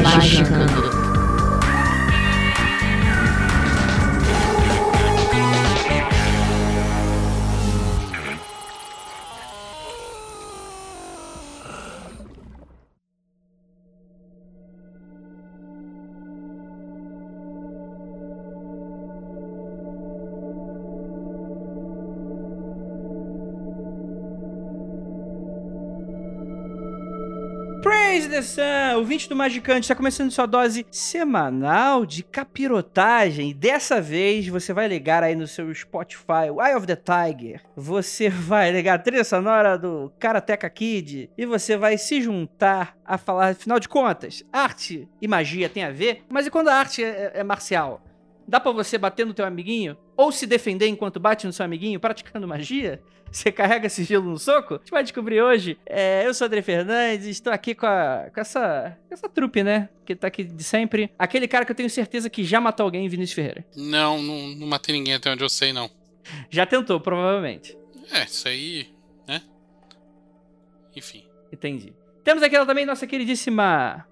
Magicando. Praise the Sun, ouvinte do Magicante, está começando sua dose semanal de capirotagem. Dessa vez você vai ligar aí no seu Spotify, o Eye of the Tiger. Você vai ligar a trilha sonora do Karateka Kid e você vai se juntar a falar, afinal de contas, arte e magia tem a ver, mas e quando a arte é, é marcial? Dá pra você bater no teu amiguinho? Ou se defender enquanto bate no seu amiguinho praticando magia? Você carrega sigilo no soco? A gente vai descobrir hoje. É, eu sou o André Fernandes, estou aqui com, a, com essa, essa trupe, né? Que tá aqui de sempre. Aquele cara que eu tenho certeza que já matou alguém, Vinícius Ferreira. Não, não, não matei ninguém até onde eu sei, não. Já tentou, provavelmente. É, isso aí, né? Enfim. Entendi. Temos aqui ela também, nossa queridíssima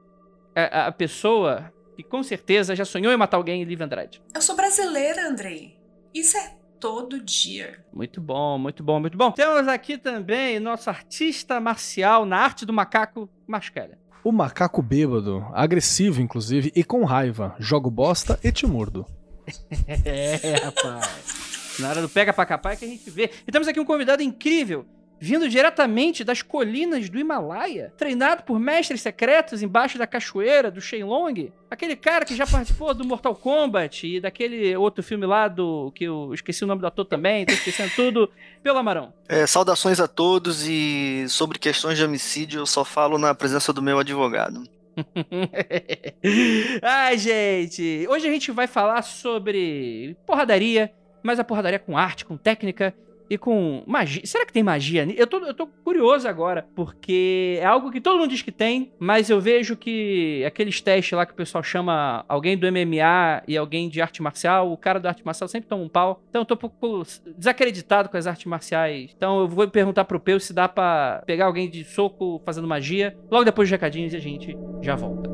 a, a pessoa que com certeza já sonhou em matar alguém, Liv Andrade. Eu sou brasileira, Andrei. Isso é todo dia. Muito bom, muito bom, muito bom. Temos aqui também nosso artista marcial na arte do macaco, Mascara. O macaco bêbado, agressivo inclusive e com raiva. Jogo bosta e te mordo. É, rapaz. Na hora do pega pra capar é que a gente vê. E temos aqui um convidado incrível, vindo diretamente das colinas do Himalaia, treinado por mestres secretos embaixo da cachoeira do Shenlong. Aquele cara que já participou do Mortal Kombat e daquele outro filme lá do. que eu esqueci o nome do ator também, tô esquecendo tudo. Pelo Amarão. É, saudações a todos e sobre questões de homicídio eu só falo na presença do meu advogado. Ai, gente! Hoje a gente vai falar sobre porradaria, mas a porradaria com arte, com técnica e com magia. Será que tem magia? Eu tô, eu tô curioso agora, porque é algo que todo mundo diz que tem, mas eu vejo que aqueles testes lá que o pessoal chama alguém do MMA e alguém de arte marcial, o cara da arte marcial sempre toma um pau. Então eu tô um pouco desacreditado com as artes marciais. Então eu vou perguntar pro Peu se dá pra pegar alguém de soco fazendo magia. Logo depois dos recadinhos a gente já volta.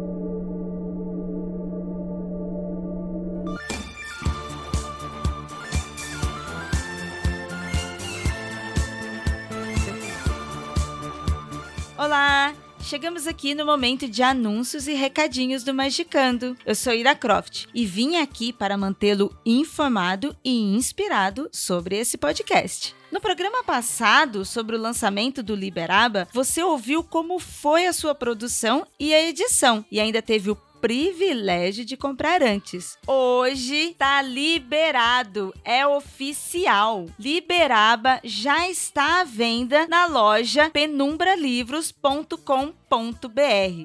Olá! Chegamos aqui no momento de anúncios e recadinhos do Magicando. Eu sou Ira Croft e vim aqui para mantê-lo informado e inspirado sobre esse podcast. No programa passado, sobre o lançamento do Liberaba, você ouviu como foi a sua produção e a edição, e ainda teve o privilégio de comprar antes. Hoje tá liberado, é oficial. Liberaba já está à venda na loja penumbralivros.com.br.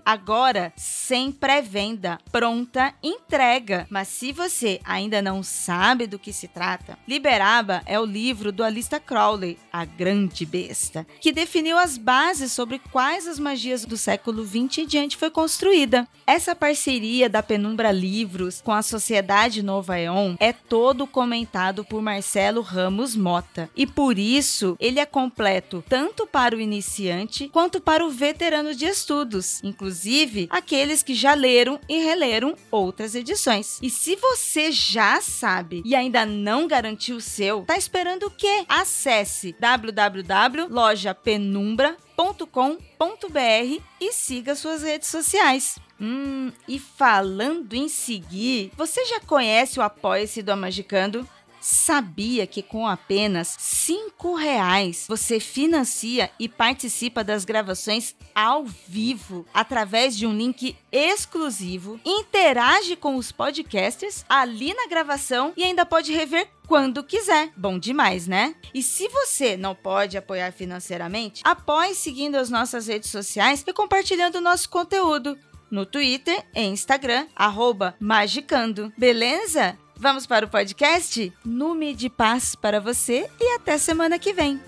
Agora sem pré-venda, pronta entrega. Mas se você ainda não sabe do que se trata, Liberaba é o livro do Alista Crowley, a grande besta, que definiu as bases sobre quais as magias do século 20 em diante foi construída. Essa parceria da Penumbra Livros com a Sociedade Nova Eon é todo comentado por Marcelo Ramos Mota. E por isso, ele é completo tanto para o iniciante quanto para o veterano de estudos, inclusive aqueles que já leram e releram outras edições. E se você já sabe e ainda não garantiu o seu, tá esperando o quê? Acesse www.lojapenumbra.com.br e siga suas redes sociais. Hum, e falando em seguir, você já conhece o Apoia-se do Amagicando? Sabia que com apenas cinco reais você financia e participa das gravações ao vivo através de um link exclusivo, interage com os podcasters ali na gravação e ainda pode rever quando quiser. Bom demais, né? E se você não pode apoiar financeiramente, apoie seguindo as nossas redes sociais e compartilhando o nosso conteúdo. no Twitter e Instagram, arroba magicando. Beleza? Vamos para o podcast? Nume de paz para você e até semana que vem.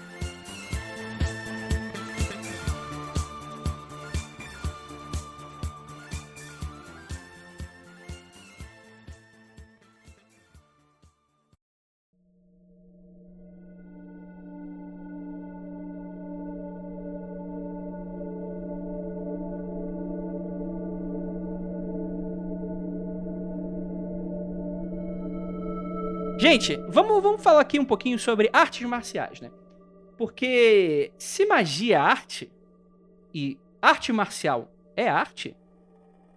Gente, vamos, vamos falar aqui um pouquinho sobre artes marciais, né? Porque se magia é arte e arte marcial é arte,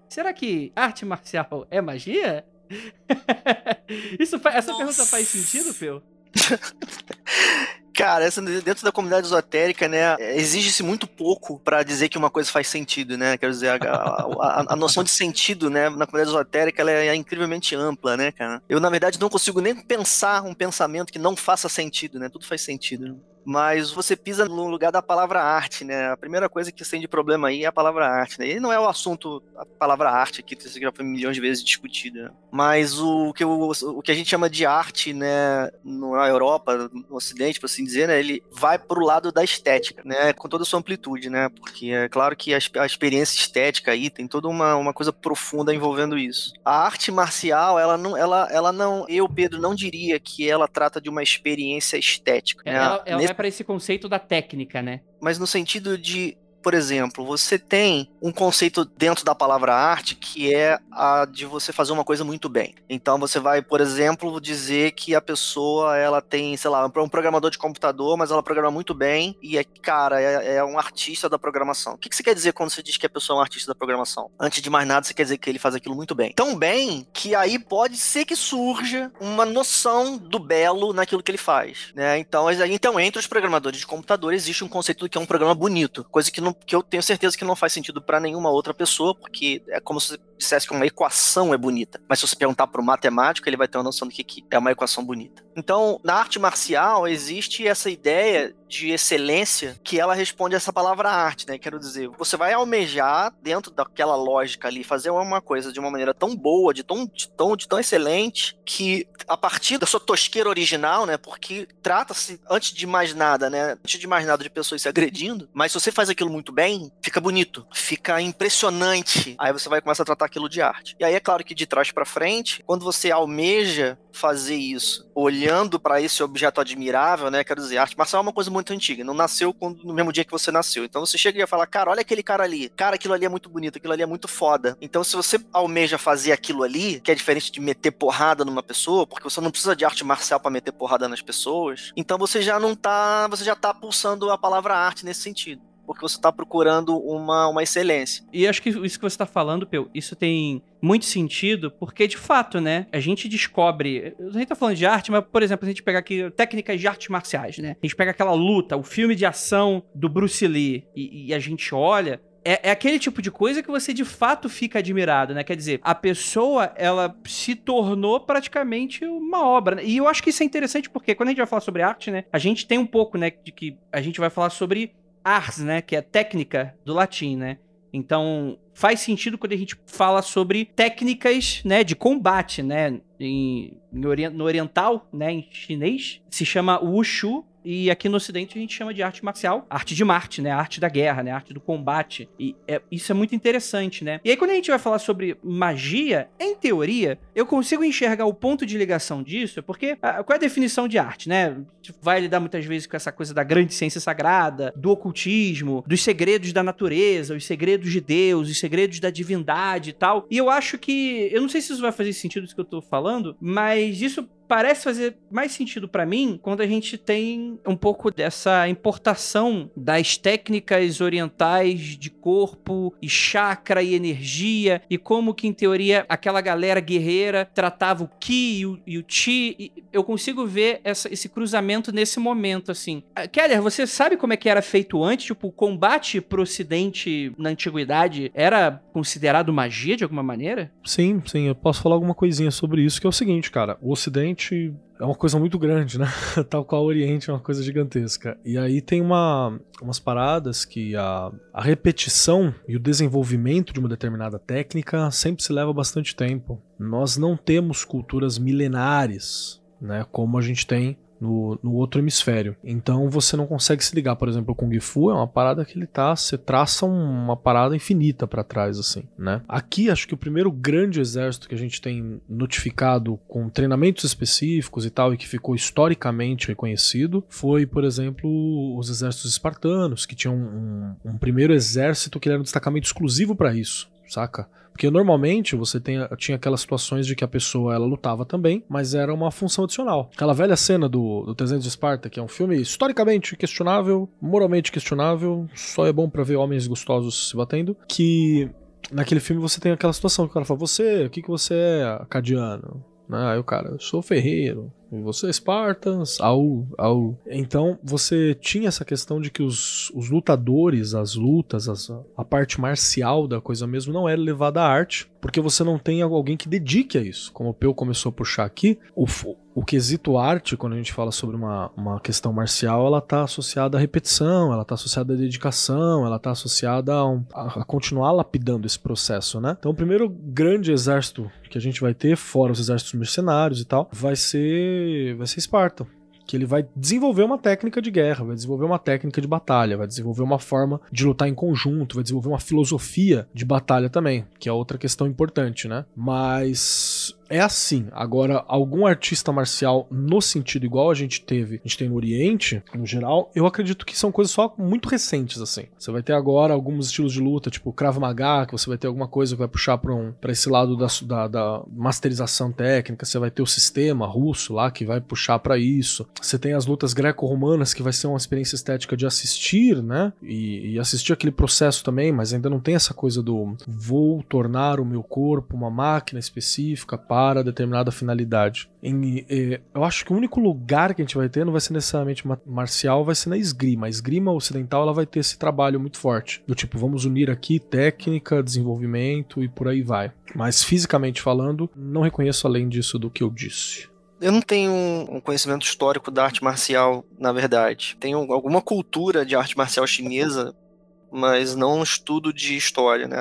será que arte marcial é magia? Isso, essa Nossa. pergunta faz sentido, Peu? Cara, dentro da comunidade esotérica, né, exige-se muito pouco pra dizer que uma coisa faz sentido, né? Quer dizer, a, a- a- noção de sentido, né, na comunidade esotérica, ela é incrivelmente ampla, né, cara? Eu, na verdade, não consigo nem pensar um pensamento que não faça sentido, né? Tudo faz sentido. né? Mas você pisa no lugar da palavra arte, né? A primeira coisa que tem de problema aí é a palavra arte, né? E não é o assunto, a palavra arte aqui, que já foi milhões de vezes discutido, né? Mas o que, o, o que a gente chama de arte, né, na Europa, no Ocidente, por assim dizer, né, ele vai pro lado da estética, né, com toda a sua amplitude, né? Porque é claro que a, a experiência estética aí tem toda uma, uma coisa profunda envolvendo isso. A arte marcial, ela não, ela, ela não, eu, Pedro, não diria que ela trata de uma experiência estética. né? Ela, ela Nesse- para esse conceito da técnica, né? mas no sentido de, por exemplo, você tem um conceito dentro da palavra arte que é a de você fazer uma coisa muito bem. Então você vai, por exemplo, dizer que a pessoa ela tem, sei lá, um programador de computador, mas ela programa muito bem e é, cara, é, é um artista da programação. O que, que você quer dizer quando você diz que a pessoa é um artista da programação? Antes de mais nada, você quer dizer que ele faz aquilo muito bem. Tão bem que aí pode ser que surja uma noção do belo naquilo que ele faz, né? Então, então entre os programadores de computador existe um conceito do que é um programa bonito, coisa que, não, que eu tenho certeza que não faz sentido para nenhuma outra pessoa, porque é como se dissesse que uma equação é bonita. Mas se você perguntar para o matemático, ele vai ter uma noção do que, é uma equação bonita. Então, na arte marcial existe essa ideia de excelência que ela responde a essa palavra arte, né? Quero dizer, você vai almejar dentro daquela lógica ali fazer uma coisa de uma maneira tão boa, de tão, de tão, de tão excelente, que a partir da sua tosqueira original, né? Porque trata-se, antes de mais nada, né? Antes de mais nada, de pessoas se agredindo, mas se você faz aquilo muito bem, fica bonito, fica impressionante. Aí você vai começar a tratar aquilo de arte. E aí é claro que de trás pra frente, quando você almeja fazer isso, olhando pra esse objeto admirável, né? Quero dizer, arte marcial é uma coisa muito antiga, não nasceu quando, no mesmo dia que você nasceu. Então você chega e ia falar, cara, olha aquele cara ali, cara, aquilo ali é muito bonito, aquilo ali é muito foda. Então se você almeja fazer aquilo ali, que é diferente de meter porrada numa pessoa, porque você não precisa de arte marcial pra meter porrada nas pessoas, então você já não tá, você já tá pulsando a palavra arte nesse sentido. Porque você tá procurando uma, uma excelência. E acho que isso que você tá falando, Peu, isso tem muito sentido, porque de fato, né, a gente descobre. A gente tá falando de arte, mas, por exemplo, a gente pegar aqui técnicas de artes marciais, né? A gente pega aquela luta, o filme de ação do Bruce Lee, e, e a gente olha. É, é aquele tipo de coisa que você de fato fica admirado, né? Quer dizer, a pessoa, ela se tornou praticamente uma obra. né? E eu acho que isso é interessante porque quando a gente vai falar sobre arte, né? A gente tem um pouco, né, de que a gente vai falar sobre ars, né? Que é técnica do latim, né? Então, faz sentido quando a gente fala sobre técnicas, né, de combate, né? Em, em no oriental, né, em chinês, se chama Wushu. E aqui no ocidente a gente chama de arte marcial, arte de Marte, né? A arte da guerra, né? A arte do combate. E é- isso é muito interessante, né? E aí quando a gente vai falar sobre magia, em teoria, eu consigo enxergar o ponto de ligação disso, porque ah, qual é a definição de arte, né? A gente Vai lidar muitas vezes com essa coisa da grande ciência sagrada, do ocultismo, dos segredos da natureza, os segredos de Deus, os segredos da divindade e tal. E eu acho que, eu não sei se isso vai fazer sentido isso que eu tô falando, mas isso parece fazer mais sentido pra mim quando a gente tem um pouco dessa importação das técnicas orientais de corpo e chakra e energia e como que em teoria aquela galera guerreira tratava o ki e o, e o chi. E eu consigo ver essa- esse cruzamento nesse momento assim. Ah, Keller, você sabe como é que era feito antes? Tipo, o combate pro ocidente na antiguidade era considerado magia de alguma maneira? Sim, sim, eu posso falar alguma coisinha sobre isso, que é o seguinte, cara. O Ocidente é uma coisa muito grande, né? Tal qual o Oriente é uma coisa gigantesca. E aí tem uma, umas paradas que a, a repetição e o desenvolvimento de uma determinada técnica sempre se leva bastante tempo. Nós não temos culturas milenares, né? Como a gente tem no, no outro hemisfério. Então você não consegue se ligar, por exemplo, o Kung Fu é uma parada que ele tá, você traça uma parada infinita para trás assim, né? Aqui acho que o primeiro grande exército que a gente tem notificado com treinamentos específicos e tal e que ficou historicamente reconhecido foi, por exemplo, os exércitos espartanos, que tinham um, um primeiro exército que era um destacamento exclusivo para isso, saca? Porque normalmente você tem, tinha aquelas situações de que a pessoa ela lutava também, mas era uma função adicional. Aquela velha cena do, do 300 de Esparta, que é um filme historicamente questionável, moralmente questionável, só é bom para ver homens gostosos se batendo, que naquele filme você tem aquela situação que o cara fala: Você, o que, que você é, acadiano? Né? Aí o cara, eu sou ferreiro. E você, Spartans, au, au. Então você tinha essa questão de que os, os lutadores, as lutas, as, a parte marcial da coisa mesmo não era levada à arte, porque você não tem alguém que dedique a isso. Como o Peu começou a puxar aqui, o, o quesito arte, quando a gente fala sobre uma, uma questão marcial, ela está associada à repetição, ela está associada à dedicação, ela está associada a, um, a, a, continuar lapidando esse processo, né? Então, o primeiro grande exército que a gente vai ter, fora os exércitos mercenários e tal, vai ser, vai ser Esparta que ele vai desenvolver uma técnica de guerra, vai desenvolver uma técnica de batalha, vai desenvolver uma forma de lutar em conjunto, vai desenvolver uma filosofia de batalha também, que é outra questão importante, né? Mas é assim. Agora, algum artista marcial no sentido igual a gente teve, a gente tem no Oriente, no geral, eu acredito que são coisas só muito recentes, assim. Você vai ter agora alguns estilos de luta, tipo Krav Maga, que você vai ter alguma coisa que vai puxar pra, um, pra esse lado da, da, da masterização técnica, você vai ter o sistema russo lá que vai puxar para isso. Você tem as lutas greco-romanas, que vai ser uma experiência estética de assistir, né? E, e assistir aquele processo também, mas ainda não tem essa coisa do vou tornar o meu corpo uma máquina específica para determinada finalidade. Em, eh, eu acho que o único lugar que a gente vai ter não vai ser necessariamente marcial, vai ser na esgrima. A esgrima ocidental ela vai ter esse trabalho muito forte. Do tipo, vamos unir aqui técnica, desenvolvimento e por aí vai. Mas fisicamente falando, não reconheço além disso do que eu disse. Eu não tenho um conhecimento histórico da arte marcial, na verdade. Tenho alguma cultura de arte marcial chinesa, mas não um estudo de história. Né?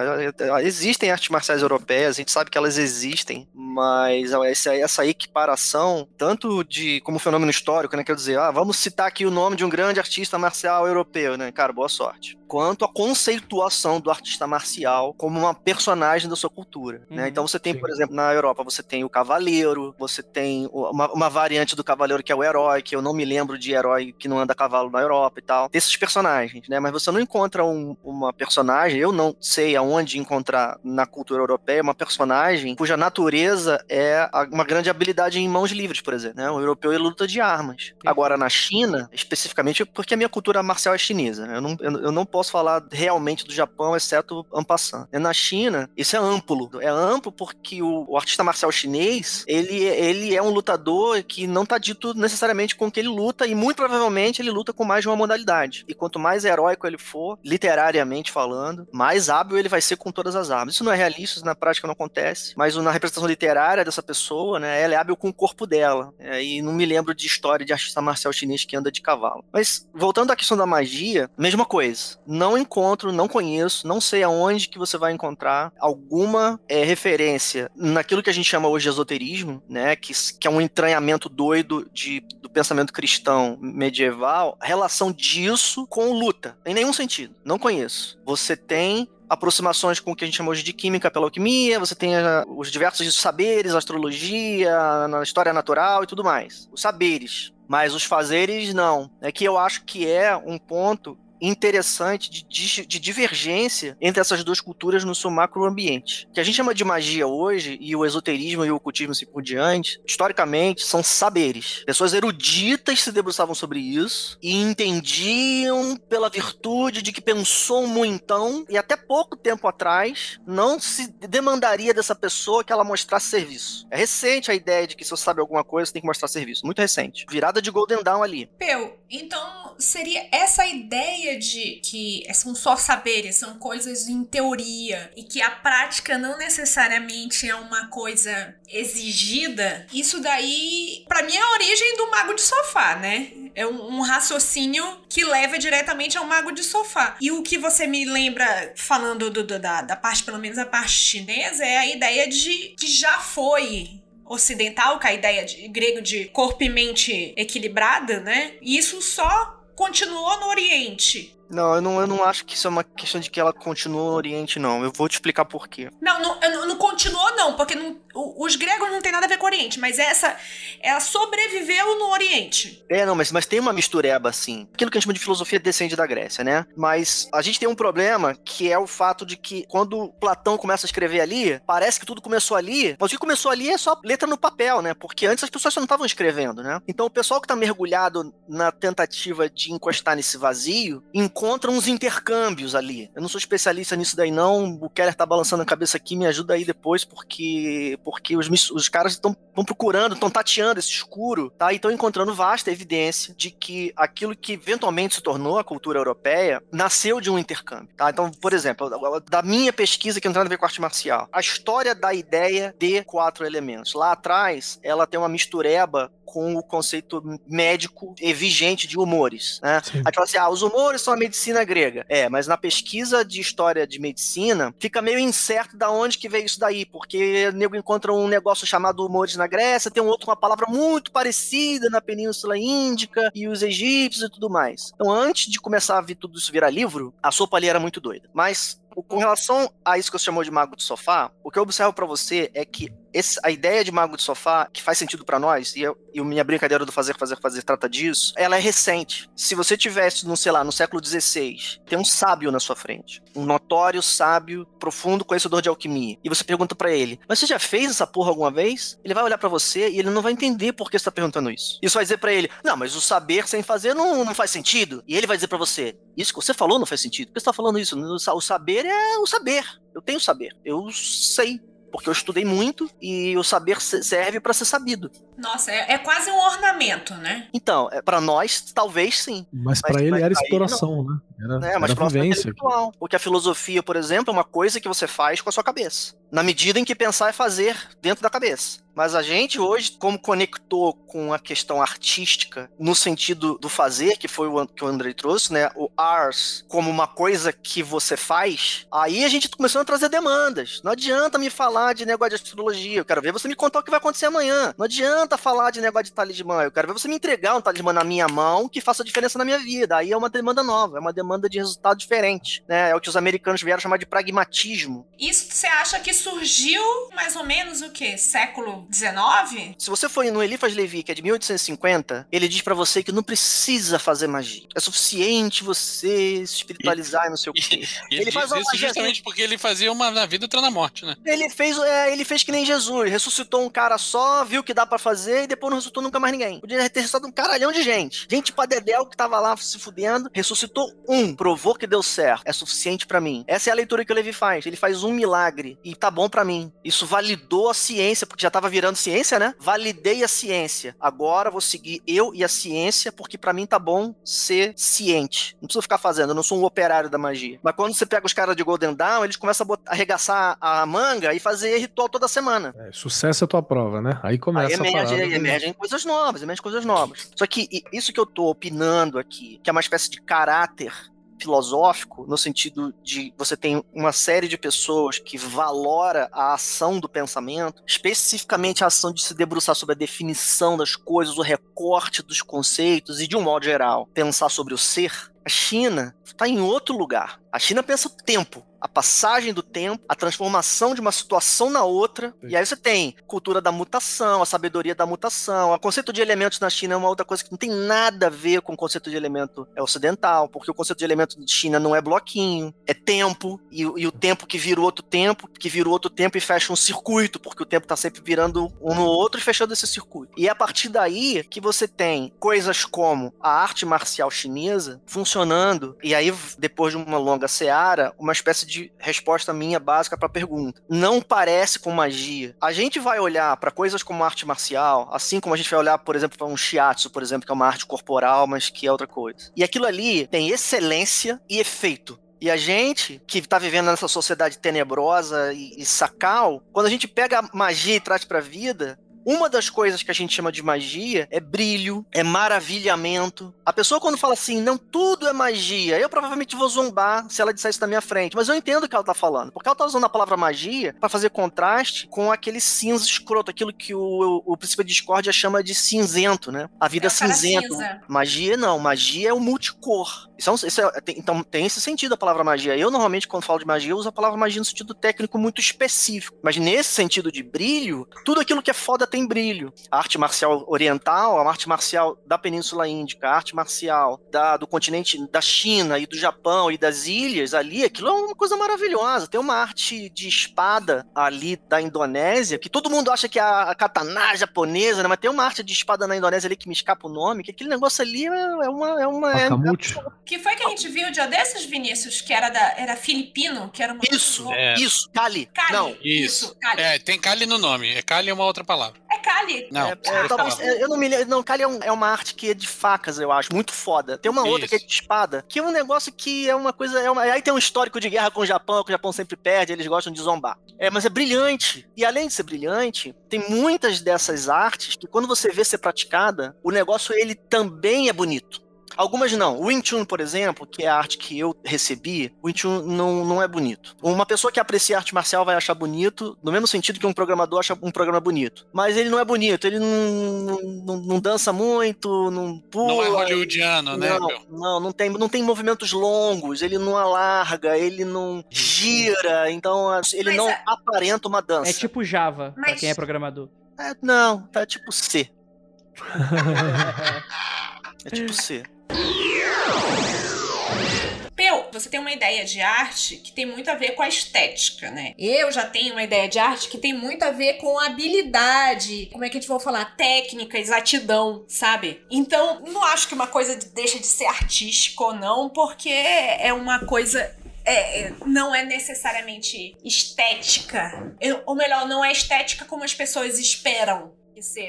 Existem artes marciais europeias, a gente sabe que elas existem, mas essa, equiparação, tanto de como fenômeno histórico, né? Quer dizer, ah, vamos citar aqui o nome de um grande artista marcial europeu, né? Cara, boa sorte quanto a conceituação do artista marcial como uma personagem da sua cultura. Né? Uhum, né? Então você tem, sim. por exemplo, na Europa, você tem o cavaleiro, você tem uma, uma, variante do cavaleiro que é o herói, que eu não me lembro de herói que não anda a cavalo na Europa e tal. Desses personagens, né? Mas você não encontra um, uma personagem, eu não sei aonde encontrar na cultura europeia uma personagem cuja natureza é uma grande habilidade em mãos livres, por exemplo. Né? O europeu ele luta de armas. Agora, na China, especificamente, porque a minha cultura marcial é chinesa, né? eu não, eu, eu não posso falar realmente do Japão, exceto Ampassan. Na China, isso é amplo. É amplo porque o, o, artista marcial chinês, ele, ele é um lutador que não está dito necessariamente com que ele luta, e muito provavelmente ele luta com mais de uma modalidade. E quanto mais heróico ele for, literariamente falando, mais hábil ele vai ser com todas as armas. Isso não é realista, isso na prática não acontece, mas na representação literária dessa pessoa, né, ela é hábil com o corpo dela. É, e não me lembro de história de artista marcial chinês que anda de cavalo. Mas voltando à questão da magia, mesma coisa não encontro, não conheço, não sei aonde que você vai encontrar alguma é, referência naquilo que a gente chama hoje de esoterismo, né, que, que é um entranhamento doido de, do pensamento cristão medieval, relação disso com luta, em nenhum sentido, não conheço. Você tem aproximações com o que a gente chama hoje de química pela alquimia, você tem uh, os diversos saberes, astrologia, na história natural e tudo mais. Os saberes, mas os fazeres não. É que eu acho que é um ponto interessante de, de, divergência entre essas duas culturas no seu macroambiente. O que a gente chama de magia hoje, e o esoterismo e o ocultismo assim por diante, historicamente, são saberes. Pessoas eruditas se debruçavam sobre isso e entendiam pela virtude de que pensou um muitão e até pouco tempo atrás não se demandaria dessa pessoa que ela mostrasse serviço. É recente a ideia de que se você sabe alguma coisa, você tem que mostrar serviço. Muito recente. Virada de Golden Dawn ali. Peu, então seria essa ideia de que são só saberes, são coisas em teoria e que a prática não necessariamente é uma coisa exigida, isso daí, pra mim, é a origem do mago de sofá, né? É um, um raciocínio que leva diretamente ao mago de sofá. E o que você me lembra, falando do, do, da, da parte, pelo menos a parte chinesa, é a ideia de que já foi ocidental, com a ideia de grego de corpo e mente equilibrada, né? E isso só continuou no Oriente. Não eu, não, eu não acho que isso é uma questão de que ela continua no Oriente, não. Eu vou te explicar por quê. Não, não, não, não continuou, não, porque não, os gregos não tem nada a ver com o Oriente, mas essa, ela sobreviveu no Oriente. É, não, mas, mas tem uma mistureba, assim. Aquilo que a gente chama de filosofia descende da Grécia, né? Mas a gente tem um problema que é o fato de que quando Platão começa a escrever ali, parece que tudo começou ali, mas o que começou ali é só letra no papel, né? Porque antes as pessoas só não estavam escrevendo, né? Então o pessoal que tá mergulhado na tentativa de encostar nesse vazio, encontra uns intercâmbios ali. Eu não sou especialista nisso daí, não. O Keller tá balançando a cabeça aqui, me ajuda aí depois, porque, porque os, os caras estão procurando, estão tateando esse escuro, tá? E estão encontrando vasta evidência de que aquilo que eventualmente se tornou a cultura europeia nasceu de um intercâmbio, tá? Então, por exemplo, da minha pesquisa que não tem nada a ver com arte marcial, a história da ideia de quatro elementos. Lá atrás, ela tem uma mistureba com o conceito médico e vigente de humores, né? Sim. Aí fala assim, ah, os humores são a medicina grega. É, mas na pesquisa de história de medicina, fica meio incerto da onde que veio isso daí, porque o nego encontra um negócio chamado humores na Grécia, tem um outro com uma palavra muito parecida na Península Índica, e os egípcios e tudo mais. Então, antes de começar a ver tudo isso virar livro, a sopa ali era muito doida. Mas com relação a isso que você chamou de mago de sofá, o que eu observo para você é que esse, a ideia de mago de sofá, que faz sentido para nós, e, eu, e minha brincadeira do fazer, fazer, fazer trata disso, ela é recente. Se você tivesse, no, sei lá, no século XVI, tem um sábio na sua frente, um notório sábio, profundo conhecedor de alquimia, e você pergunta para ele, mas você já fez essa porra alguma vez? Ele vai olhar para você e ele não vai entender por que você tá perguntando isso. Isso vai dizer para ele, não, mas o saber sem fazer não, não faz sentido. E ele vai dizer para você, isso que você falou não faz sentido. Por que você tá falando isso? O saber é o saber. Eu tenho saber. Eu sei porque eu estudei muito e o saber serve para ser sabido. Nossa, é, é, quase um ornamento, né? Então, é, para nós, talvez sim. Mas, mas para ele era exploração, né? Era, é, mas era vivência. Porque a filosofia, por exemplo, é uma coisa que você faz com a sua cabeça. Na medida em que pensar é fazer dentro da cabeça. Mas a gente hoje, como conectou com a questão artística, no sentido do fazer, que foi o que o Andrei trouxe, né? O ars como uma coisa que você faz, aí a gente começou a trazer demandas. Não adianta me falar de negócio de astrologia, eu quero ver você me contar o que vai acontecer amanhã. Não adianta falar de negócio de talismã, eu quero ver você me entregar um talismã na minha mão que faça diferença na minha vida. Aí é uma demanda nova, é uma demanda de resultado diferente, né? É o que os americanos vieram chamar de pragmatismo. Isso você acha que surgiu mais ou menos o que? Século 19? Se você for no Eliphas Levi, que é de 1850, ele diz para você que não precisa fazer magia. É suficiente você se espiritualizar e não sei o quê. Ele, ele faz isso magia justamente assim. porque ele fazia uma na vida e outra na morte, né? Ele fez, é, ele fez que nem Jesus, ressuscitou um cara só, viu o que dá para fazer e depois não ressuscitou nunca mais ninguém. Podia ter ressuscitado um caralhão de gente. Gente pra Dedéu que tava lá se fudendo, ressuscitou um, provou que deu certo. É suficiente para mim. Essa é a leitura que o Levi faz. Ele faz um milagre e tá bom para mim. Isso validou a ciência, porque já tava virando ciência, né? Validei a ciência. Agora vou seguir eu e a ciência, porque para mim tá bom ser ciente. Não preciso ficar fazendo, eu não sou um operário da magia. Mas quando você pega os caras de Golden Dawn, eles começam a botar, arregaçar a manga e fazer ritual toda semana. É, sucesso é tua prova, né? Aí começa aí emerge, a parada. Emergem coisas novas, emergem coisas novas. Só que isso que eu tô opinando aqui, que é uma espécie de caráter filosófico, no sentido de você tem uma série de pessoas que valora a ação do pensamento, especificamente a ação de se debruçar sobre a definição das coisas, o recorte dos conceitos e, de um modo geral, pensar sobre o ser. A China está em outro lugar. A China pensa o tempo a passagem do tempo, a transformação de uma situação na outra. Sim. E aí você tem cultura da mutação, a sabedoria da mutação. O conceito de elementos na China é uma outra coisa que não tem nada a ver com o conceito de elemento ocidental, porque o conceito de elemento de China não é bloquinho, é tempo, e, e o tempo que vira outro tempo, que vira outro tempo e fecha um circuito, porque o tempo está sempre virando um no outro e fechando esse circuito. E é a partir daí que você tem coisas como a arte marcial chinesa funcionando, e aí depois de uma longa da Seara uma espécie de resposta minha básica para a pergunta. Não parece com magia. A gente vai olhar para coisas como arte marcial, assim como a gente vai olhar, por exemplo, para um shiatsu, por exemplo, que é uma arte corporal, mas que é outra coisa. E aquilo ali tem excelência e efeito. E a gente, que tá vivendo nessa sociedade tenebrosa e, e sacal, quando a gente pega a magia e traz pra vida, uma das coisas que a gente chama de magia é brilho, é maravilhamento. A pessoa quando fala assim, não tudo é magia, eu provavelmente vou zombar se ela disser isso na minha frente, mas eu entendo o que ela tá falando, porque ela tá usando a palavra magia para fazer contraste com aquele cinza escroto, aquilo que o, o, princípio de discórdia chama de cinzento, né? A vida é cinzenta. Cinza. Magia não, magia é o multicor. Isso é, tem, então tem esse sentido a palavra magia. Eu normalmente quando falo de magia eu uso a palavra magia no sentido técnico muito específico, mas nesse sentido de brilho, tudo aquilo que é foda tem brilho. A arte marcial oriental, a arte marcial da Península Índica, a arte marcial da, do continente da China e do Japão e das ilhas ali, aquilo é uma coisa maravilhosa. Tem uma arte de espada ali da Indonésia, que todo mundo acha que é a, a katana japonesa, né? mas tem uma arte de espada na Indonésia ali que me escapa o nome, que aquele negócio ali é, é uma. É uma é, que foi que a gente viu um dia desses, Vinícius, que era, da, era filipino, que era uma. Isso, é. isso, Kali. Kali. Não, isso. isso Kali. É, tem Kali no nome. É Kali é uma outra palavra. É Kali. Não, é, é, talvez, eu não me lembro. Não, Kali é, um, é, uma arte que é de facas, eu acho, muito foda. Tem uma Isso. outra que é de espada, que é um negócio que é uma coisa. É uma, aí tem um histórico de guerra com o Japão, que o Japão sempre perde, eles gostam de zombar. É, mas é brilhante. E além de ser brilhante, tem muitas dessas artes que, quando você vê ser praticada, o negócio ele também é bonito. Algumas não. O Wing Chun, por exemplo, que é a arte que eu recebi, o Wing Chun não, não é bonito. Uma pessoa que aprecia arte marcial vai achar bonito, no mesmo sentido que um programador acha um programa bonito. Mas ele não é bonito, ele não, não, não dança muito, não pula. Não é hollywoodiano, né? Não, não, não tem, não tem movimentos longos, ele não alarga, ele não gira, então ele Mas não é... aparenta uma dança. É tipo Java, Mas... pra quem é programador. É, não, tá tipo C. é tipo C. Peu, você tem uma ideia de arte que tem muito a ver com a estética, né? Eu já tenho uma ideia de arte que tem muito a ver com habilidade, como é que a gente vai falar? Técnica, exatidão, sabe? Então, não acho que uma coisa deixa de ser artística ou não, porque é uma coisa é, é, não é necessariamente estética. Ou melhor, não é estética como as pessoas esperam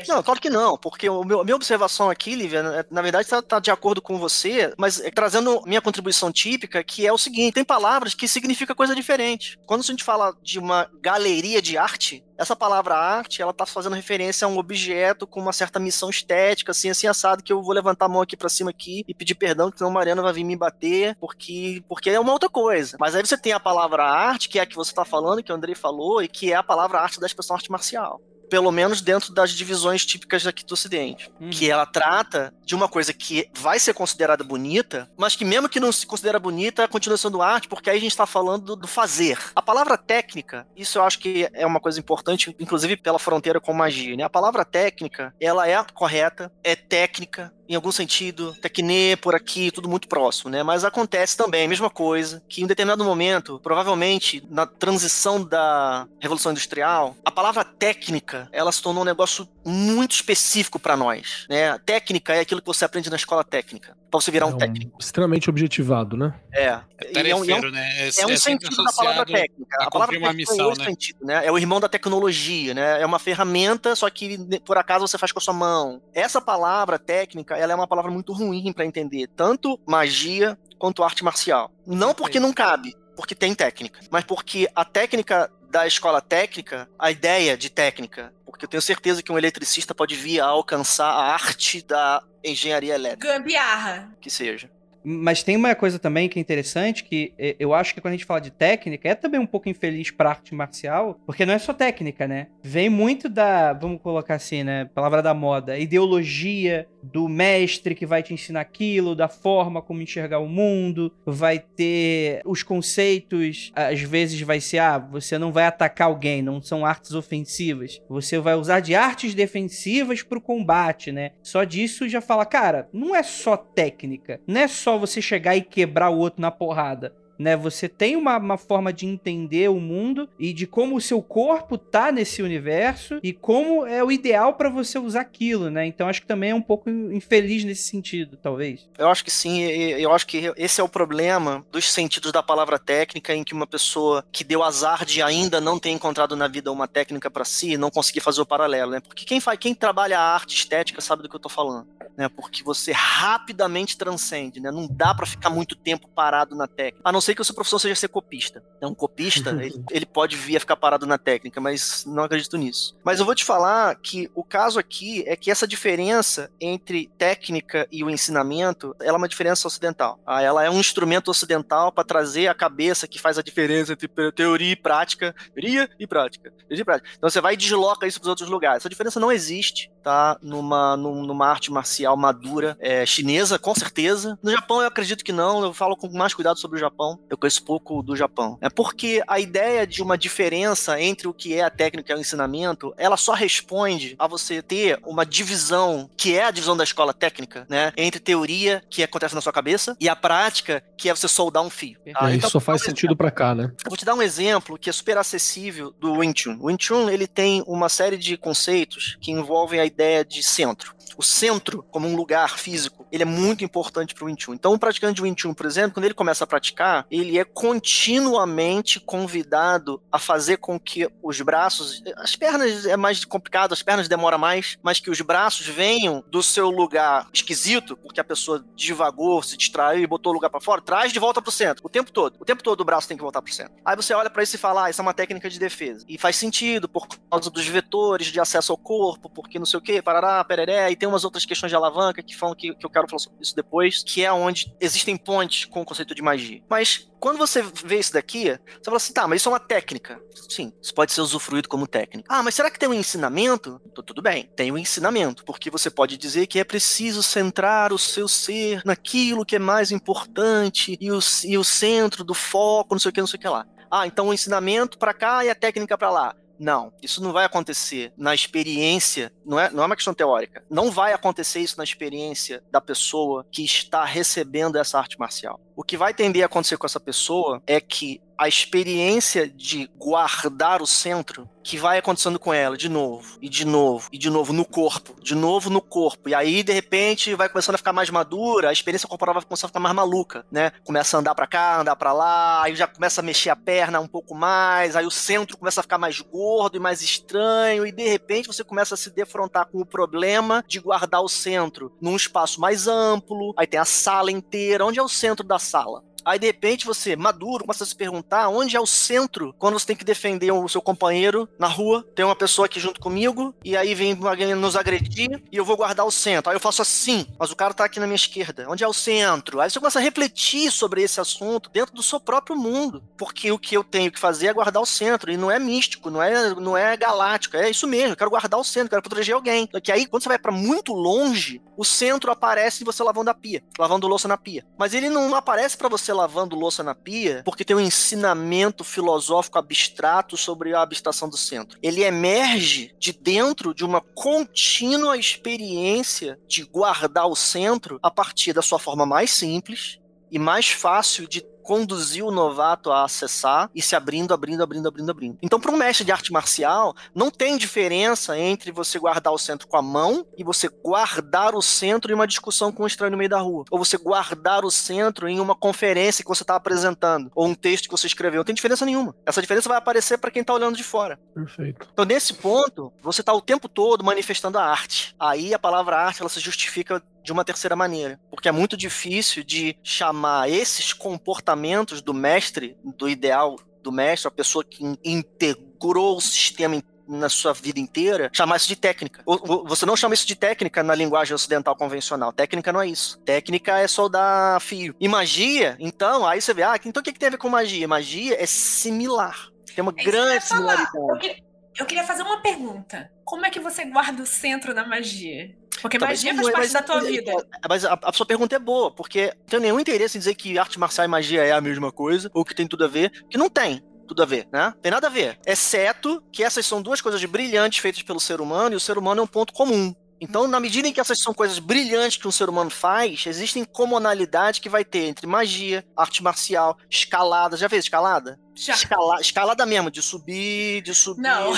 Não, claro que não, porque o meu, a minha observação aqui, Lívia, é, na verdade está tá de acordo com você, mas é, trazendo minha contribuição típica, que é o seguinte: tem palavras que significam coisa diferente. Quando a gente fala de uma galeria de arte, essa palavra arte, ela tá fazendo referência a um objeto com uma certa missão estética, assim, assim, assado, que eu vou levantar a mão aqui para cima aqui e pedir perdão, que senão Mariana vai vir me bater, porque, porque é uma outra coisa. Mas aí você tem a palavra arte, que é a que você tá falando, que o Andrei falou, e que é a palavra arte da expressão arte marcial pelo menos dentro das divisões típicas aqui do Ocidente. Uhum. Que ela trata de uma coisa que vai ser considerada bonita, mas que mesmo que não se considera bonita, continua sendo arte, porque aí a gente está falando do fazer. A palavra técnica, isso eu acho que é uma coisa importante, inclusive pela fronteira com magia, né? A palavra técnica, ela é correta, é técnica, em algum sentido, tecne por aqui, tudo muito próximo, né? Mas acontece também a mesma coisa, que em um determinado momento, provavelmente na transição da Revolução Industrial, a palavra técnica, ela se tornou um negócio muito específico para nós, né? técnica é aquilo que você aprende na escola técnica, para você virar um, é um técnico. Extremamente objetivado, né? É. É tarefeiro, é um, né? É, é um sentido da palavra técnica. A, a palavra técnica missão, é né? sentido, né? É o irmão da tecnologia, né? É uma ferramenta, só que por acaso você faz com a sua mão. Essa palavra técnica, ela é uma palavra muito ruim para entender, tanto magia quanto arte marcial. Não porque não cabe, porque tem técnica, mas porque a técnica da escola técnica, a ideia de técnica, porque eu tenho certeza que um eletricista pode vir a alcançar a arte da engenharia elétrica. Gambiarra. Que seja. Mas tem uma coisa também que é interessante, que eu acho que quando a gente fala de técnica, é também um pouco infeliz pra arte marcial, porque não é só técnica, né? Vem muito da, vamos colocar assim, né? Palavra da moda, ideologia do mestre que vai te ensinar aquilo, da forma como enxergar o mundo, vai ter os conceitos, às vezes vai ser, ah, você não vai atacar alguém, não são artes ofensivas. Você vai usar de artes defensivas pro combate, né? Só disso já fala, cara, não é só técnica, não é só você chegar e quebrar o outro na porrada né? Você tem uma, uma forma de entender o mundo e de como o seu corpo tá nesse universo e como é o ideal para você usar aquilo, né? Então acho que também é um pouco infeliz nesse sentido, talvez. Eu acho que sim, eu acho que esse é o problema dos sentidos da palavra técnica, em que uma pessoa que deu azar de ainda não ter encontrado na vida uma técnica para si, não conseguir fazer o paralelo, né? Porque quem faz, quem trabalha a arte estética sabe do que eu tô falando, né? Porque você rapidamente transcende, né? Não dá para ficar muito tempo parado na técnica. A não ser que o seu professor seja ser copista. Então, um copista, ele, ele pode vir a ficar parado na técnica, mas não acredito nisso. Mas eu vou te falar que o caso aqui é que essa diferença entre técnica e o ensinamento, ela é uma diferença ocidental. Ah, ela é um instrumento ocidental para trazer a cabeça que faz a diferença entre teoria e prática, teoria e prática, teoria e prática. Então você vai e desloca isso para os outros lugares. Essa diferença não existe, tá? Numa, numa arte marcial madura é, chinesa, com certeza. No Japão eu acredito que não. Eu falo com mais cuidado sobre o Japão. Eu conheço pouco do Japão. É porque a ideia de uma diferença entre o que é a técnica e o ensinamento, ela só responde a você ter uma divisão que é a divisão da escola técnica, né? Entre teoria que acontece na sua cabeça e a prática que é você soldar um fio. Tá? É, então, isso só faz sentido para cá, né? Eu vou te dar um exemplo que é super acessível do Wing Chun. O Wing Chun ele tem uma série de conceitos que envolvem a ideia de centro o centro como um lugar físico, ele é muito importante para o Wing Chun. Então, um praticante de Wing Chun, por exemplo, quando ele começa a praticar, ele é continuamente convidado a fazer com que os braços, as pernas é mais complicado, as pernas demoram mais, mas que os braços venham do seu lugar esquisito, porque a pessoa divagou, se distraiu e botou o lugar para fora, traz de volta para o centro, o tempo todo. O tempo todo o braço tem que voltar para o centro. Aí você olha para isso e fala, ah, isso é uma técnica de defesa. E faz sentido por causa dos vetores de acesso ao corpo, porque não sei o que, parará, pereré, e tem umas outras questões de alavanca que falam que, que eu quero falar sobre isso depois, que é onde existem pontes com o conceito de magia. Mas quando você vê isso daqui, você fala assim, tá, mas isso é uma técnica. Sim, isso pode ser usufruído como técnica. Ah, mas será que tem um ensinamento? Tudo bem, tem um ensinamento, porque você pode dizer que é preciso centrar o seu ser naquilo que é mais importante e o, e o centro do foco, não sei o que, não sei o que lá. Ah, então o ensinamento para cá e a técnica para lá. Não, isso não vai acontecer na experiência, não é, não é uma questão teórica. Não vai acontecer isso na experiência da pessoa que está recebendo essa arte marcial. O que vai tender a acontecer com essa pessoa é que a experiência de guardar o centro que vai acontecendo com ela de novo, e de novo, e de novo no corpo, de novo no corpo. E aí, de repente, vai começando a ficar mais madura, a experiência corporal vai começando a ficar mais maluca, né? Começa a andar para cá, andar para lá, aí já começa a mexer a perna um pouco mais, aí o centro começa a ficar mais gordo e mais estranho, e de repente você começa a se defrontar com o problema de guardar o centro num espaço mais amplo, aí tem a sala inteira, onde é o centro da sala? Aí de repente você, maduro, começa a se perguntar onde é o centro quando você tem que defender o seu companheiro na rua. Tem uma pessoa aqui junto comigo, e aí vem alguém nos agredir e eu vou guardar o centro. Aí eu faço assim, mas o cara tá aqui na minha esquerda. Onde é o centro? Aí você começa a refletir sobre esse assunto dentro do seu próprio mundo. Porque o que eu tenho que fazer é guardar o centro. E não é místico, não é, não é galáctico. É isso mesmo, eu quero guardar o centro, quero proteger alguém. Que aí, quando você vai para muito longe, o centro aparece você lavando a pia, lavando louça na pia. Mas ele não aparece para você lavando louça na pia porque tem um ensinamento filosófico abstrato sobre a abstração do centro. Ele emerge de dentro de uma contínua experiência de guardar o centro a partir da sua forma mais simples e mais fácil de conduzir o novato a acessar e se abrindo, abrindo, abrindo, abrindo, abrindo. Então, para um mestre de arte marcial, não tem diferença entre você guardar o centro com a mão e você guardar o centro em uma discussão com um estranho no meio da rua. Ou você guardar o centro em uma conferência que você está apresentando, ou um texto que você escreveu. Não tem diferença nenhuma. Essa diferença vai aparecer para quem está olhando de fora. Perfeito. Então, nesse ponto, você está o tempo todo manifestando a arte. Aí a palavra arte ela se justifica de uma terceira maneira. Porque é muito difícil de chamar esses comportamentos do mestre, do ideal do mestre, a pessoa que integrou o sistema na sua vida inteira, chamar isso de técnica. Você não chama isso de técnica na linguagem ocidental convencional. Técnica não é isso. Técnica é soldar fio. E magia, então, aí você vê, ah, então o que tem a ver com magia? Magia é similar. Tem uma é grande similaridade. Eu queria, eu queria fazer uma pergunta. Como é que você guarda o centro da magia? Porque então, magia faz parte mas, da tua vida. Mas a, a, sua pergunta é boa, porque não tenho nenhum interesse em dizer que arte marcial e magia é a mesma coisa, ou que tem tudo a ver, que não tem tudo a ver, né? Tem nada a ver. Exceto que essas são duas coisas brilhantes feitas pelo ser humano e o ser humano é um ponto comum. Então, na medida em que essas são coisas brilhantes que um ser humano faz, existem comunalidades que vai ter entre magia, arte marcial, escalada. Já fez escalada? Já. Escala, escalada mesmo, de subir, de subir. Não,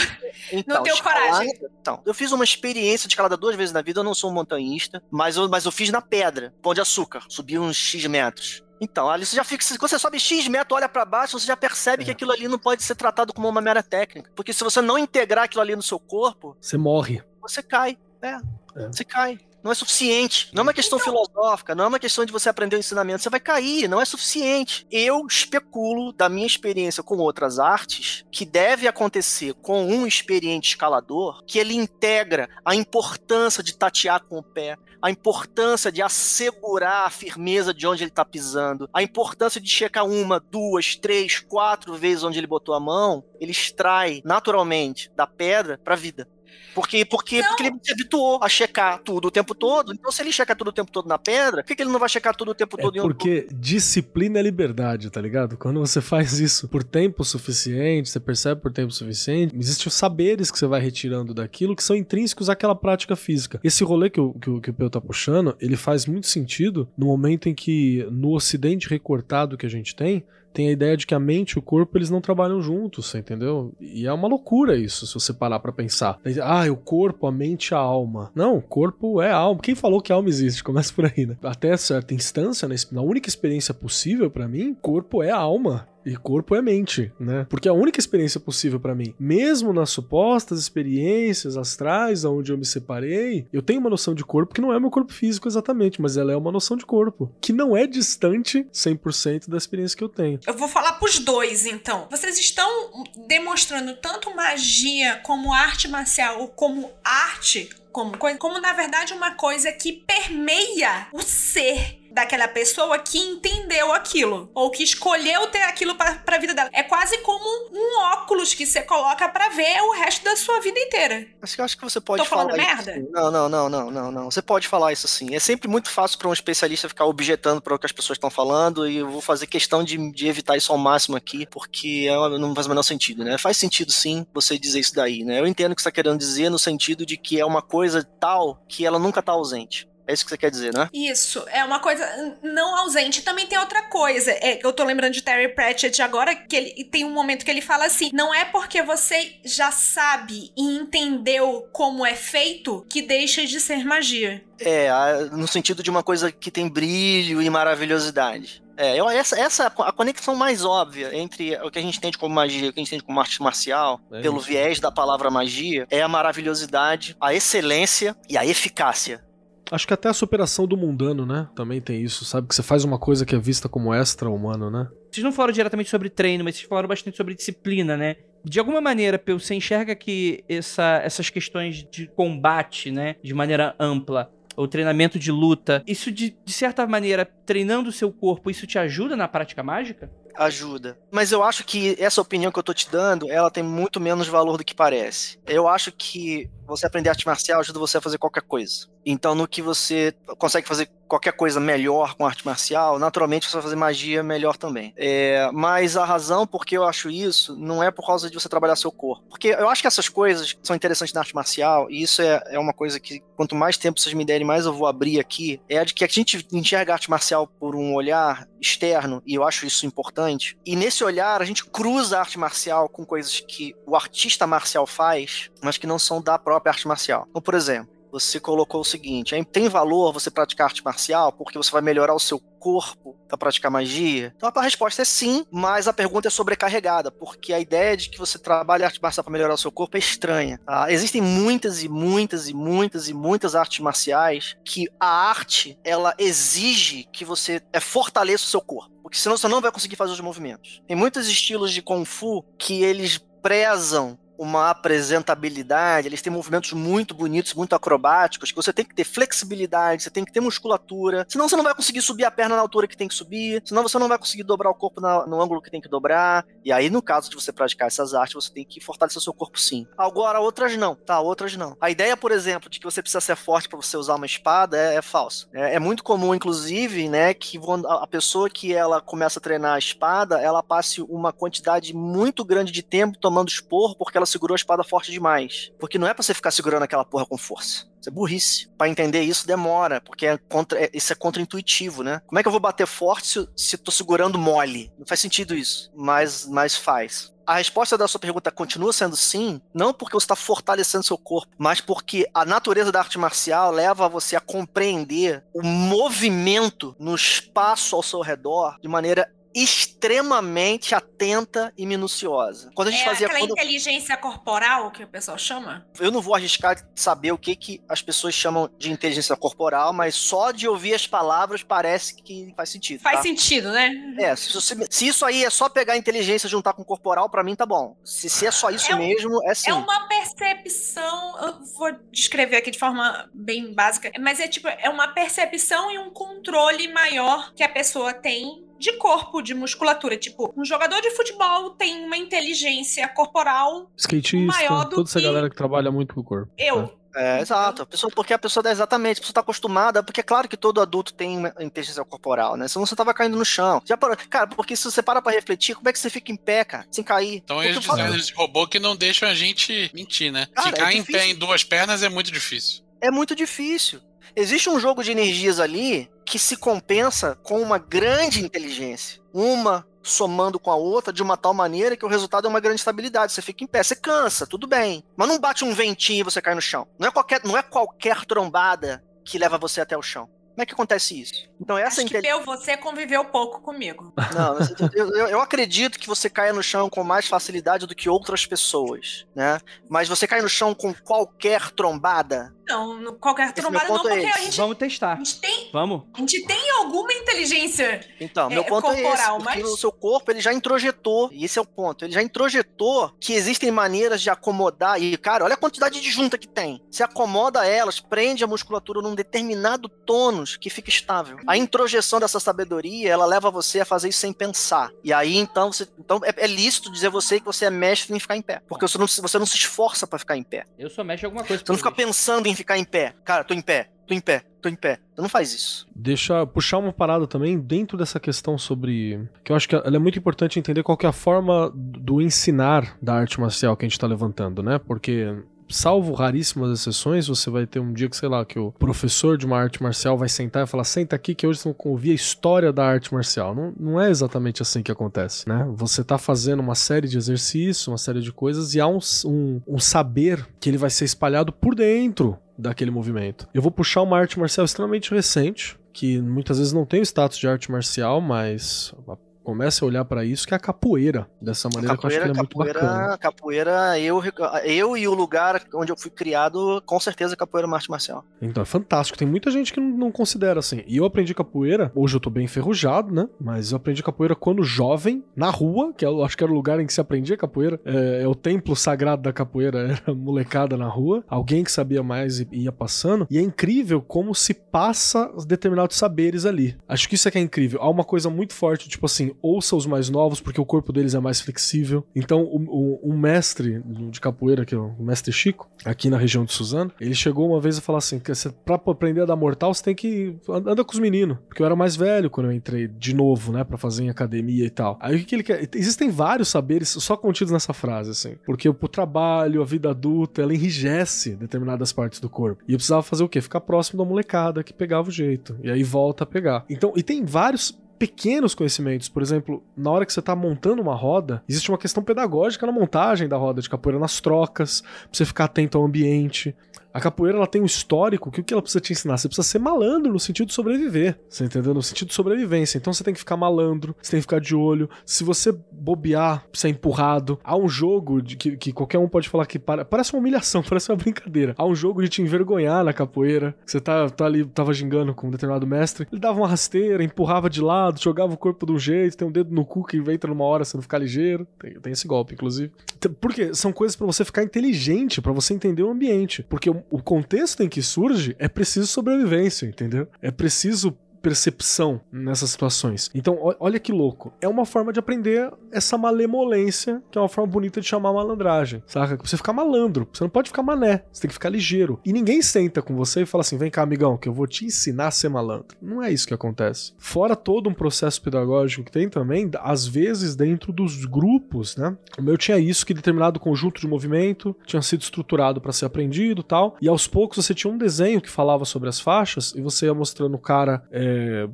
Então, não tenho escalada- coragem. Então, eu fiz uma experiência de escalada duas vezes na vida, eu não sou um montanhista, mas eu, mas eu fiz na pedra, pão de açúcar, subi uns X metros. Então, ali você já fica. Quando você sobe X metro, olha pra baixo, você já percebe É. que aquilo ali não pode ser tratado como uma mera técnica. Porque se você não integrar aquilo ali no seu corpo, Você morre. você cai. É, É. você cai. Não é suficiente. Não é uma questão filosófica, não é uma questão de você aprender o ensinamento. Você vai cair, não é suficiente. Eu especulo, da minha experiência com outras artes, que deve acontecer com um experiente escalador, que ele integra a importância de tatear com o pé, a importância de assegurar a firmeza de onde ele está pisando, a importância de checar uma, duas, três, quatro vezes onde ele botou a mão, ele extrai naturalmente da pedra para a vida. Porque, porque, porque ele se habituou a checar tudo o tempo todo. Então, se ele checa tudo o tempo todo na pedra, por que, que ele não vai checar tudo o tempo É todo em outro porque disciplina é liberdade, tá ligado? Quando você faz isso por tempo suficiente, você percebe por tempo suficiente, existem os saberes que você vai retirando daquilo que são intrínsecos àquela prática física. Esse rolê que o, que o, que o Peu tá puxando, ele faz muito sentido no momento em que, no ocidente recortado que a gente tem, tem a ideia de que a mente e o corpo eles não trabalham juntos, entendeu? E é uma loucura isso, se você parar pra pensar. Ah, o corpo, a mente a alma. Não, o corpo é alma. Quem falou que alma existe? Começa por aí, né? Até certa instância, na na única experiência possível pra mim, corpo é alma. E corpo é mente, né? Porque é a única experiência possível pra mim, mesmo nas supostas experiências astrais, onde eu me separei, eu tenho uma noção de corpo que não é meu corpo físico exatamente, mas ela é uma noção de corpo, que não é distante 100% da experiência que eu tenho. Eu vou falar pros dois, então. Vocês estão demonstrando tanto magia como arte marcial ou como arte, como coisa, como na verdade uma coisa que permeia o ser daquela pessoa que entendeu aquilo ou que escolheu ter aquilo pra, pra vida dela. É quase como um óculos que você coloca pra ver o resto da sua vida inteira. Mas eu acho que você pode Tô falando falar merda? isso. sim. Não, não, não, não, não, não. Você pode falar isso sim. É sempre muito fácil para um especialista ficar objetando para o que as pessoas estão falando e eu vou fazer questão de, de evitar isso ao máximo aqui, porque é não faz o menor sentido, né? Faz sentido sim você dizer isso daí, né? Eu entendo o que você está querendo dizer no sentido de que é uma coisa tal que ela nunca tá ausente. É isso que você quer dizer, né? Isso, é uma coisa não ausente. Também tem outra coisa. É, eu tô lembrando de Terry Pratchett agora, que ele tem um momento que ele fala assim: não é porque você já sabe e entendeu como é feito que deixa de ser magia. É, no sentido de uma coisa que tem brilho e maravilhosidade. É, eu- essa, essa é a co- a conexão mais óbvia entre o que a gente entende como magia e o que a gente entende como arte marcial, É pelo viés da palavra magia, é a maravilhosidade, a excelência e a eficácia. Acho que até a superação do mundano, né? Também tem isso, sabe? Que você faz uma coisa que é vista como extra-humano, né? Vocês não falaram diretamente sobre treino, mas vocês falaram bastante sobre disciplina, né? De alguma maneira, Peu, você enxerga que essa- essas questões de combate, né, de maneira ampla, ou treinamento de luta, isso de, de certa maneira, treinando o seu corpo, isso te ajuda na prática mágica? ajuda. Mas eu acho que essa opinião que eu tô te dando, ela tem muito menos valor do que parece. Eu acho que você aprender arte marcial ajuda você a fazer qualquer coisa. Então, no que você consegue fazer qualquer coisa melhor com arte marcial, naturalmente você vai fazer magia melhor também. É, mas a razão por que eu acho isso não é por causa de você trabalhar seu corpo. Porque eu acho que essas coisas são interessantes na arte marcial, e isso é, é uma coisa que quanto mais tempo vocês me derem, mais eu vou abrir aqui. É a de que a gente enxerga a arte marcial por um olhar externo, e eu acho isso importante. E nesse olhar, a gente cruza a arte marcial com coisas que o artista marcial faz, mas que não são da própria arte marcial. Então, por exemplo, você colocou o seguinte: tem valor você praticar arte marcial porque você vai melhorar o seu corpo para praticar magia? Então a resposta é sim, mas a pergunta é sobrecarregada, porque a ideia de que você trabalha arte marcial para melhorar o seu corpo é estranha. tá? Existem muitas e muitas e muitas e muitas artes marciais que a arte ela exige que você é, fortaleça o seu corpo, porque senão você não vai conseguir fazer os movimentos. Tem muitos estilos de kung fu que eles prezam uma apresentabilidade, eles têm movimentos muito bonitos, muito acrobáticos, que você tem que ter flexibilidade, você tem que ter musculatura, senão você não vai conseguir subir a perna na altura que tem que subir, senão você não vai conseguir dobrar o corpo na- no ângulo que tem que dobrar, e aí no caso de você praticar essas artes, você tem que fortalecer o seu corpo sim. Agora, outras não, tá? Outras não. A ideia, por exemplo, de que você precisa ser forte para você usar uma espada é, é falso. É, é muito comum, inclusive, né, que a pessoa que ela começa a treinar a espada, ela passe uma quantidade muito grande de tempo tomando esporro, porque ela segurou a espada forte demais. Porque não é pra você ficar segurando aquela porra com força. Isso é burrice. Pra entender isso demora, porque é contra, é, isso é contra-intuitivo, né? Como é que eu vou bater forte se, se tô segurando mole? Não faz sentido isso. Mas, mas faz. A resposta da sua pergunta continua sendo sim, não porque você está fortalecendo seu corpo, mas porque a natureza da arte marcial leva você a compreender o movimento no espaço ao seu redor de maneira extremamente atenta e minuciosa. Quando a gente é fazia aquela quando- inteligência corporal que o pessoal chama? eu não vou arriscar saber o que, que as pessoas chamam de inteligência corporal, mas só de ouvir as palavras parece que faz sentido. Faz tá? sentido, né? É, se, você- se isso aí é só pegar a inteligência e juntar com o corporal, pra mim tá bom. Se, se é só isso É um- mesmo, é sim. É uma percepção, eu vou descrever aqui de forma bem básica, mas é tipo, é uma percepção e um controle maior que a pessoa tem de corpo, de musculatura. Tipo, um jogador de futebol tem uma inteligência corporal, Skatista, Maior do toda essa que- galera que trabalha muito com o corpo. eu. É, exato. A pessoa, porque a pessoa, exatamente, a pessoa tá acostumada, porque é claro que todo adulto tem uma inteligência corporal, né? Senão você tava caindo no chão. Já parou? Cara, porque se você para pra refletir, como é que você fica em pé, cara? Sem cair? Então eles designers de robô que não deixam a gente mentir, né? Cara, Ficar é em pé em duas pernas é muito difícil. é muito difícil. Existe um jogo de energias ali que se compensa com uma grande inteligência. Uma somando com a outra de uma tal maneira que o resultado é uma grande estabilidade. Você fica em pé, você cansa, tudo bem. Mas não bate um ventinho e você cai no chão. Não é qualquer, não é qualquer trombada que leva você até o chão. Como é que acontece isso? Então essa Acho eu, você conviveu pouco comigo. Não, eu, eu- eu acredito que você caia no chão com mais facilidade do que outras pessoas, né? Mas você cai no chão com qualquer trombada. Não, no- qualquer Esse trombada não, ponto é porque a esse. gente, Vamos a testar. gente tem. Vamos. A gente tem alguma inteligência. Então, É, meu ponto é esse, corporal, porque mas- o seu corpo ele já introjetou, e esse é o ponto, ele já introjetou que existem maneiras de acomodar, e cara, olha a quantidade de junta que tem. Se acomoda elas, prende a musculatura num determinado tônus que fica estável. A introjeção dessa sabedoria, ela leva você a fazer isso sem pensar. E aí, então, você, então é, é lícito dizer você que você é mestre em ficar em pé, porque você não, se- você não se esforça pra ficar em pé. Eu só mexo em alguma coisa. Você não fica pensando em ficar em pé. Cara, tô em pé, tô em pé, tô em pé. Você não faz isso. Deixa puxar uma parada também dentro dessa questão sobre. Que eu acho que ela é muito importante entender qual que é a forma do ensinar da arte marcial que a gente tá levantando, né? Porque. Salvo raríssimas exceções, você vai ter um dia que, sei lá, que o professor de uma arte marcial vai sentar e falar: senta aqui que hoje vão ouvir a história da arte marcial. Não, não é exatamente assim que acontece, né? Você tá fazendo uma série de exercícios, uma série de coisas, e há um, um, um saber que ele vai ser espalhado por dentro daquele movimento. Eu vou puxar uma arte marcial extremamente recente, que muitas vezes não tem o status de arte marcial, mas comece a olhar pra isso, que é a capoeira. Dessa maneira que eu acho que ela é muito bacana. capoeira, eu, eu e o lugar onde eu fui criado, com certeza capoeira é uma arte marcial. Então é fantástico. Tem muita gente que não, não considera assim. E eu aprendi capoeira, hoje eu tô bem enferrujado, né? Mas eu aprendi capoeira quando jovem, na rua, que eu acho que era o lugar em que se aprendia capoeira. É, é o templo sagrado da capoeira, era molecada na rua. Alguém que sabia mais e ia passando. E é incrível como se passa determinados saberes ali. Acho que isso é que é incrível. Há uma coisa muito forte, tipo assim, ouça os mais novos, porque o corpo deles é mais flexível. Então, o, o, um mestre de capoeira, que é o mestre Chico, aqui na região de Suzano, ele chegou uma vez a falar assim: pra aprender a dar mortal, você tem que andar com os meninos. Porque eu era mais velho quando eu entrei de novo, né, pra fazer em academia e tal. Aí o que, que ele quer? Existem vários saberes só contidos nessa frase, assim. Porque o trabalho, a vida adulta, ela enrijece determinadas partes do corpo. E eu precisava fazer o quê? Ficar próximo da molecada que pegava o jeito. E aí volta a pegar. Então, e tem vários pequenos conhecimentos. Por exemplo, na hora que você está montando uma roda, existe uma questão pedagógica na montagem da roda de capoeira, nas trocas, pra você ficar atento ao ambiente. A capoeira ela tem um histórico que o que ela precisa te ensinar? Você precisa ser malandro no sentido de sobreviver. Você entendeu? No sentido de sobrevivência. Então você tem que ficar malandro, você tem que ficar de olho. Se você bobear, ser empurrado. Há um jogo de que, que qualquer um pode falar que para, parece uma humilhação, parece uma brincadeira. Há um jogo de te envergonhar na capoeira. Você tá, tá ali, tava gingando com um determinado mestre. Ele dava uma rasteira, empurrava de lado, jogava o corpo de um jeito, tem um dedo no cu que entra numa hora você não ficar ligeiro. Tem, tem esse golpe, inclusive. Porque são coisas para você ficar inteligente, para você entender o ambiente. Porque o, contexto em que surge é preciso sobrevivência, entendeu? É preciso percepção nessas situações. Então, olha que louco. É uma forma de aprender essa malemolência, que é uma forma bonita de chamar malandragem, saca? Você ficar malandro, você não pode ficar mané, você tem que ficar ligeiro. E ninguém senta com você e fala assim: vem cá, amigão, que eu vou te ensinar a ser malandro. Não é isso que acontece. Fora todo um processo pedagógico que tem também, às vezes dentro dos grupos, né? O meu tinha isso que determinado conjunto de movimento tinha sido estruturado para ser aprendido tal. E aos poucos você tinha um desenho que falava sobre as faixas e você ia mostrando o cara. É,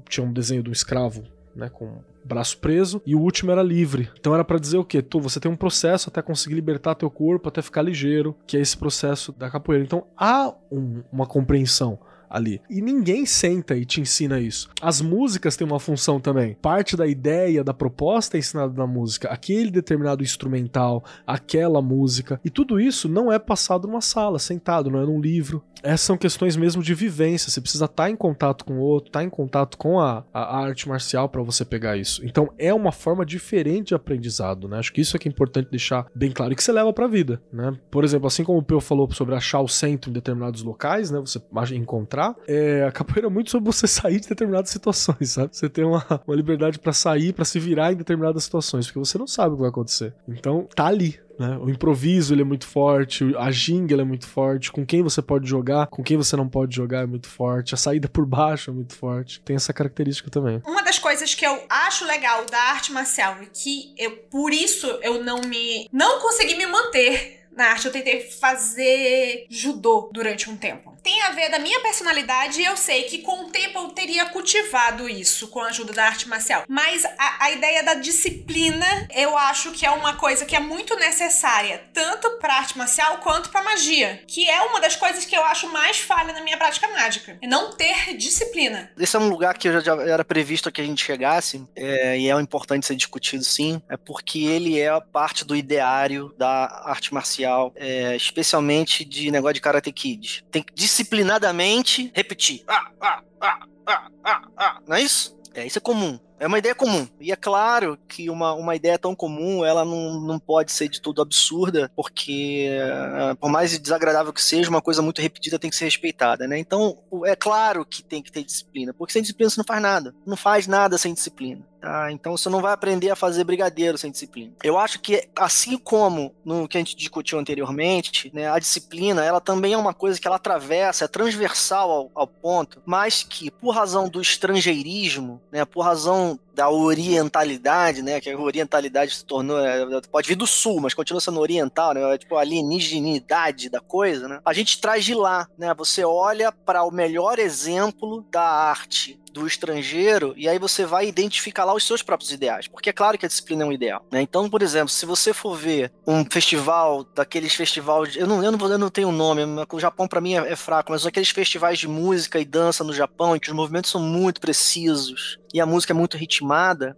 tinha um desenho do escravo, né? Com braço preso e o último era livre. Então era para dizer o quê? Tu, você tem um processo até conseguir libertar teu corpo, até ficar ligeiro, que é esse processo da capoeira. Então há um, uma compreensão ali. E ninguém senta e te ensina isso. As músicas têm uma função também. Parte da ideia, da proposta é ensinada na música. Aquele determinado instrumental, aquela música. E tudo isso não é passado numa sala, sentado, não é num livro. Essas são questões mesmo de vivência. Você precisa estar tá em contato com o outro, estar tá em contato com a, a arte marcial para você pegar isso. Então é uma forma diferente de aprendizado, né? Acho que isso é que é importante deixar bem claro e que você leva pra vida, né? Por exemplo, assim como o Peu falou sobre achar o centro em determinados locais, né? Você encontrar é, a capoeira é muito sobre você sair de determinadas situações, sabe? Você tem uma, uma liberdade para sair, para se virar em determinadas situações, porque você não sabe o que vai acontecer. Então, tá ali, né? O improviso ele é muito forte, a ginga é muito forte, com quem você pode jogar, com quem você não pode jogar é muito forte, a saída por baixo é muito forte. Tem essa característica também. Uma das coisas que eu acho legal da arte marcial e que eu por isso eu não me não consegui me manter na arte. Eu tentei fazer judô durante um tempo. Tem a ver da minha personalidade e eu sei que com o tempo eu teria cultivado isso com a ajuda da arte marcial. Mas a, a ideia da disciplina eu acho que é uma coisa que é muito necessária, tanto pra arte marcial quanto pra magia. Que é uma das coisas que eu acho mais falha na minha prática mágica. É não ter disciplina. Esse é um lugar que já era previsto que a gente chegasse, é, e é importante ser discutido sim, é porque ele é parte do ideário da arte marcial é, especialmente de negócio de Karate Kid. Tem que disciplinadamente repetir. Ah, ah, ah, ah, ah, ah. Não é isso? É, isso é comum. É uma ideia comum. E é claro que uma, uma ideia tão comum, ela não, não pode ser de tudo absurda, porque eh, por mais desagradável que seja, uma coisa muito repetida tem que ser respeitada, né? Então, é claro que tem que ter disciplina, porque sem disciplina você não faz nada. Não faz nada sem disciplina. Tá? Então você não vai aprender a fazer brigadeiro sem disciplina. Eu acho que, assim como no que a gente discutiu anteriormente, né, a disciplina ela também é uma coisa que ela atravessa, é transversal ao, ao ponto, mas que, por razão do estrangeirismo, né, por razão don't da orientalidade, né? Que a orientalidade se tornou. É, pode vir do sul, mas continua sendo oriental, né? É, tipo, a alienígenidade da coisa, né? A gente traz de lá, né? Você olha para o melhor exemplo da arte do estrangeiro e aí você vai identificar lá os seus próprios ideais, porque é claro que a disciplina é um ideal, né? Então, por exemplo, se você for ver um festival daqueles festivais, eu não, eu não, eu não tenho nome, o Japão para mim é, é fraco, mas aqueles festivais de música e dança no Japão em que os movimentos são muito precisos, e a música é muito ritmada,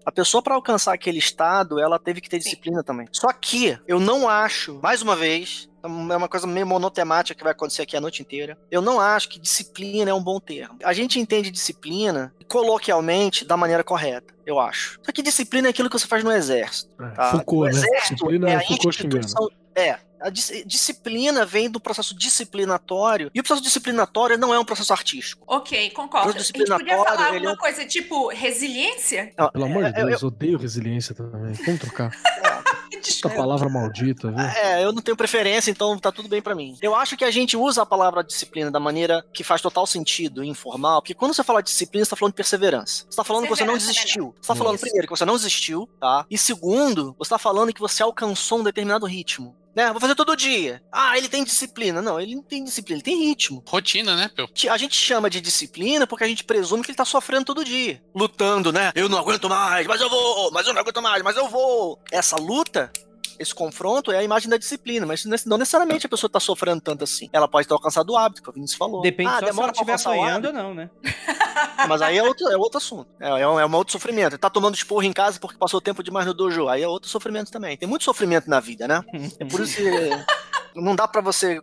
a pessoa para alcançar aquele estado, ela teve que ter disciplina Sim. também. Só que eu não acho, mais uma vez, é uma coisa meio monotemática que vai acontecer aqui a noite inteira. Eu não acho que disciplina é um bom termo. A gente entende disciplina coloquialmente da maneira correta, eu acho. Só que disciplina é aquilo que você faz no exército. É, tá? Foucault, o né? Disciplina é, é a Foucault instituição, é, a disciplina vem do processo disciplinatório, e o processo disciplinatório não é um processo artístico. Ok, concordo. A gente podia falar alguma é coisa tipo resiliência? Não, Pelo amor de é, Deus, eu, eu odeio resiliência também. Vamos trocar. Essa palavra maldita, viu? É, eu não tenho preferência, então tá tudo bem para mim. Eu acho que a gente usa a palavra disciplina da maneira que faz total sentido, informal, porque quando você fala disciplina, você tá falando de perseverança. Você tá falando que você não desistiu. Você tá falando, Isso. primeiro, que você não desistiu, tá? E segundo, você tá falando que você alcançou um determinado ritmo né? Vou fazer todo dia. Ah, ele tem disciplina. Não, ele não tem disciplina, ele tem ritmo. Rotina, né, Peu? A gente chama de disciplina porque a gente presume que ele tá sofrendo todo dia. Lutando, né? Eu não aguento mais, mas eu vou, mas eu não aguento mais, mas eu vou. Essa luta esse confronto é a imagem da disciplina, mas não necessariamente a pessoa tá sofrendo tanto assim. Ela pode ter alcançado o hábito, que o Vinícius falou. Depende ah, só demora se ela estiver apanhando ou não, né? Mas aí é outro, é outro assunto. É, é, um, é um outro sofrimento. Ele tá tomando esporro em casa porque passou tempo demais no dojo. Aí é outro sofrimento também. Tem muito sofrimento na vida, né? É por isso que não dá para você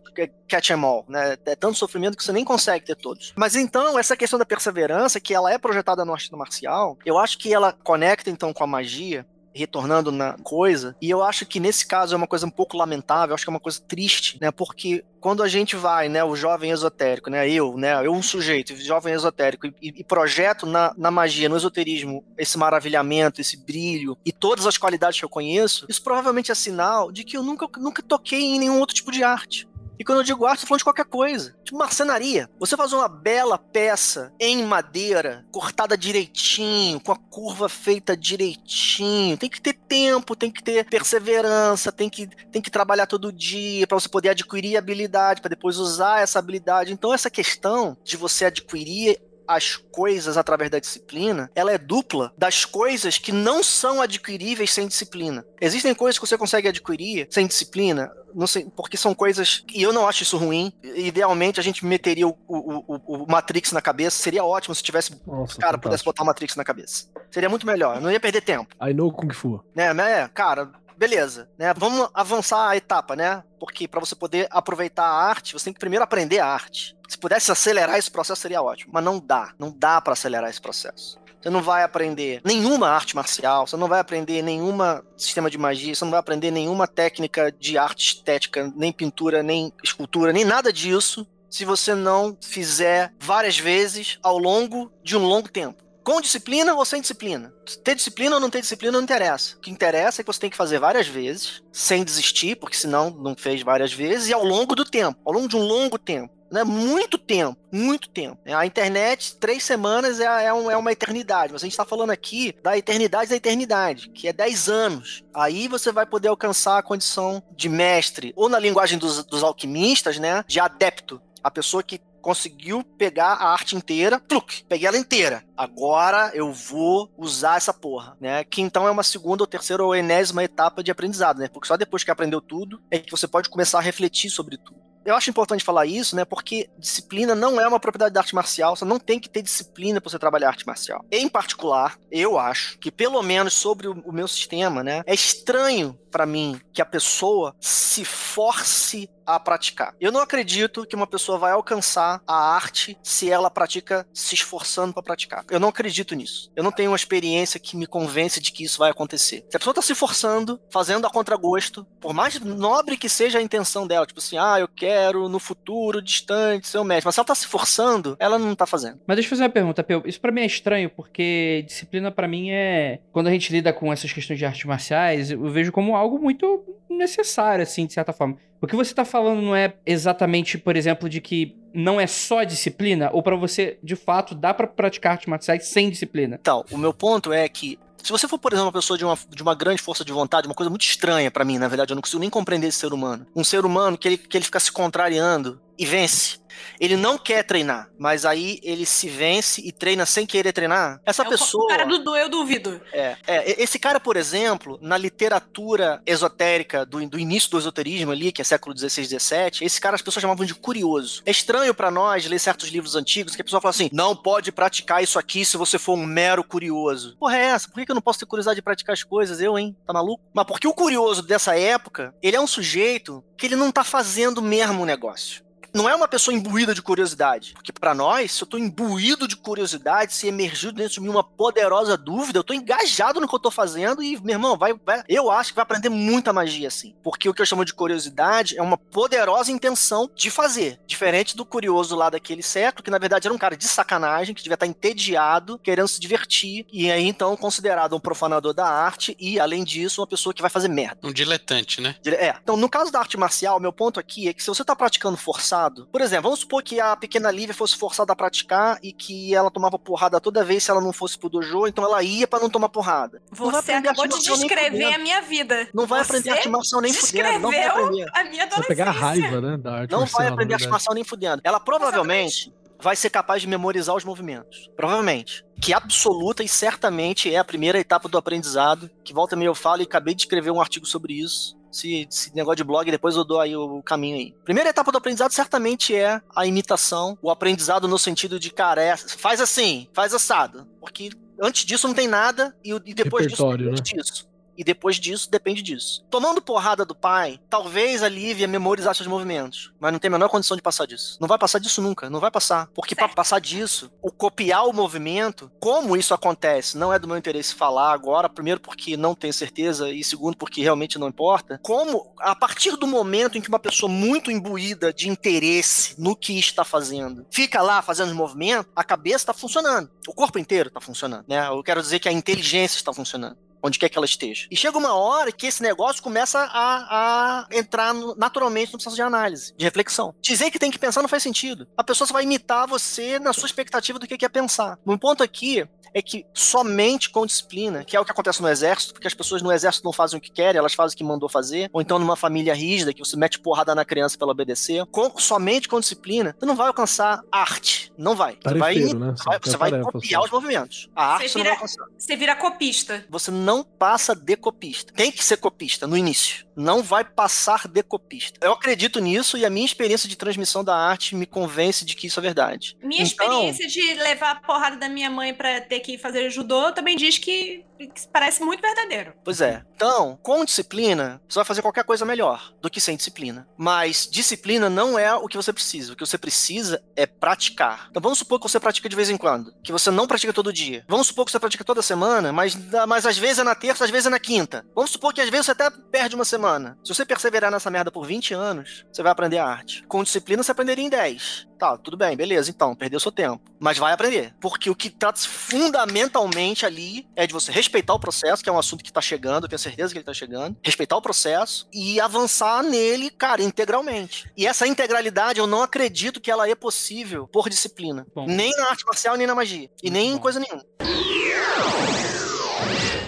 catch em all, né? É tanto sofrimento que você nem consegue ter todos. Mas então, essa questão da perseverança, que ela é projetada no arte marcial, eu acho que ela conecta então com a magia, retornando na coisa, e eu acho que nesse caso é uma coisa um pouco lamentável, acho que é uma coisa triste, né? Porque quando a gente vai, né, o jovem esotérico, né, eu, né, eu um sujeito, jovem esotérico, e, e projeto na, na magia, no esoterismo, esse maravilhamento, esse brilho e todas as qualidades que eu conheço, isso provavelmente é sinal de que eu nunca, nunca toquei em nenhum outro tipo de arte. E quando eu digo arte, eu tô falando de qualquer coisa. Tipo marcenaria. Você faz uma bela peça em madeira, cortada direitinho, com a curva feita direitinho. Tem que ter tempo, tem que ter perseverança, tem que, tem que trabalhar todo dia para você poder adquirir habilidade, para depois usar essa habilidade. Então, essa questão de você adquirir as coisas através da disciplina, ela é dupla das coisas que não são adquiríveis sem disciplina. Existem coisas que você consegue adquirir sem disciplina, não sei, porque são coisas. E eu não acho isso ruim. Idealmente a gente meteria o, o, o, o Matrix na cabeça. Seria ótimo se tivesse. Nossa, cara, fantástico. pudesse botar o Matrix na cabeça. Seria muito melhor. Eu não ia perder tempo. I know Kung Fu. Né, né? Cara, beleza, né? Vamos avançar a etapa, né? Porque para você poder aproveitar a arte, você tem que primeiro aprender a arte. Se pudesse acelerar esse processo seria ótimo, mas não dá, não dá para acelerar esse processo. Você não vai aprender nenhuma arte marcial, você não vai aprender nenhuma sistema de magia, você não vai aprender nenhuma técnica de arte estética, nem pintura, nem escultura, nem nada disso, se você não fizer várias vezes ao longo de um longo tempo. Com disciplina ou sem disciplina? Ter disciplina ou não ter disciplina não interessa. O que interessa é que você tem que fazer várias vezes, sem desistir, porque senão não fez várias vezes, e ao longo do tempo, ao longo de um longo tempo. Né? Muito tempo, muito tempo. A internet, três semanas é, é, um- é uma eternidade. Mas a gente está falando aqui da eternidade da eternidade, que é 10 anos. Aí você vai poder alcançar a condição de mestre, ou na linguagem dos, dos alquimistas, né? De adepto. A pessoa que conseguiu pegar a arte inteira, truque, peguei ela inteira. Agora eu vou usar essa porra, né? Que então é uma segunda ou terceira ou enésima etapa de aprendizado, né? Porque só depois que aprendeu tudo é que você pode começar a refletir sobre tudo. Eu acho importante falar isso, né? Porque disciplina não é uma propriedade da arte marcial, você não tem que ter disciplina para você trabalhar arte marcial. Em particular, eu acho que pelo menos sobre o meu sistema, né, é estranho para mim que a pessoa se force a praticar. Eu não acredito que uma pessoa vai alcançar a arte se ela pratica se esforçando para praticar. Eu não acredito nisso. Eu não tenho uma experiência que me convence de que isso vai acontecer. Se a pessoa tá se forçando, fazendo a contragosto, por mais nobre que seja a intenção dela, tipo assim, ah, eu quero no futuro distante ser o mestre, mas se ela tá se forçando, ela não tá fazendo. Mas deixa eu fazer uma pergunta, Peu. Isso pra mim é estranho, porque disciplina pra mim é. Quando a gente lida com essas questões de artes marciais, eu vejo como algo muito necessário, assim, de certa forma. O que você tá falando não é exatamente, por exemplo, de que não é só disciplina, ou pra você, de fato, dá pra praticar artes marciais sem disciplina? Então, o meu ponto é que se você for, por exemplo, uma pessoa de uma, de uma grande força de vontade, uma coisa muito estranha pra mim, na verdade, eu não consigo nem compreender esse ser humano. Um ser humano que ele, que ele fica se contrariando e vence. Ele não quer treinar, mas aí ele se vence e treina sem querer treinar. Essa É o pessoa. cara do, do eu duvido. É, é, esse cara, por exemplo, na literatura esotérica do, do início do esoterismo ali, que é século XVI, XVII, esse cara as pessoas chamavam de curioso. É estranho pra nós ler certos livros antigos que a pessoa fala assim: não pode praticar isso aqui se você for um mero curioso. Porra, é essa? Por que que eu não posso ter curiosidade de praticar as coisas? Eu, hein? Tá maluco? Mas porque o curioso dessa época, ele é um sujeito que ele não tá fazendo mesmo o negócio não é uma pessoa imbuída de curiosidade. Porque pra nós, se eu tô imbuído de curiosidade, se emergiu dentro de mim uma poderosa dúvida, eu tô engajado no que eu tô fazendo e, meu irmão, vai, vai- eu acho que vai aprender muita magia assim. Porque o que eu chamo de curiosidade é uma poderosa intenção de fazer. Diferente do curioso lá daquele século, que na verdade era um cara de sacanagem, que devia estar entediado, querendo se divertir, e aí então considerado um profanador da arte e, além disso, uma pessoa que vai fazer merda. Um diletante, né? É. Então, no caso da arte marcial, meu ponto aqui é que se você tá praticando forçado, por exemplo, vamos supor que a pequena Lívia fosse forçada a praticar e que ela tomava porrada toda vez se ela não fosse pro dojo, então ela ia pra não tomar porrada. Você acabou de descrever a minha vida. Não vai Você aprender arte marcial nem fudendo. Não vai descreveu aprender. a minha Vai pegar a adolescência. raiva, né? Da arte Não marcial, vai aprender marcial nem fudendo. Ela provavelmente vai ser capaz de memorizar os movimentos. Provavelmente. Que absoluta e certamente é a primeira etapa do aprendizado. Que volta meia eu falo e acabei de escrever um artigo sobre isso. Esse, esse negócio de blog, depois eu dou aí o caminho aí. Primeira etapa do aprendizado certamente é a imitação, o aprendizado no sentido de, cara, é, faz assim, faz assado. Porque antes disso não tem nada e, e depois disso né? disso. E depois disso, depende disso. Tomando porrada do pai, talvez a memorizar seus movimentos. Mas não tem a menor condição de passar disso. Não vai passar disso nunca. Não vai passar. Porque para passar disso, o copiar o movimento, como isso acontece, não é do meu interesse falar agora. Primeiro, porque não tenho certeza. E segundo, porque realmente não importa. Como, a partir do momento em que uma pessoa muito imbuída de interesse no que está fazendo fica lá fazendo os movimentos, a cabeça está funcionando. O corpo inteiro está funcionando. Né? Eu quero dizer que a inteligência está funcionando onde quer que ela esteja. E chega uma hora que esse negócio começa a, a entrar no, naturalmente no processo de análise, de reflexão. Dizer que tem que pensar não faz sentido. A pessoa só vai imitar você na sua expectativa do que quer pensar. Um ponto aqui é que somente com disciplina, que é o que acontece no exército, porque as pessoas no exército não fazem o que querem, elas fazem o que mandou fazer, ou então numa família rígida, que você mete porrada na criança para ela obedecer, com, somente com disciplina, você não vai alcançar arte. Não vai. Você vai, né? vai, você vai copiar os movimentos. A arte você, vira, não vai alcançar. Você vira copista. Você não passa de copista. Tem que ser copista no início. Não vai passar de copista. Eu acredito nisso e a minha experiência de transmissão da arte me convence de que isso é verdade. Minha então, experiência de levar a porrada da minha mãe para ter que fazer judô também diz que, que parece muito verdadeiro. Pois é. Então, com disciplina, você vai fazer qualquer coisa melhor do que sem disciplina. Mas disciplina não é o que você precisa. O que você precisa é praticar. Então vamos supor que você pratica de vez em quando, que você não pratica todo dia. Vamos supor que você pratica toda semana, mas, mas às vezes é na terça, às vezes é na quinta. Vamos supor que às vezes você até perde uma semana. Se você perseverar nessa merda por 20 anos, você vai aprender a arte. Com disciplina, você aprenderia em 10. Tá, tudo bem, beleza, então, perdeu seu tempo. Mas vai aprender. Porque o que trata fundamentalmente ali é de você respeitar o processo, que é um assunto que tá chegando, eu tenho certeza que ele tá chegando. Respeitar o processo e avançar nele, cara, integralmente. E essa integralidade, eu não acredito que ela é possível por disciplina. Bom. Nem na arte marcial, nem na magia. E nem Bom. em coisa nenhuma.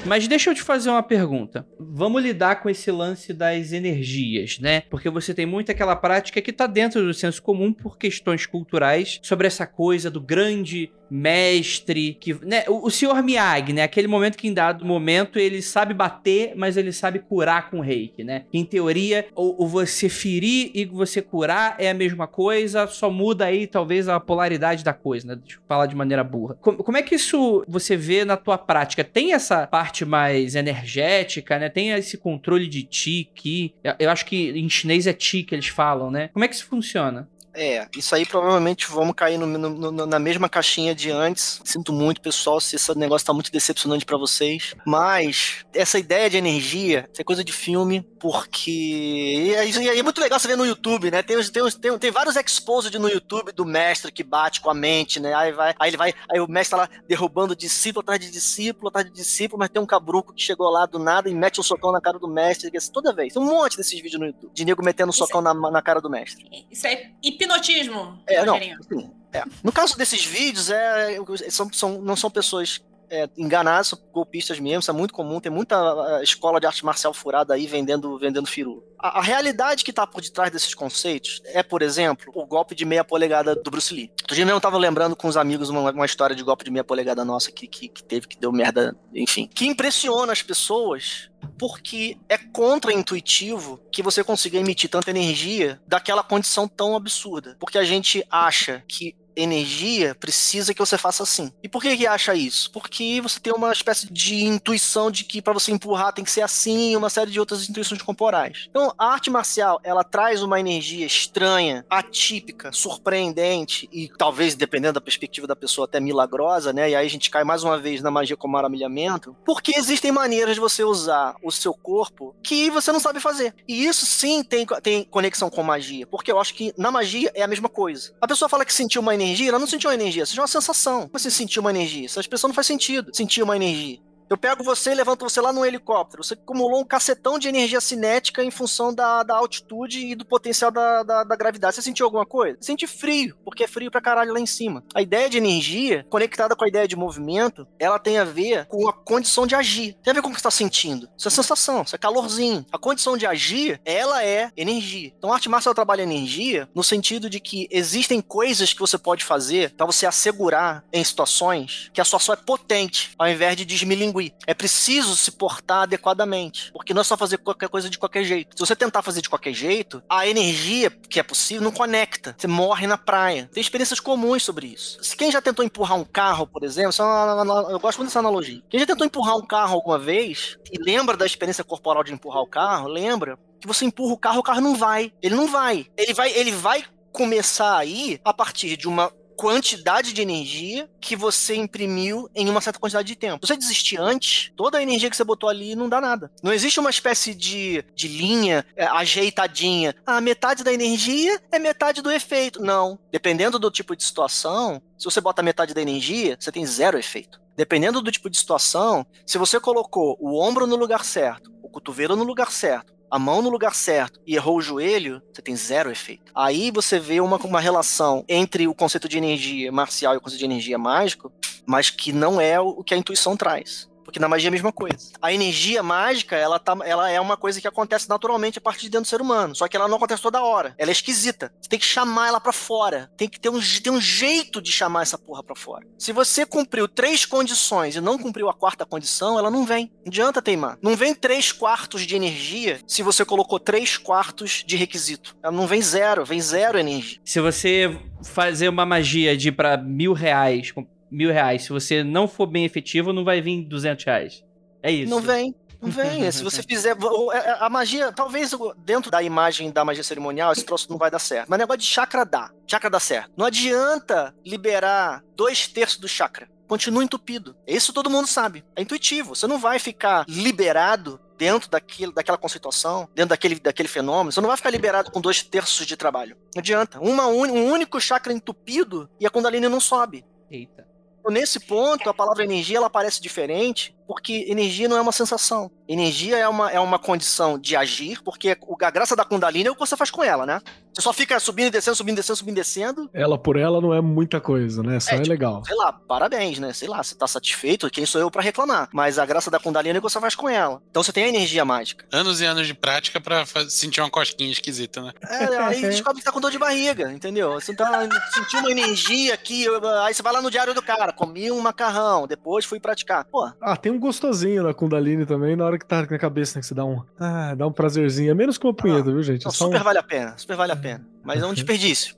Mas deixa eu te fazer uma pergunta. Vamos lidar com esse lance das energias, né? Porque você tem muito aquela prática que tá dentro do senso comum por questões culturais sobre essa coisa do grande mestre, que, né, o, o senhor Miyagi, né, aquele momento que em dado momento ele sabe bater, mas ele sabe curar com reiki, né? Em teoria, o, o você ferir e você curar é a mesma coisa, só muda aí talvez a polaridade da coisa, né? Falar de maneira burra. Como, como é que isso você vê na tua prática? Tem essa parte mais energética, né? Tem esse controle de ti, ki. Eu, eu acho que em chinês é ti que eles falam, né? Como é que isso funciona? É, isso aí provavelmente vamos cair no, no, no, na mesma caixinha de antes. Sinto muito, pessoal, se esse negócio tá muito decepcionante para vocês. Mas essa ideia de energia é coisa de filme, porque. E é, muito legal você ver no YouTube, né? Tem, tem, tem, tem vários exposed no YouTube do mestre que bate com a mente, né? Aí, vai, aí ele vai. Aí o mestre tá lá derrubando discípulo atrás de discípulo, atrás de discípulo, mas tem um cabruco que chegou lá do nada e mete um socão na cara do mestre. Toda vez. Tem um monte desses vídeos no YouTube. De nego metendo um socão é... na, na cara do mestre. Isso é hipnotismo. É, não, sim, é. No caso desses vídeos, é, são, são, não são pessoas é, enganados, são golpistas mesmo, isso é muito comum, tem muita escola de arte marcial furada aí vendendo, vendendo firu. A, a realidade que está por detrás desses conceitos é, por exemplo, o golpe de meia polegada do Bruce Lee. Outro dia mesmo eu tava lembrando com os amigos uma, uma história de golpe de meia polegada nossa que, que, que teve, que deu merda, enfim. Que impressiona as pessoas porque é contra-intuitivo que você consiga emitir tanta energia daquela condição tão absurda. Porque a gente acha que energia precisa que você faça assim. E por que que acha isso? Porque você tem uma espécie de intuição de que para você empurrar tem que ser assim, e uma série de outras intuições corporais. Então, a arte marcial, ela traz uma energia estranha, atípica, surpreendente e talvez dependendo da perspectiva da pessoa até milagrosa, né? E aí a gente cai mais uma vez na magia como maravilhamento, porque existem maneiras de você usar o seu corpo que você não sabe fazer. E isso sim tem, tem conexão com magia, porque eu acho que na magia é a mesma coisa. A pessoa fala que sentiu uma energia energia, ela não sentiu uma energia, sentiu uma sensação. Você sentiu uma energia? Essa expressão não faz sentido. Sentir uma energia. Eu pego você e levanto você lá no helicóptero. Você acumulou um cacetão de energia cinética em função da, da altitude e do potencial da, da, da, gravidade. Você sentiu alguma coisa? Sente frio, porque é frio pra caralho lá em cima. A ideia de energia, conectada com a ideia de movimento, ela tem a ver com a condição de agir. Tem a ver com o que você está sentindo. Isso é sensação, isso é calorzinho. A condição de agir, ela é energia. Então a arte marcial trabalha energia no sentido de que existem coisas que você pode fazer para você assegurar em situações que a sua ação é potente, ao invés de desmilingar extinguir. É preciso se portar adequadamente. Porque não é só fazer qualquer coisa de qualquer jeito. Se você tentar fazer de qualquer jeito, a energia que é possível não conecta. Você morre na praia. Tem experiências comuns sobre isso. Se quem já tentou empurrar um carro, por exemplo, é eu gosto muito dessa analogia. Quem já tentou empurrar um carro alguma vez e lembra da experiência corporal de empurrar o carro, lembra que você empurra o carro, o carro não vai. Ele não vai. Ele vai, ele vai começar aí a partir de uma quantidade de energia que você imprimiu em uma certa quantidade de tempo. Se você desistir antes, toda a energia que você botou ali não dá nada. Não existe uma espécie de, de linha é, ajeitadinha. Ah, metade da energia é metade do efeito. Não. Dependendo do tipo de situação, se você bota metade da energia, você tem zero efeito. Dependendo do tipo de situação, se você colocou o ombro no lugar certo, o cotovelo no lugar certo, a mão no lugar certo e errou o joelho, você tem zero efeito. Aí você vê uma, uma relação entre o conceito de energia marcial e o conceito de energia mágico, mas que não é o que a intuição traz. Porque na magia é a mesma coisa. A energia mágica, ela, tá, ela é uma coisa que acontece naturalmente a partir de dentro do ser humano. Só que ela não acontece toda hora. Ela é esquisita. Você tem que chamar ela para fora. Tem que ter um, ter um jeito de chamar essa porra pra fora. Se você cumpriu três condições e não cumpriu a quarta condição, ela não vem. Não adianta teimar. Não vem três quartos de energia se você colocou três quartos de requisito. Ela não vem zero, vem zero energia. Se você fazer uma magia de pra mil reais mil reais. Se você não for bem efetivo, não vai vir 200 reais. É isso. Não vem. Não vem. Se você fizer. É, é, a magia, talvez dentro da imagem da magia cerimonial, esse troço não vai dar certo. Mas negócio de chakra dá. Chakra dá certo. Não adianta liberar dois terços do chakra. Continua entupido. Isso todo mundo sabe. É intuitivo. Você não vai ficar liberado dentro daquilo, daquela conceituação, dentro daquele, daquele fenômeno, você não vai ficar liberado com dois terços de trabalho. Não adianta. Uma, um único chakra entupido e a Kundalini não sobe. Eita. Nesse ponto, a palavra energia ela parece diferente, porque energia não é uma sensação. Energia é uma, é uma condição de agir, porque a graça da Kundalini é o que você faz com ela, né? Você só fica subindo e descendo, subindo e descendo, subindo e descendo. Ela por ela não é muita coisa, né? Só é, é tipo, legal. Sei lá, parabéns, né? Sei lá, você tá satisfeito, quem sou eu para reclamar? Mas a graça da Kundalini é o que você faz com ela. Então você tem a energia mágica. Anos e anos de prática para sentir uma cosquinha esquisita, né? É, aí descobre que tá com dor de barriga, entendeu? Você tá sentindo uma energia aqui, aí você vai lá no diário do cara, comi um macarrão, depois fui praticar. Pô. Ah, tem um gostosinho na Kundalini também, na hora que tá na cabeça, né? Que você dá um. Ah, dá um prazerzinho. É menos que uma punheta, viu, gente? Não, é super um... vale a pena, super vale a pena. Mas é um desperdício.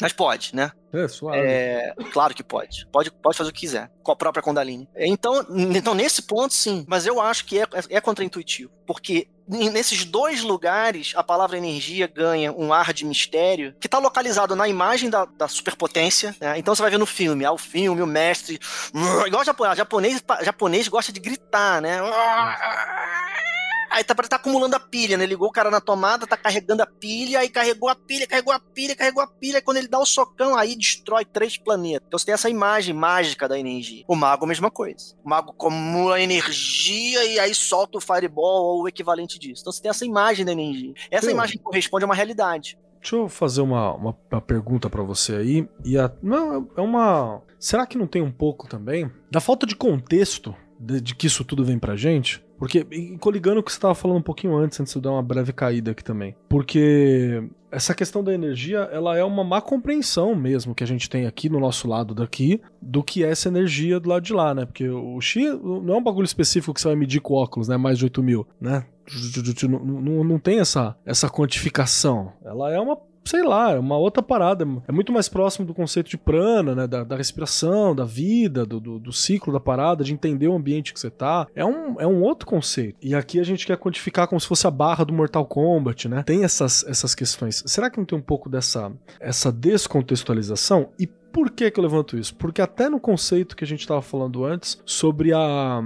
Mas pode, né? É, suave. É, claro que pode. Pode, pode fazer o que quiser. Com a própria Kundalini. Então, então, nesse ponto, sim. Mas eu acho que é, é contraintuitivo. Porque nesses dois lugares, a palavra energia ganha um ar de mistério que está localizado na imagem da, da superpotência. Né? Então você vai ver no filme, ah, o filme, o mestre. Igual japonês, japonês, japonês gosta de gritar, né? Aí tá, tá acumulando a pilha, né? Ligou o cara na tomada, tá carregando a pilha, aí carregou a pilha, carregou a pilha, carregou a pilha. quando ele dá o socão, aí destrói três planetas. Então você tem essa imagem mágica da energia. O mago, a mesma coisa. O mago acumula energia e aí solta o fireball ou o equivalente disso. Então você tem essa imagem da energia. Essa imagem corresponde a uma realidade. Deixa eu fazer uma, uma, uma pergunta para você aí. E a, não, é uma. Será que não tem um pouco também da falta de contexto de, de que isso tudo vem pra gente? Porque, coligando o que você estava falando um pouquinho antes, antes de eu dar uma breve caída aqui também. Porque essa questão da energia, ela é uma má compreensão mesmo que a gente tem aqui no nosso lado daqui, do que é essa energia do lado de lá, né? Porque o Xi não é um bagulho específico que você vai medir com óculos, né? Mais de 8 mil, né? Não, não, não tem essa, essa quantificação. Ela é uma sei lá, é uma outra parada. É muito mais próximo do conceito de prana, né? Da, da respiração, da vida, do, do, do, ciclo da parada, de entender o ambiente que você tá. É um, é um outro conceito. E aqui a gente quer quantificar como se fosse a barra do Mortal Kombat, né? Tem essas, essas questões. Será que não tem um pouco dessa essa descontextualização? E por que, que eu levanto isso? Porque até no conceito que a gente estava falando antes sobre a,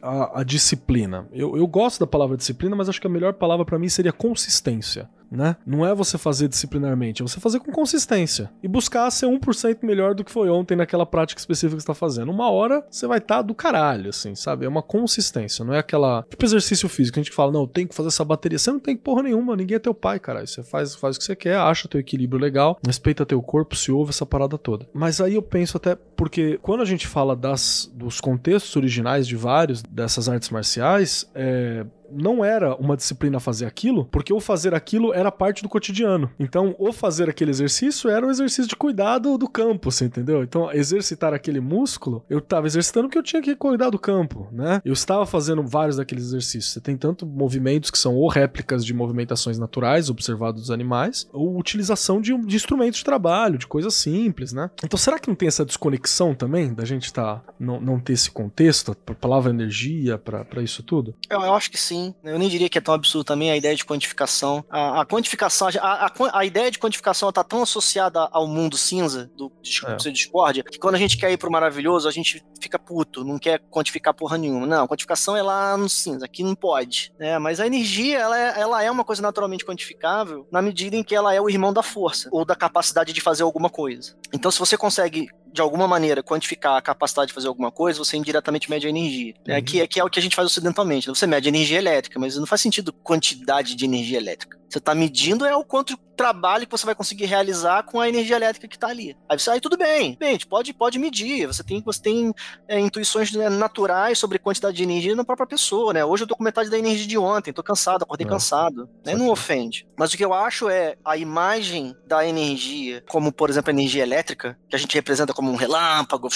a, a disciplina. Eu, eu gosto da palavra disciplina, mas acho que a melhor palavra para mim seria consistência né? Não é você fazer disciplinarmente, é você fazer com consistência e buscar ser 1% melhor do que foi ontem naquela prática específica que você tá fazendo. Uma hora você vai estar tá do caralho, assim, sabe? É uma consistência, não é aquela. Tipo exercício físico, a gente fala, não, tem que fazer essa bateria. Você não tem porra nenhuma, ninguém é teu pai, caralho. Você faz, faz o que você quer, acha teu equilíbrio legal, respeita teu corpo, se ouve essa parada toda. Mas aí eu penso até, porque quando a gente fala das, dos contextos originais de vários dessas artes marciais, é não era uma disciplina fazer aquilo, porque o fazer aquilo era parte do cotidiano. Então, o fazer aquele exercício era o exercício de cuidado do campo, você entendeu? Então, exercitar aquele músculo, eu estava exercitando porque eu tinha que cuidar do campo, né? Eu estava fazendo vários daqueles exercícios. Você tem tanto movimentos que são ou réplicas de movimentações naturais observados dos animais, ou utilização de, de instrumentos de trabalho, de coisas simples, né? Então, será que não tem essa desconexão também da gente tá, não, não ter esse contexto, a palavra energia para isso tudo? Eu, eu, acho que sim. Eu nem diria que é tão absurdo também a ideia de quantificação. A, a quantificação, a, a, a, ideia de quantificação está tão associada ao mundo cinza do é. Discord que quando a gente quer ir pro maravilhoso, a gente fica puto, não quer quantificar porra nenhuma. Não, a quantificação é lá no cinza, aqui não pode. Né? Mas a energia, ela é, ela é uma coisa naturalmente quantificável na medida em que ela é o irmão da força ou da capacidade de fazer alguma coisa. Então, se você consegue de alguma maneira, quantificar a capacidade de fazer alguma coisa, você indiretamente mede a energia. Uhum. É, que, que é o que a gente faz ocidentalmente. Você mede a energia elétrica, mas não faz sentido quantidade de energia elétrica. Você está medindo é o quanto trabalho que você vai conseguir realizar com a energia elétrica que está ali. Aí você, aí tudo bem, bem, pode, pode medir. Você tem, você tem é, intuições né, naturais sobre quantidade de energia na própria pessoa, né? Hoje eu tô com metade da energia de ontem, tô cansado, acordei é. cansado. Né? Não ofende. Mas o que eu acho é a imagem da energia, como por exemplo a energia elétrica, que a gente representa como um relâmpago,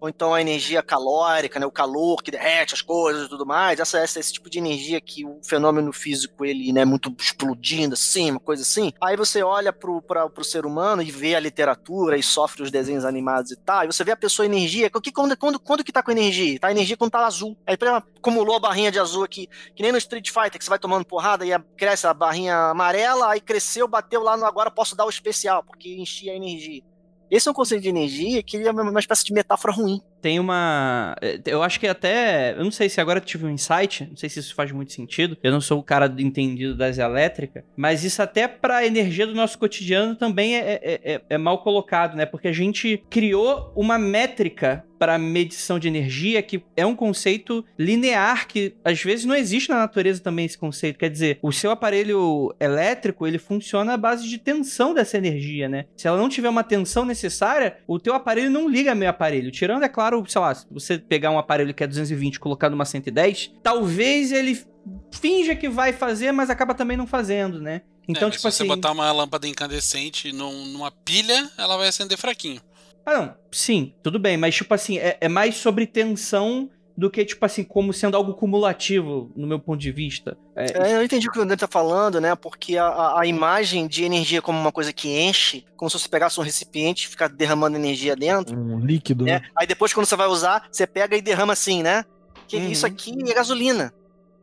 ou então a energia calórica, né? O calor que derrete as coisas e tudo mais. Essa, essa esse tipo de energia que o fenômeno físico ele, né, muito explodindo assim, uma coisa assim. Aí você olha pro, pra, pro ser humano e vê a literatura e sofre os desenhos animados e tal, e você vê a pessoa energia. Que, quando, quando, quando que tá com energia? Tá energia quando tá azul. Aí acumulou a barrinha de azul aqui, que nem no Street Fighter, que você vai tomando porrada e cresce a barrinha amarela, aí cresceu, bateu lá no agora posso dar o especial, porque enchia a energia. Esse é um conceito de energia que é uma espécie de metáfora ruim tem uma. Eh, eu acho que até. Eu não sei se agora tive um insight, não sei se isso faz muito sentido. Eu não sou o cara entendido das elétricas, mas isso até pra energia do nosso cotidiano também é, é, é, é mal colocado, né? Porque a gente criou uma métrica para medição de energia, que é um conceito linear que às vezes não existe na natureza também esse conceito. Quer dizer, o seu aparelho elétrico, ele funciona à base de tensão dessa energia, né? Se ela não tiver uma tensão necessária, o teu aparelho não liga meu aparelho. Tirando, é claro, sei lá, se você pegar um aparelho que é 220 e colocar numa 110, talvez ele finja que vai fazer, mas acaba também não fazendo, né? Então, é, tipo se assim. Se você botar uma lâmpada incandescente num, numa pilha, ela vai acender fraquinho. Ah, não. Sim, tudo bem, mas, tipo assim, é, é mais sobre tensão do que, tipo assim, como sendo algo cumulativo, no meu ponto de vista. É, é, eu entendi o que o André tá falando, né? Porque a, a, imagem de energia como uma coisa que enche, como se você pegasse um recipiente e ficar derramando energia dentro. Um líquido, né? né? Aí depois, quando você vai usar, você pega e derrama assim, né? Que uhum. isso aqui é gasolina.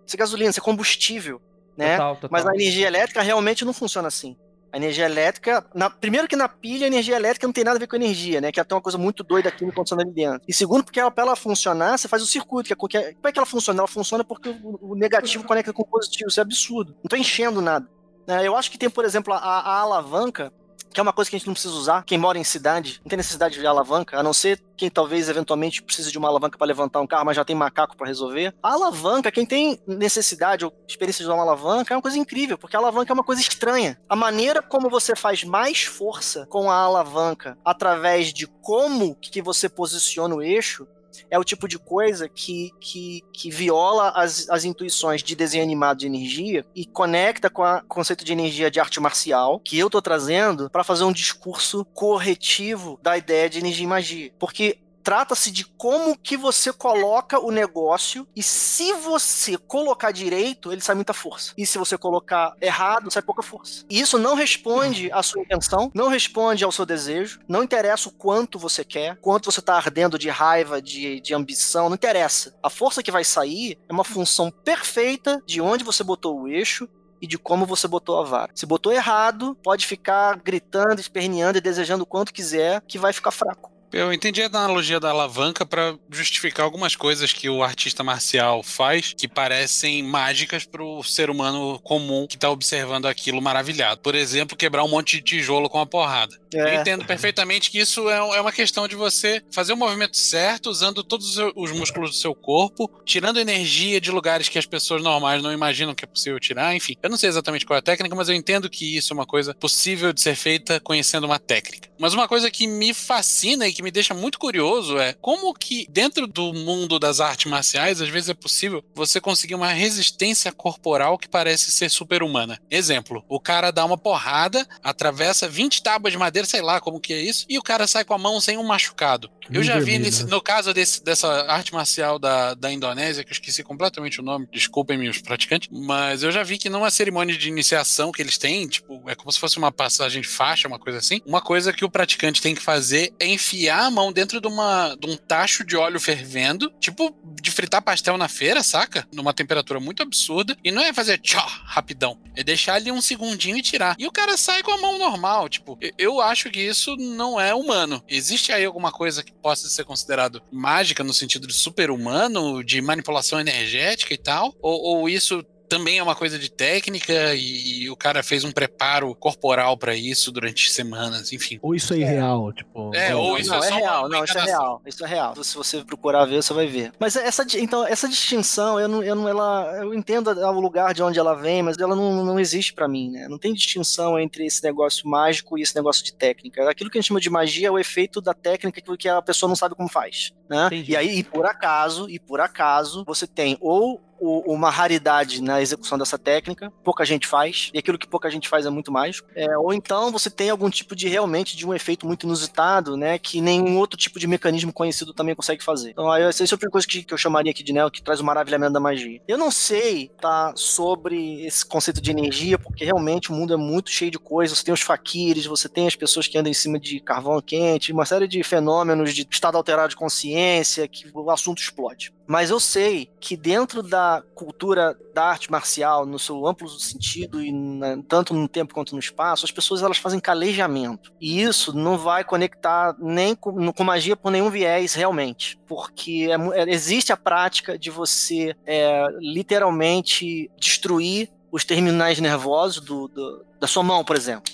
Isso é gasolina, isso é combustível, né? Total, total. Mas a energia elétrica realmente não funciona assim. A energia elétrica, na, primeiro que na pilha, a energia elétrica não tem nada a ver com energia, né? Que é até uma coisa muito doida aqui acontecendo ali dentro. E segundo, porque ela, pra ela funcionar, você faz o circuito. Que é, que é, como é que ela funciona? Ela funciona porque o, o negativo conecta com o positivo. Isso é absurdo. Não tô enchendo nada. É, eu acho que tem, por exemplo, a, a alavanca que é uma coisa que a gente não precisa usar. Quem mora em cidade não tem necessidade de alavanca, a não ser quem talvez eventualmente precise de uma alavanca para levantar um carro, mas já tem macaco para resolver. A alavanca, quem tem necessidade ou experiência de usar uma alavanca, é uma coisa incrível, porque a alavanca é uma coisa estranha. A maneira como você faz mais força com a alavanca através de como que você posiciona o eixo é o tipo de coisa que, que, que viola as, as intuições de desenho animado de energia e conecta com o conceito de energia de arte marcial que eu tô trazendo para fazer um discurso corretivo da ideia de energia e magia. Porque trata-se de como que você coloca o negócio e se você colocar direito, ele sai muita força. E se você colocar errado, sai pouca força. E isso não responde à sua intenção, não responde ao seu desejo, não interessa o quanto você quer, quanto você está ardendo de raiva, de, de ambição, não interessa. A força que vai sair é uma função perfeita de onde você botou o eixo e de como você botou a vara. Se botou errado, pode ficar gritando, esperneando e desejando o quanto quiser, que vai ficar fraco. Eu entendi a analogia da alavanca para justificar algumas coisas que o artista marcial faz que parecem mágicas para o ser humano comum que está observando aquilo maravilhado. Por exemplo, quebrar um monte de tijolo com a porrada. É. Eu entendo perfeitamente que isso é, é uma questão de você fazer o movimento certo, usando todos os músculos do seu corpo, tirando energia de lugares que as pessoas normais não imaginam que é possível tirar. Enfim, eu não sei exatamente qual é a técnica, mas eu entendo que isso é uma coisa possível de ser feita conhecendo uma técnica. Mas uma coisa que me fascina e que me deixa muito curioso é como que dentro do mundo das artes marciais, às vezes é possível você conseguir uma resistência corporal que parece ser super-humana. Exemplo, o cara dá uma porrada, atravessa 20 tábuas de madeira, sei lá como que é isso, e o cara sai com a mão sem um machucado. Eu já vi nesse, no caso desse, dessa arte marcial da, da Indonésia, que eu esqueci completamente o nome, desculpem-me os praticantes, mas eu já vi que numa cerimônia de iniciação que eles têm, tipo, é como se fosse uma passagem de faixa, uma coisa assim, uma coisa que o praticante tem que fazer é enfiar a mão dentro de, uma, de um tacho de óleo fervendo, tipo de fritar pastel na feira, saca? Numa temperatura muito absurda, e não é fazer tchó, rapidão, é deixar ali um segundinho e tirar. E o cara sai com a mão normal, tipo, eu acho que isso não é humano. Existe aí alguma coisa que possa ser considerado mágica no sentido de super-humano, de manipulação energética e tal? Ou, ou isso também é uma coisa de técnica e, e o cara fez um preparo corporal para isso durante semanas, enfim. Ou isso é irreal, tipo. É, ou isso não, é, é real, não, isso é real, isso é real. Se você procurar ver, você vai ver. Mas essa, então, essa distinção, eu não, eu não, ela, eu entendo o lugar de onde ela vem, mas ela não, não existe pra mim, né? Não tem distinção entre esse negócio mágico e esse negócio de técnica. Aquilo que a gente chama de magia é o efeito da técnica que a pessoa não sabe como faz, né? Entendi. E aí, e por acaso, e por acaso, você tem ou o- uma raridade na execução dessa técnica, pouca gente faz, e aquilo que pouca gente faz é muito mágico. É, ou então você tem algum tipo de realmente de um efeito muito inusitado, né, que nenhum outro tipo de mecanismo conhecido também consegue fazer. Então, aí, essa é outra coisa que, que eu chamaria aqui de Neo, que traz o maravilhamento da magia. Eu não sei, tá, sobre esse conceito de energia, porque realmente o mundo é muito cheio de coisas. Você tem os faquires, você tem as pessoas que andam em cima de carvão quente, uma série de fenômenos de estado alterado de consciência, que o assunto explode. Mas eu sei que dentro da cultura da arte marcial, no seu amplo sentido, e na- tanto no tempo quanto no espaço, as pessoas elas fazem calejamento. E isso não vai conectar nem com, com magia por nenhum viés realmente. Porque é é- existe a prática de você é, literalmente destruir os terminais nervosos do- do- da sua mão, por exemplo.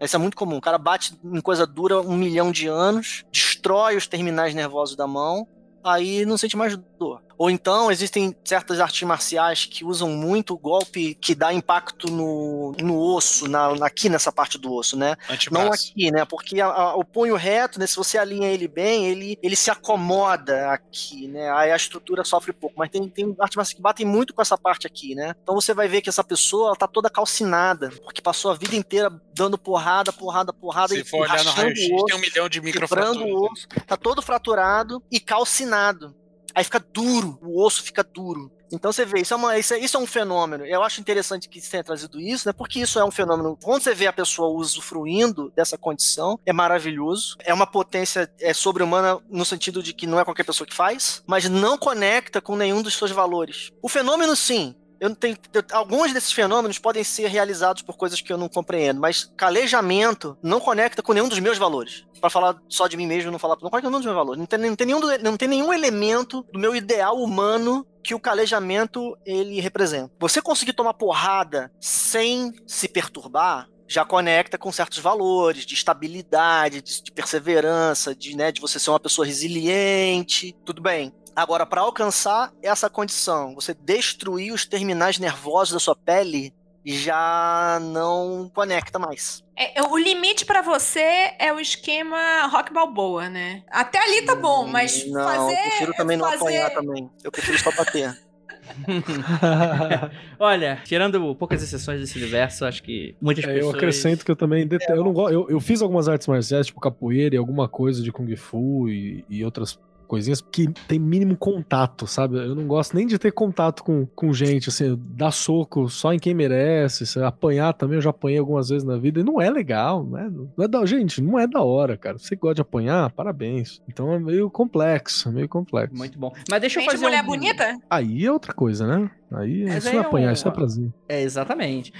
Isso é muito comum. O cara bate em coisa dura um milhão de anos, destrói os terminais nervosos da mão, aí não sente mais dor. Ou então existem certas artes marciais que usam muito o golpe que dá impacto no, no osso, na, aqui nessa parte do osso, né? Não Antebraço. aqui, né? Porque a- a- o punho reto, né? Se você alinha ele bem, ele, ele se acomoda aqui, né? Aí a estrutura sofre pouco. Mas tem, tem artes marciais que batem muito com essa parte aqui, né? Então você vai ver que essa pessoa ela tá toda calcinada, porque passou a vida inteira dando porrada, porrada, porrada Se e for olhar no raio-x, tem um milhão de microfraturas. o osso, tá todo fraturado e calcinado. Aí fica duro, o osso fica duro. Então você vê, isso é, uma- isso é- isso é um fenômeno. Eu acho interessante que você tenha trazido isso, né? Porque isso é um fenômeno. Quando você vê a pessoa usufruindo dessa condição, é maravilhoso. É uma potência é, sobre-humana no sentido de que não é qualquer pessoa que faz, mas não conecta com nenhum dos seus valores. O fenômeno, sim, eu tenho, eu- alguns desses fenômenos podem ser realizados por coisas que eu não compreendo, mas calejamento não conecta com nenhum dos meus valores. Pra falar só de mim mesmo, não falar não conecta com nenhum dos meus valores. Não tem, não tem nenhum, não tem nenhum elemento do meu ideal humano que o calejamento ele representa. Você conseguir tomar porrada sem se perturbar já conecta com certos valores de estabilidade, de, de perseverança, de, né, de você ser uma pessoa resiliente. Tudo bem. Agora, para alcançar essa condição, você destruir os terminais nervosos da sua pele já não conecta mais. É, é, o limite pra você é o esquema rock balboa, né? Até ali tá bom, mas não, fazer. eu prefiro também não fazer... apanhar também. Eu prefiro só bater. Olha, tirando poucas exceções desse universo, acho que muitas É, pessoas. eu acrescento que eu também dete- eu não gosto. Eu, eu fiz algumas artes marciais, tipo capoeira e alguma coisa de Kung Fu e, e outras coisinhas que tem mínimo contato, sabe? Eu não gosto nem de ter contato com, com gente, assim, dar soco só em quem merece, apanhar também, eu já apanhei algumas vezes na vida e não é legal, né? Não é da, gente, não é da hora, cara. Você gosta de apanhar, parabéns. Então é meio complexo, é meio complexo. Muito bom. Mas deixa eu Gente, fazer. mulher um... bonita? Aí é outra coisa, né? Aí Mas isso aí não é é apanhar, um- isso é prazer. É, exatamente.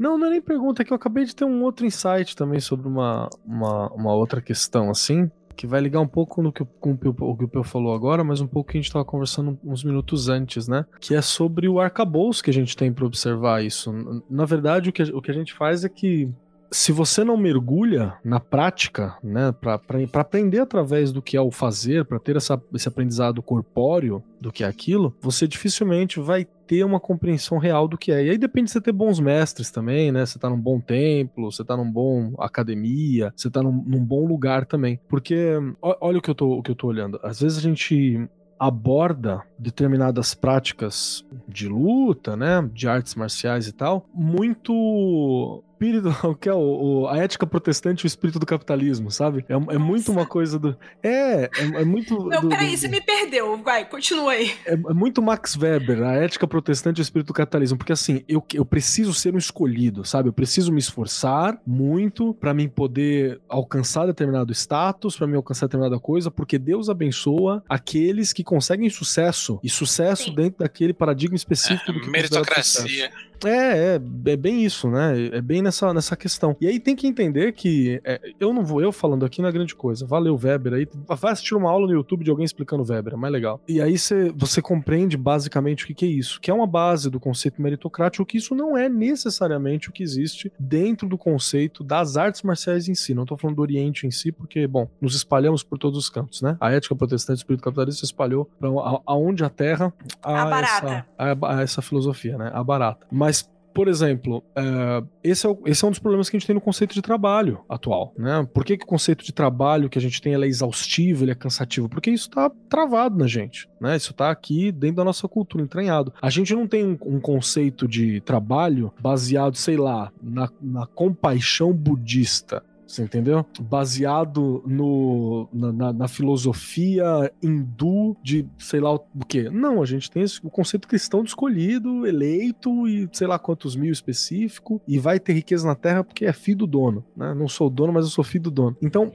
Não, não é nem pergunta, é que eu acabei de ter um outro insight também sobre uma, uma, uma outra questão, assim, que vai ligar um pouco no que, com o que o- Peu falou agora, mas um pouco que a gente tava conversando uns minutos antes, né? Que é sobre o arcabouço que a gente tem para observar isso. Na verdade, o que, o que a gente faz é que se você não mergulha na prática, né, para aprender através do que é o fazer, para ter essa, esse aprendizado corpóreo do que é aquilo, você dificilmente vai ter uma compreensão real do que é. E aí depende de você ter bons mestres também, né? Você tá num bom templo, você tá num bom academia, você tá num, num bom lugar também. Porque olha o que eu tô, o que eu tô olhando. Às vezes a gente aborda determinadas práticas de luta, né, de artes marciais e tal, muito espírito, que é o, o, a ética protestante e o espírito do capitalismo, sabe? É, é muito uma coisa do. É, é, é muito. Não, do, peraí, do, você me perdeu. Vai, continua aí. É, é, muito Max Weber, a ética protestante e o espírito do capitalismo. Porque assim, eu, eu preciso ser um escolhido, sabe? Eu preciso me esforçar muito para mim poder alcançar determinado status, para mim alcançar determinada coisa, porque Deus abençoa aqueles que conseguem sucesso. E sucesso Sim. dentro daquele paradigma específico é, do que meritocracia. É, é, é bem isso, né? É bem nessa, nessa questão. E aí tem que entender que é, eu não vou, eu falando aqui não é grande coisa. Valeu, Weber. Aí vai assistir uma aula no YouTube de alguém explicando Weber, é mais legal. E aí cê, você compreende basicamente o que, que é isso, que é uma base do conceito meritocrático, que isso não é necessariamente o que existe dentro do conceito das artes marciais em si. Não tô falando do Oriente em si, porque, bom, nos espalhamos por todos os cantos, né? A ética protestante, o espírito capitalista se espalhou para aonde a terra a, a barata. Essa, a, a essa filosofia, né? A barata. Mas por exemplo, uh, esse, é esse, é um dos problemas que a gente tem no conceito de trabalho atual, né? Por que, que o conceito de trabalho que a gente tem é exaustivo, ele é cansativo? Porque isso está travado na gente, né? Isso está aqui dentro da nossa cultura, entranhado. A gente não tem um, um conceito de trabalho baseado, sei lá, na, na compaixão budista, você entendeu? Baseado no, na, na, na, filosofia hindu de sei lá o quê. Não, a gente tem esse, o conceito cristão de escolhido, eleito e sei lá quantos mil específico, e vai ter riqueza na terra porque é filho do dono. Né? Não sou dono, mas eu sou filho do dono. Então,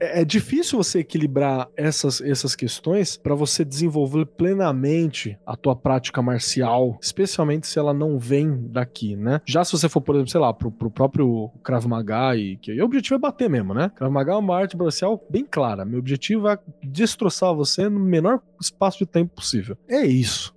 é, é difícil você equilibrar essas, essas questões para você desenvolver plenamente a tua prática marcial, especialmente se ela não vem daqui, né? Já se você for, por exemplo, sei lá, pro, pro próprio Krav Maga e que o objetivo objetivo é bater mesmo, né? Krav Maga é uma arte marcial bem clara. Meu objetivo é destroçar você no menor espaço de tempo possível. É isso.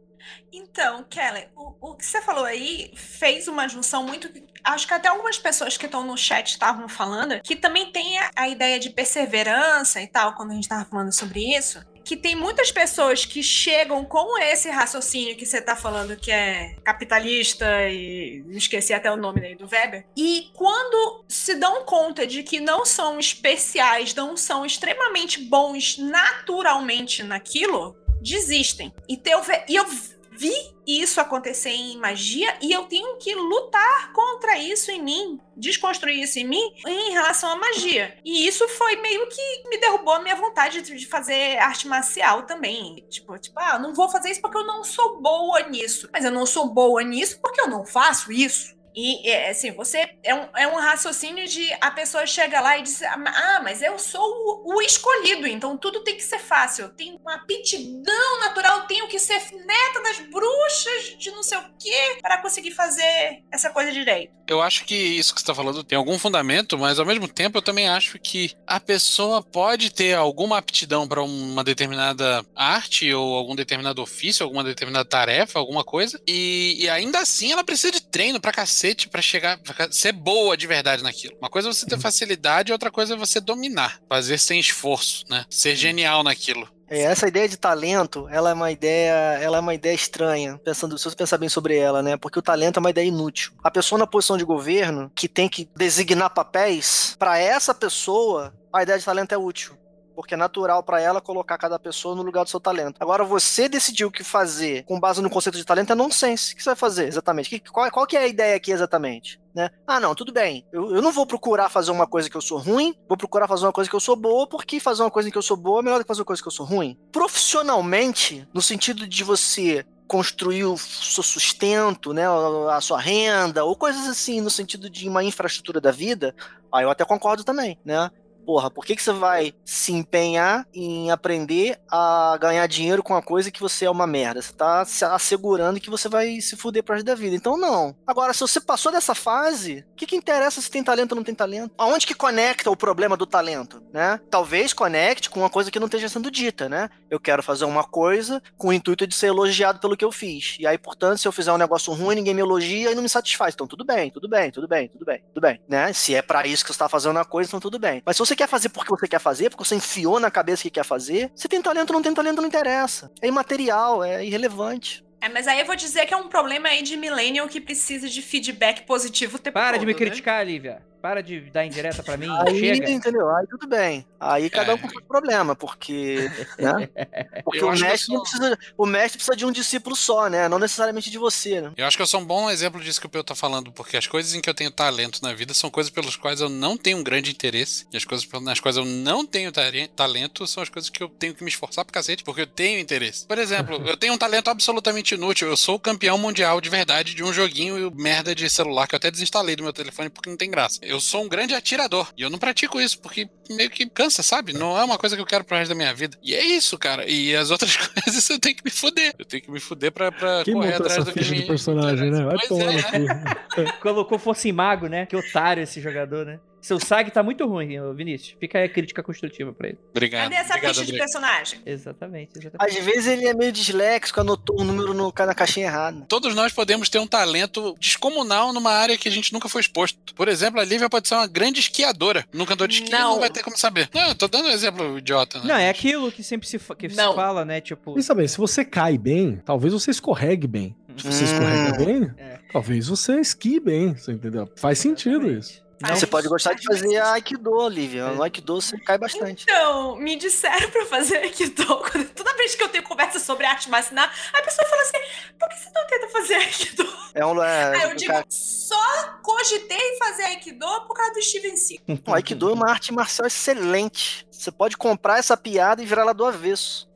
Então, Kelly, o, o que você falou aí fez uma junção muito acho que até algumas pessoas que estão no chat estavam falando, que também tem a, a, ideia de perseverança e tal, quando a gente estava falando sobre isso que tem muitas pessoas que chegam com esse raciocínio que você tá falando que é capitalista e esqueci até o nome do Weber. E quando se dão conta de que não são especiais, não são extremamente bons naturalmente naquilo, desistem. E, teu, e eu vi isso acontecer em magia e eu tenho que lutar contra isso em mim, desconstruir isso em mim em relação à magia. E isso foi meio que me derrubou a minha vontade de fazer arte marcial também. Tipo, tipo, ah, não vou fazer isso porque eu não sou boa nisso. Mas eu não sou boa nisso porque eu não faço isso. E, é, assim, você. É um, é um raciocínio de a pessoa chega lá e diz: Ah, mas eu sou o, o escolhido, então tudo tem que ser fácil. Eu tenho uma aptidão natural, tenho que ser neta das bruxas de não sei o quê para conseguir fazer essa coisa direito. Eu acho que isso que você está falando tem algum fundamento, mas ao mesmo tempo eu também acho que a pessoa pode ter alguma aptidão para uma determinada arte ou algum determinado ofício, alguma determinada tarefa, alguma coisa, e, e ainda assim ela precisa de treino para cacete cacete para chegar, pra ser boa de verdade naquilo. Uma coisa é você ter facilidade, outra coisa é você dominar, fazer sem esforço, né? Ser genial naquilo. É, essa ideia de talento, ela é uma ideia, ela é uma ideia estranha, pensando, se você pensar bem sobre ela, né? Porque o talento é uma ideia inútil. A pessoa na posição de governo que tem que designar papéis, para essa pessoa, a ideia de talento é útil porque é natural para ela colocar cada pessoa no lugar do seu talento. Agora, você decidiu o que fazer com base no conceito de talento é nonsense. O que você vai fazer exatamente? Que, qual, qual que é a ideia aqui exatamente? Né? Ah, não, tudo bem. Eu, eu não vou procurar fazer uma coisa que eu sou ruim, vou procurar fazer uma coisa que eu sou boa, porque fazer uma coisa que eu sou boa é melhor do que fazer uma coisa que eu sou ruim. Profissionalmente, no sentido de você construir o seu sustento, né, a sua renda, ou coisas assim, no sentido de uma infraestrutura da vida, aí eu até concordo também, né? Porra, por que, que você vai se empenhar em aprender a ganhar dinheiro com uma coisa que você é uma merda? Você tá se assegurando que você vai se fuder pro resto da vida. Então, não. Agora, se você passou dessa fase, o que, que interessa se tem talento ou não tem talento? Aonde que conecta o problema do talento, né? Talvez conecte com uma coisa que não esteja sendo dita, né? Eu quero fazer uma coisa com o intuito de ser elogiado pelo que eu fiz. E aí, portanto, se eu fizer um negócio ruim, ninguém me elogia e não me satisfaz. Então, tudo bem, tudo bem, tudo bem, tudo bem, tudo bem, né? Se é para isso que você tá fazendo a coisa, então tudo bem. Mas se você quer fazer porque você quer fazer, porque você enfiou na cabeça que quer fazer, se tem talento ou não tem talento, não interessa. É imaterial, é irrelevante. É, mas aí eu vou dizer que é um problema aí de millennial que precisa de feedback positivo o tempo Para todo, de me né? criticar, Lívia. Para de dar indireta pra mim. Aí, Chega. entendeu? Aí tudo bem. Aí cada um com seu problema, porque. Né? Porque o mestre, não sou- precisa, o mestre precisa de um discípulo só, né? Não necessariamente de você, né? Eu acho que eu sou um bom exemplo disso que o Peu tá falando, porque as coisas em que eu tenho talento na vida são coisas pelas quais eu não tenho um grande interesse, e as coisas nas quais eu não tenho talento são as coisas que eu tenho que me esforçar pra cacete, porque eu tenho interesse. Por exemplo, eu tenho um talento absolutamente inútil, eu sou o campeão mundial de verdade de um joguinho merda de celular que eu até desinstalei do meu telefone porque não tem graça. Eu sou um grande atirador, e eu não pratico isso, porque meio que cansa, sabe? Não é uma coisa que eu quero pro resto da minha vida. E é isso, cara. E as outras coisas eu tenho que me fuder. Eu tenho que me fuder pra, pra Quem correr montou atrás essa do que ficha me de personagem, né? Vai Pois tomar é. Colocou fosse em mago, né? Que otário esse jogador, né? Seu SAG tá muito ruim, Vinícius. Fica aí a crítica construtiva pra ele. Obrigado. Cadê essa Obrigado, ficha de personagem? Exatamente, exatamente. Às vezes ele é meio disléxico, anotou um número no, na caixinha errada. Todos nós podemos ter um talento descomunal numa área que a gente nunca foi exposto. Por exemplo, a Lívia pode ser uma grande esquiadora. Nunca andou de esqui Não. não vai ter como saber. Não, eu tô dando um exemplo idiota. Né? Não, é aquilo que sempre se, fa- que se fala, né? Tipo, Pensa bem, se você cai bem, talvez você escorregue bem. Se você Hum. escorrega bem, É. talvez você esquie bem, você entendeu? Faz sentido isso. Não, você pode gostar de faz fazer. Aikido, Olivia. No Aikido você cai bastante. Então, me disseram pra fazer Aikido. Quando- Toda vez que eu tenho conversa sobre arte marcial, a pessoa fala assim: por que você não tenta fazer Aikido? É um. É, Aí eu o digo: cara- só cogitei fazer Aikido por causa do Steven Seagal. o Aikido é uma arte marcial excelente. Você pode comprar essa piada e virar ela do avesso.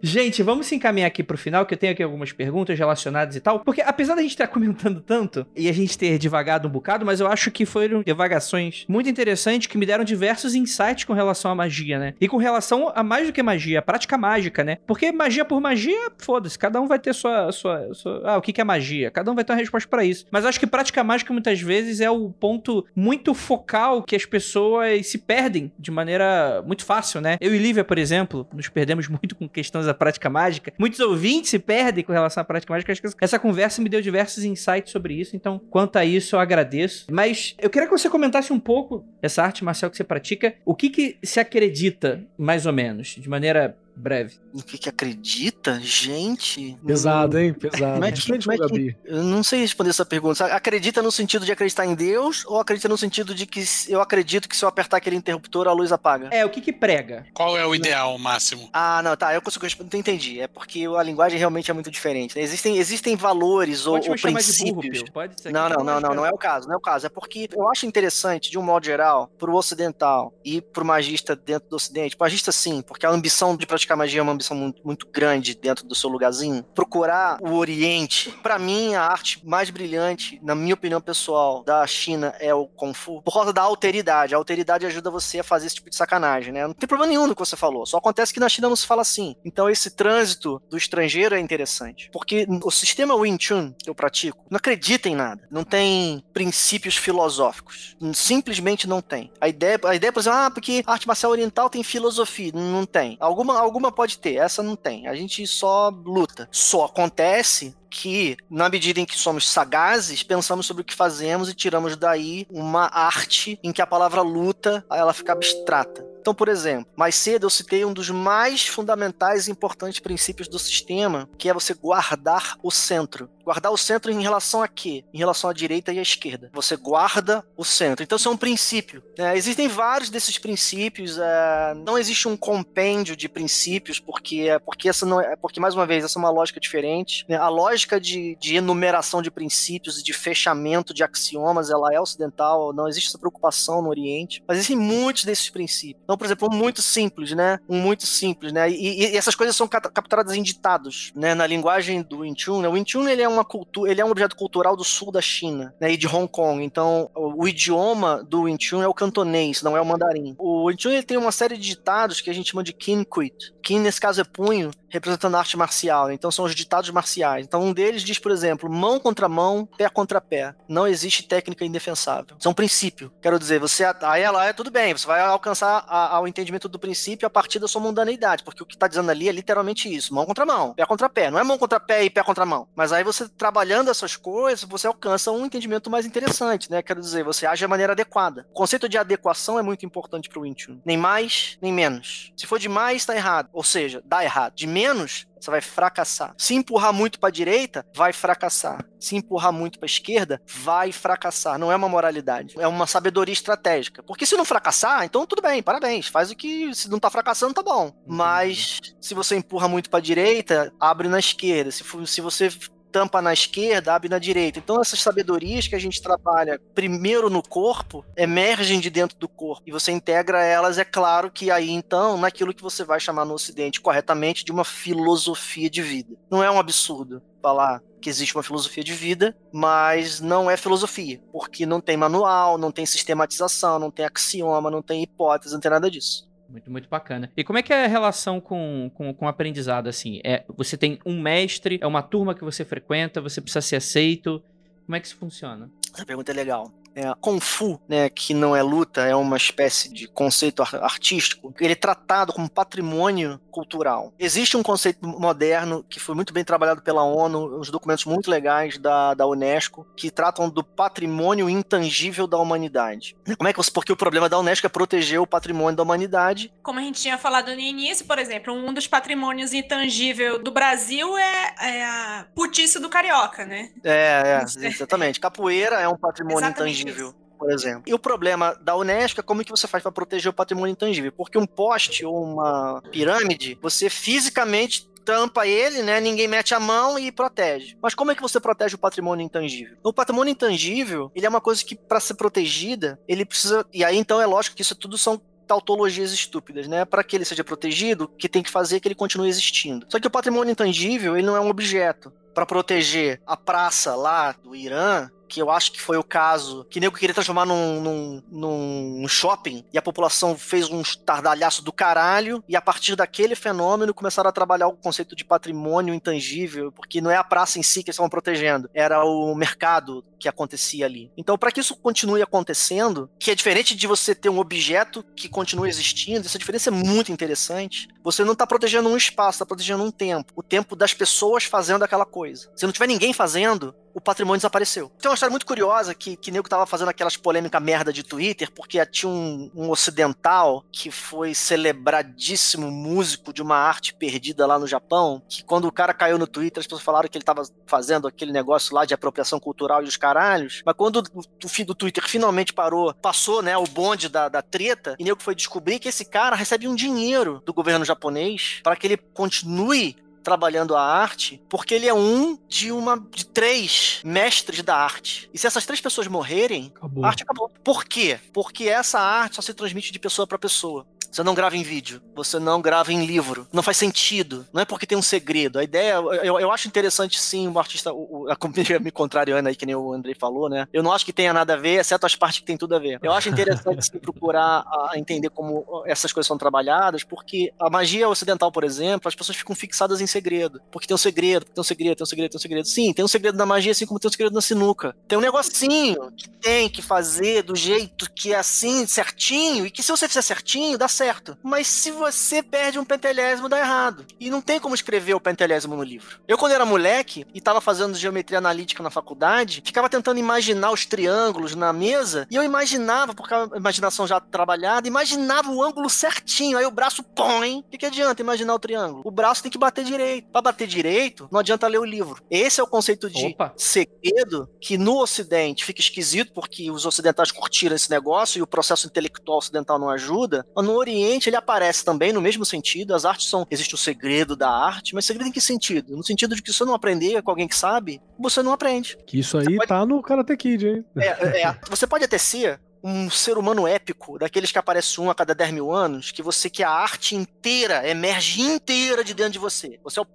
Gente, vamos se encaminhar aqui pro final, que eu tenho aqui algumas perguntas relacionadas e tal. Porque apesar da gente estar comentando tanto e a gente ter divagado um bocado, mas eu acho que foram divagações muito interessantes que me deram diversos insights com relação à magia, né? E com relação a mais do que magia, a prática mágica, né? Porque magia por magia, foda-se, cada um vai ter sua, sua, sua- Ah, o que é magia? Cada um vai ter uma resposta pra isso. Mas acho que prática mágica muitas vezes é o ponto muito focal que as pessoas se perdem de maneira muito fácil, né? Eu e Lívia, por exemplo, nos perdemos muito com questões da prática mágica. Muitos ouvintes se perdem com relação à prática mágica. Acho que essa conversa me deu diversos insights sobre isso. Então, quanto a isso, eu agradeço. Mas eu queria que você comentasse um pouco essa arte marcial que você pratica. O que que se acredita, mais ou menos, de maneira breve? No que que acredita? Gente. Pesado, hein? Pesado. Como é que- como é que-. Eu não sei responder essa pergunta. Acredita no sentido de acreditar em Deus ou acredita no sentido de que eu acredito que se eu apertar aquele interruptor a luz apaga? É, o que que prega? Qual é o ideal máximo? Ah, não, tá, eu consigo responder, entendi. É porque a linguagem realmente é muito diferente. né? Existem, existem valores ou, Pode ou burro, princípios. Pio. Pode ser. Não, não, não, não, não é o caso, não é o caso. É porque eu acho interessante, de um modo geral, pro ocidental e pro magista dentro do ocidente, pro magista sim, porque a ambição de praticar magia é uma ambição muito, muito grande dentro do seu lugarzinho. Procurar o Oriente, pra mim, a arte mais brilhante, na minha opinião pessoal, da China é o Kung Fu, por causa da alteridade. A alteridade ajuda você a fazer esse tipo de sacanagem, né? Não tem problema nenhum no que você falou, só acontece que na China não se fala assim. Então esse trânsito do estrangeiro é interessante, porque o sistema Wing Chun que eu pratico não acredita em nada, não tem princípios filosóficos, simplesmente não tem. A ideia, a ideia por exemplo, ah, porque a arte marcial oriental tem filosofia, não tem. Alguma, alguma pode ter, essa não tem. A gente só luta. Só acontece que, na medida em que somos sagazes, pensamos sobre o que fazemos e tiramos daí uma arte em que a palavra luta ela fica abstrata. Então, por exemplo, mais cedo eu citei um dos mais fundamentais e importantes princípios do sistema, que é você guardar o centro. Guardar o centro em relação a quê? Em relação à direita e à esquerda. Você guarda o centro. Então, isso é um princípio. né? existem vários desses princípios. é, não existe um compêndio de princípios, porque, porque essa não é. Porque, mais uma vez, essa é uma lógica diferente. né? A lógica de, de enumeração de princípios e de fechamento de axiomas, ela é ocidental, não existe essa preocupação no Oriente. Mas existem muitos desses princípios. Então, por exemplo, um muito simples, né? Um muito simples, né? E, e- essas coisas são capturadas em ditados, né? Na linguagem do Chun, né? O Chun, ele é uma cultura, ele é um objeto cultural do sul da China, né, e de Hong Kong. Então, o, o idioma do Wing Chun é o cantonês, não é o mandarim. O Wing Chun ele tem uma série de ditados que a gente chama de Kin Quit. Kin, nesse caso, é punho, representando a arte marcial. Então, são os ditados marciais. Então, um deles diz, por exemplo, mão contra mão, pé contra pé. Não existe técnica indefensável. Isso é um princípio. Quero dizer, você aí ela é tudo bem, você vai alcançar a, ao entendimento do princípio a partir da sua mundaneidade, porque o que está dizendo ali é literalmente isso: mão contra mão, pé contra pé. Não é mão contra pé e pé contra mão. Mas aí você trabalhando essas coisas, você alcança um entendimento mais interessante, né? Quero dizer, você age de maneira adequada. O conceito de adequação é muito importante para o Chun. Nem mais, nem menos. Se for demais, está errado. Ou seja, dá errado. De menos, você vai fracassar. Se empurrar muito para a direita, vai fracassar. Se empurrar muito para a esquerda, vai fracassar. Não é uma moralidade, é uma sabedoria estratégica. Porque se não fracassar, então tudo bem, parabéns. Faz o que se não tá fracassando, tá bom. Mas se você empurra muito para a direita, abre na esquerda. Se, se você tampa na esquerda, abre na direita. Então essas sabedorias que a gente trabalha primeiro no corpo, emergem de dentro do corpo e você integra elas, é claro que aí então, naquilo que você vai chamar no ocidente corretamente de uma filosofia de vida. Não é um absurdo falar que existe uma filosofia de vida, mas não é filosofia, porque não tem manual, não tem sistematização, não tem axioma, não tem hipótese, não tem nada disso. Muito, muito bacana. E como é que é a relação com, com, com o aprendizado, assim? É, você tem um mestre, é uma turma que você frequenta, você precisa ser aceito. Como é que isso funciona? Essa pergunta é legal é, Kung Fu, né, que não é luta, é uma espécie de conceito artístico, ele é tratado como patrimônio cultural. Existe um conceito moderno que foi muito bem trabalhado pela ONU, uns documentos muito legais da, da Unesco, que tratam do patrimônio intangível da humanidade. Como é que você, porque o problema da Unesco é proteger o patrimônio da humanidade. Como a gente tinha falado no início, por exemplo, um dos patrimônios intangíveis do Brasil é, é a putice do carioca, né? É, é exatamente. Capoeira é um patrimônio intangível intangível, por exemplo. E o problema da Unesco é como que você faz para proteger o patrimônio intangível? Porque um poste ou uma pirâmide, você fisicamente tampa ele, né? Ninguém mete a mão e protege. Mas como é que você protege o patrimônio intangível? O patrimônio intangível, ele é uma coisa que para ser protegida, ele precisa e aí então é lógico que isso tudo são tautologias estúpidas, né? Para que ele seja protegido, o que tem que fazer é que ele continue existindo. Só que o patrimônio intangível, ele não é um objeto. Para proteger a praça lá do Irã, que eu acho que foi o caso que nego queria transformar num, num, num, shopping e a população fez um tardalhaço do caralho e a partir daquele fenômeno começaram a trabalhar o conceito de patrimônio intangível, porque não é a praça em si que eles estavam protegendo, era o mercado que acontecia ali. Então, para que isso continue acontecendo, que é diferente de você ter um objeto que continue existindo, essa diferença é muito interessante. Você não está protegendo um espaço, está protegendo um tempo, o tempo das pessoas fazendo aquela coisa. Se não tiver ninguém fazendo, o patrimônio desapareceu. Tem uma história muito curiosa que, que nego tava fazendo aquelas polêmicas merda de Twitter, porque tinha um, um, ocidental que foi celebradíssimo músico de uma arte perdida lá no Japão, que quando o cara caiu no Twitter, as pessoas falaram que ele tava fazendo aquele negócio lá de apropriação cultural e os caralhos, mas quando o, fim do Twitter finalmente parou, passou, né, o bonde da, da treta, e nego foi descobrir que esse cara recebe um dinheiro do governo japonês para que ele continue trabalhando a arte, porque ele é um de uma de três mestres da arte. E se essas três pessoas morrerem, acabou. a arte acabou. Por quê? Porque essa arte só se transmite de pessoa para pessoa. Você não grava em vídeo, você não grava em livro. Não faz sentido. Não é porque tem um segredo. A ideia, eu, eu acho interessante sim um artista, o, a comunidade me contrariando aí, que nem o Andrei falou, né? Eu não acho que tenha nada a ver, exceto as partes que tem tudo a ver. Eu acho interessante procurar a entender como essas coisas são trabalhadas, porque a magia ocidental, por exemplo, as pessoas ficam fixadas em segredo. Porque tem um segredo, tem um segredo, tem um segredo, tem um segredo. Sim, tem um segredo na magia, assim como tem um segredo na sinuca. Tem um negocinho que tem que fazer do jeito que é assim, certinho, e que se você fizer certinho, dá certo. Mas se você perde um pentelésimo, dá errado. E não tem como escrever o pentelésimo no livro. Eu, quando era moleque e tava fazendo geometria analítica na faculdade, ficava tentando imaginar os triângulos na mesa, e eu imaginava, porque a imaginação já trabalhada, imaginava o ângulo certinho. Aí o braço põe. O que, que adianta imaginar o triângulo? O braço tem que bater direito. Para bater direito, não adianta ler o livro. Esse é o conceito de Opa. segredo que no Ocidente fica esquisito, porque os ocidentais curtiram esse negócio e o processo intelectual ocidental não ajuda. No Oriente ele aparece também no mesmo sentido. As artes são. Existe o segredo da arte, mas segredo em que sentido? No sentido de que se você não aprender com alguém que sabe, você não aprende. Que isso aí pode... tá no Karate Kid, hein? É, é, você pode até ser um ser humano épico, daqueles que aparece um a cada 10 mil anos, que você que a arte inteira emerge inteira de dentro de você. Você é, o,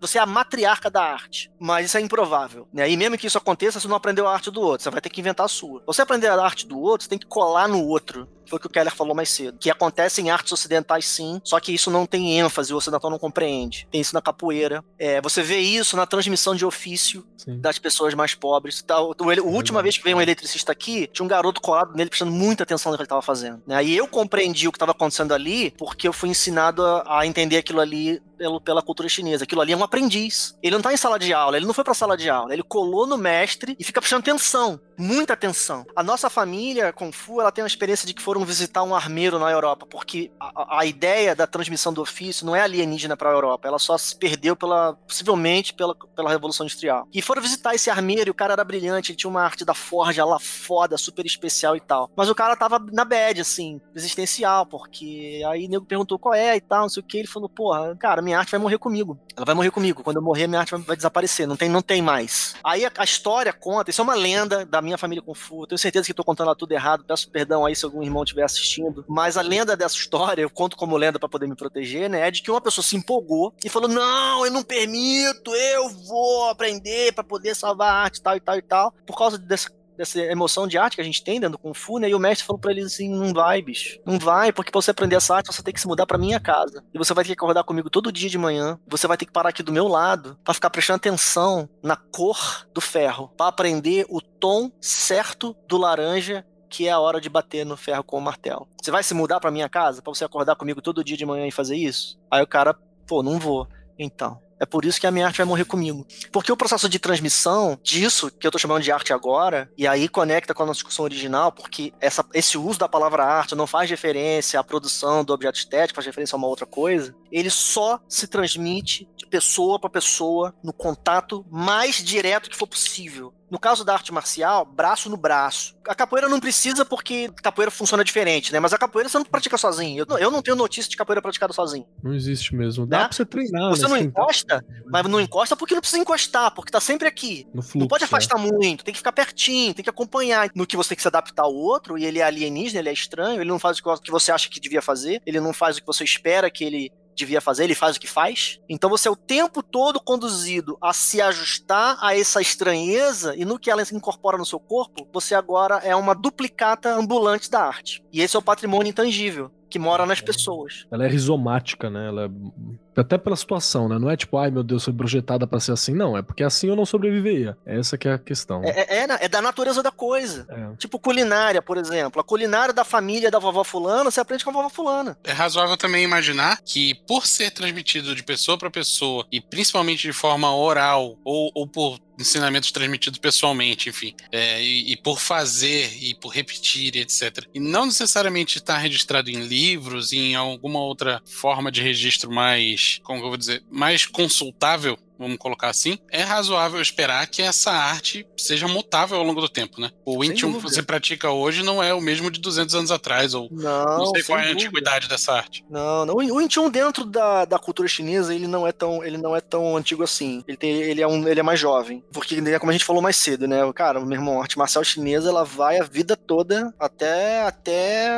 você é a matriarca da arte. Mas isso é improvável. Né? E mesmo que isso aconteça, você não aprendeu a arte do outro. Você vai ter que inventar a sua. Você aprender a arte do outro, você tem que colar no outro. Foi o que o Keller falou mais cedo. Que acontece em artes ocidentais, sim, só que isso não tem ênfase, o ocidental não compreende. Tem isso na capoeira. É, você vê isso na transmissão de ofício sim. das pessoas mais pobres. Tá, o, a última vez que veio um eletricista aqui, tinha um garoto colado nele prestando muita atenção no que ele estava fazendo. Né? E eu compreendi o que estava acontecendo ali porque eu fui ensinado a, a entender aquilo ali pelo, pela cultura chinesa. Aquilo ali é um aprendiz. Ele não tá em sala de aula, ele não foi pra sala de aula. Ele colou no mestre e fica prestando atenção. Muita atenção. A nossa família, Kung Fu, ela tem uma experiência de que foram visitar um armeiro na Europa, porque a, a ideia da transmissão do ofício não é alienígena para a Europa, ela só se perdeu pela, possivelmente pela, pela Revolução Industrial. E foram visitar esse armeiro e o cara era brilhante, ele tinha uma arte da forja lá foda, super especial e tal. Mas o cara tava na bad, assim, existencial, porque aí o nego perguntou qual é e tal, não sei o que, ele falou, porra, cara, minha arte vai morrer comigo. Ela vai morrer comigo. Quando eu morrer, minha arte vai, desaparecer. Não tem, não tem mais. Aí a, a, história conta, isso é uma lenda da minha família com Fu. Tenho certeza que estou contando ela tudo errado. Peço perdão aí se algum irmão estiver assistindo. Mas a lenda dessa história, eu conto como lenda para poder me proteger, né? É de que uma pessoa se empolgou e falou: Não, eu não permito, eu vou aprender para poder salvar a arte, tal e tal e tal. Por causa dessa dessa emoção de arte que a gente tem dentro do Kung Fu, né? E o mestre falou pra ele assim: não vai, bicho. Não vai, porque pra você aprender essa arte, você tem que se mudar pra minha casa. E você vai ter que acordar comigo todo dia de manhã. Você vai ter que parar aqui do meu lado para ficar prestando atenção na cor do ferro. para aprender o tom certo do laranja que é a hora de bater no ferro com o martelo. Você vai se mudar para minha casa para você acordar comigo todo dia de manhã e fazer isso? Aí o cara, pô, não vou. Então, é por isso que a minha arte vai morrer comigo. Porque o processo de transmissão disso, que eu tô chamando de arte agora, e aí conecta com a nossa discussão original, porque essa, esse uso da palavra arte não faz referência à produção do objeto estético, faz referência a uma outra coisa, ele só se transmite de pessoa para pessoa no contato mais direto que for possível. No caso da arte marcial, braço no braço. A capoeira não precisa porque capoeira funciona diferente, né? Mas a capoeira você não pratica sozinho. Eu, eu não tenho notícia de capoeira praticada sozinho. Não existe mesmo. Dá né? pra você treinar. Você né? não encosta, mas não encosta porque não precisa encostar, porque tá sempre aqui. No fluxo, não pode afastar é. muito, tem que ficar pertinho, tem que acompanhar. No que você tem que se adaptar ao outro, e ele é alienígena, ele é estranho, ele não faz o que você acha que devia fazer, ele não faz o que você espera que ele devia fazer, ele faz o que faz. Então você é o tempo todo conduzido a se ajustar a essa estranheza e no que ela incorpora no seu corpo, você agora é uma duplicata ambulante da arte. E esse é o patrimônio intangível que mora nas pessoas. Ela é rizomática, né? Ela é até pela situação, né? Não é tipo, ai meu Deus, foi projetada para ser assim, não. É porque assim eu não sobreviveria. Essa que é a questão. É, é, é, é da natureza da coisa. É. Tipo culinária, por exemplo. A culinária da família da vovó fulana, você aprende com a vovó fulana. É razoável também imaginar que por ser transmitido de pessoa para pessoa e principalmente de forma oral ou, ou por ensinamentos transmitidos pessoalmente, enfim, é, e, e, por fazer e por repetir, etc. E não necessariamente estar registrado em livros, em alguma outra forma de registro mais, como eu vou dizer, mais consultável vamos colocar assim, é razoável esperar que essa arte seja mutável ao longo do tempo, né? O Wing Chun que você pratica hoje não é o mesmo de 200 anos atrás, ou não, não sei qual é a dúvida. antiguidade dessa arte. Não, não. O Wing Chun dentro da, da cultura chinesa, ele não é tão, ele não é tão antigo assim. Ele, tem, ele, é um, ele é mais jovem. Porque, né, como a gente falou mais cedo, né? Cara, meu irmão, a arte marcial chinesa, ela vai a vida toda até, até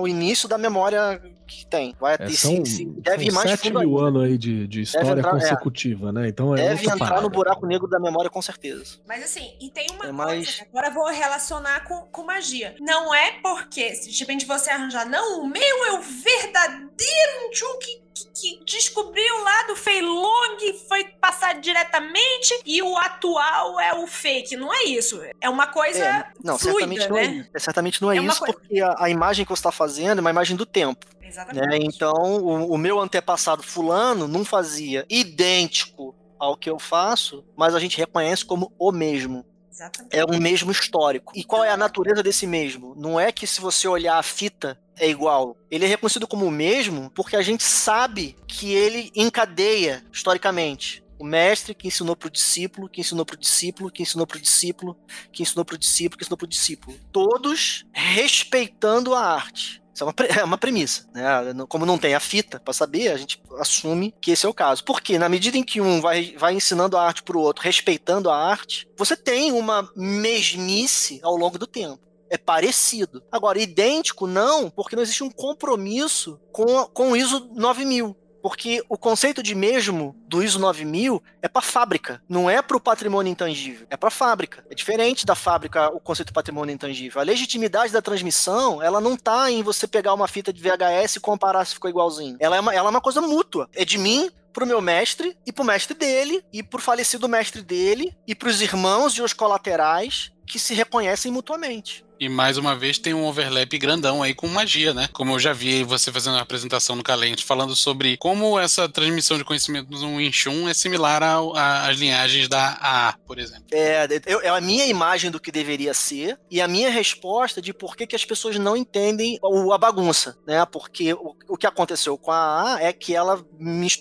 o início da memória que tem. Vai é, são, sim, deve ir mais 7 mil anos aí de, de história entrar, é. consecutiva, é. né? Então é Deve entrar parada. no buraco negro da memória, com certeza. Mas assim, e tem uma é coisa mais... que agora eu vou relacionar com, com magia. Não é porque, de repente você arranjar, não, o meu é o verdadeiro Chun que descobriu lá do Fei Long, foi passado diretamente, e o atual é o fake. Não é isso. É uma coisa é, não, fluida, certamente né? Não é, né? é, certamente não é, é isso, coisa... porque a, a, imagem que você está fazendo é uma imagem do tempo. Exatamente. Né? Então, o, o meu antepassado fulano não fazia idêntico ao que eu faço, mas a gente reconhece como o mesmo. Exatamente. É um mesmo histórico. E qual é a natureza desse mesmo? Não é que se você olhar a fita é igual. Ele é reconhecido como o mesmo porque a gente sabe que ele encadeia historicamente. O mestre que ensinou para o discípulo, que ensinou para o discípulo, que ensinou para o discípulo, que ensinou para o discípulo, que ensinou para o discípulo. Todos respeitando a arte. Isso é uma, é uma premissa. Né? Como não tem a fita para saber, a gente assume que esse é o caso. Porque na medida em que um vai, vai ensinando a arte para o outro, respeitando a arte, você tem uma mesmice ao longo do tempo. É parecido. Agora, idêntico não, porque não existe um compromisso com, com o ISO 9000. Porque o conceito de mesmo do ISO 9000 é para fábrica, não é para o patrimônio intangível, é para fábrica. É diferente da fábrica o conceito de patrimônio intangível. A legitimidade da transmissão, ela não tá em você pegar uma fita de VHS e comparar se ficou igualzinho. Ela é uma, ela é uma coisa mútua. É de mim pro meu mestre e pro mestre dele e pro falecido mestre dele e pros irmãos e os colaterais que se reconhecem mutuamente. E mais uma vez tem um overlap grandão aí com magia, né? Como eu já vi você fazendo uma apresentação no Calente, falando sobre como essa transmissão de conhecimento no Inchun é similar às linhagens da A, por exemplo. É, eu, é a minha imagem do que deveria ser e a minha resposta de por que, que as pessoas não entendem o, a bagunça, né? Porque o, o que aconteceu com a A é que ela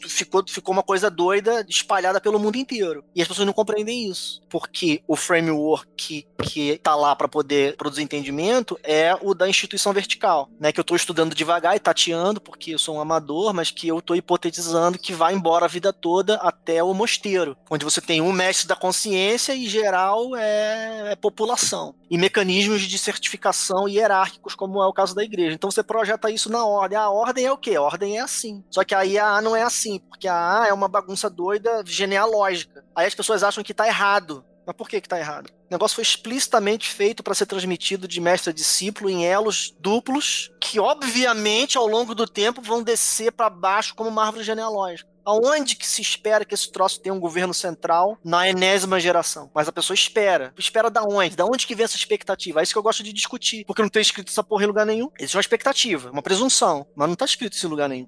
ficou, ficou uma coisa doida espalhada pelo mundo inteiro. E as pessoas não compreendem isso. Porque o framework que, que tá lá para poder produzir entendimento é o da instituição vertical, né? Que eu estou estudando devagar e tateando, porque eu sou um amador, mas que eu estou hipotetizando que vai embora a vida toda até o mosteiro, onde você tem um mestre da consciência e geral é, é população. E mecanismos de certificação hierárquicos, como é o caso da igreja. Então você projeta isso na ordem. A ordem é o quê? A ordem é assim. Só que aí a A não é assim, porque a A é uma bagunça doida genealógica. Aí as pessoas acham que está errado. Mas por que que tá errado? O negócio foi explicitamente feito para ser transmitido de mestre a discípulo em elos duplos, que obviamente ao longo do tempo vão descer para baixo como uma árvore genealógica. Aonde que se espera que esse troço tenha um governo central na enésima geração? Mas a pessoa espera. Espera da onde? Da onde que vem essa expectativa? É isso que eu gosto de discutir. Porque não tem escrito essa porra em lugar nenhum. Existe uma expectativa, uma presunção, mas não tá escrito isso em lugar nenhum.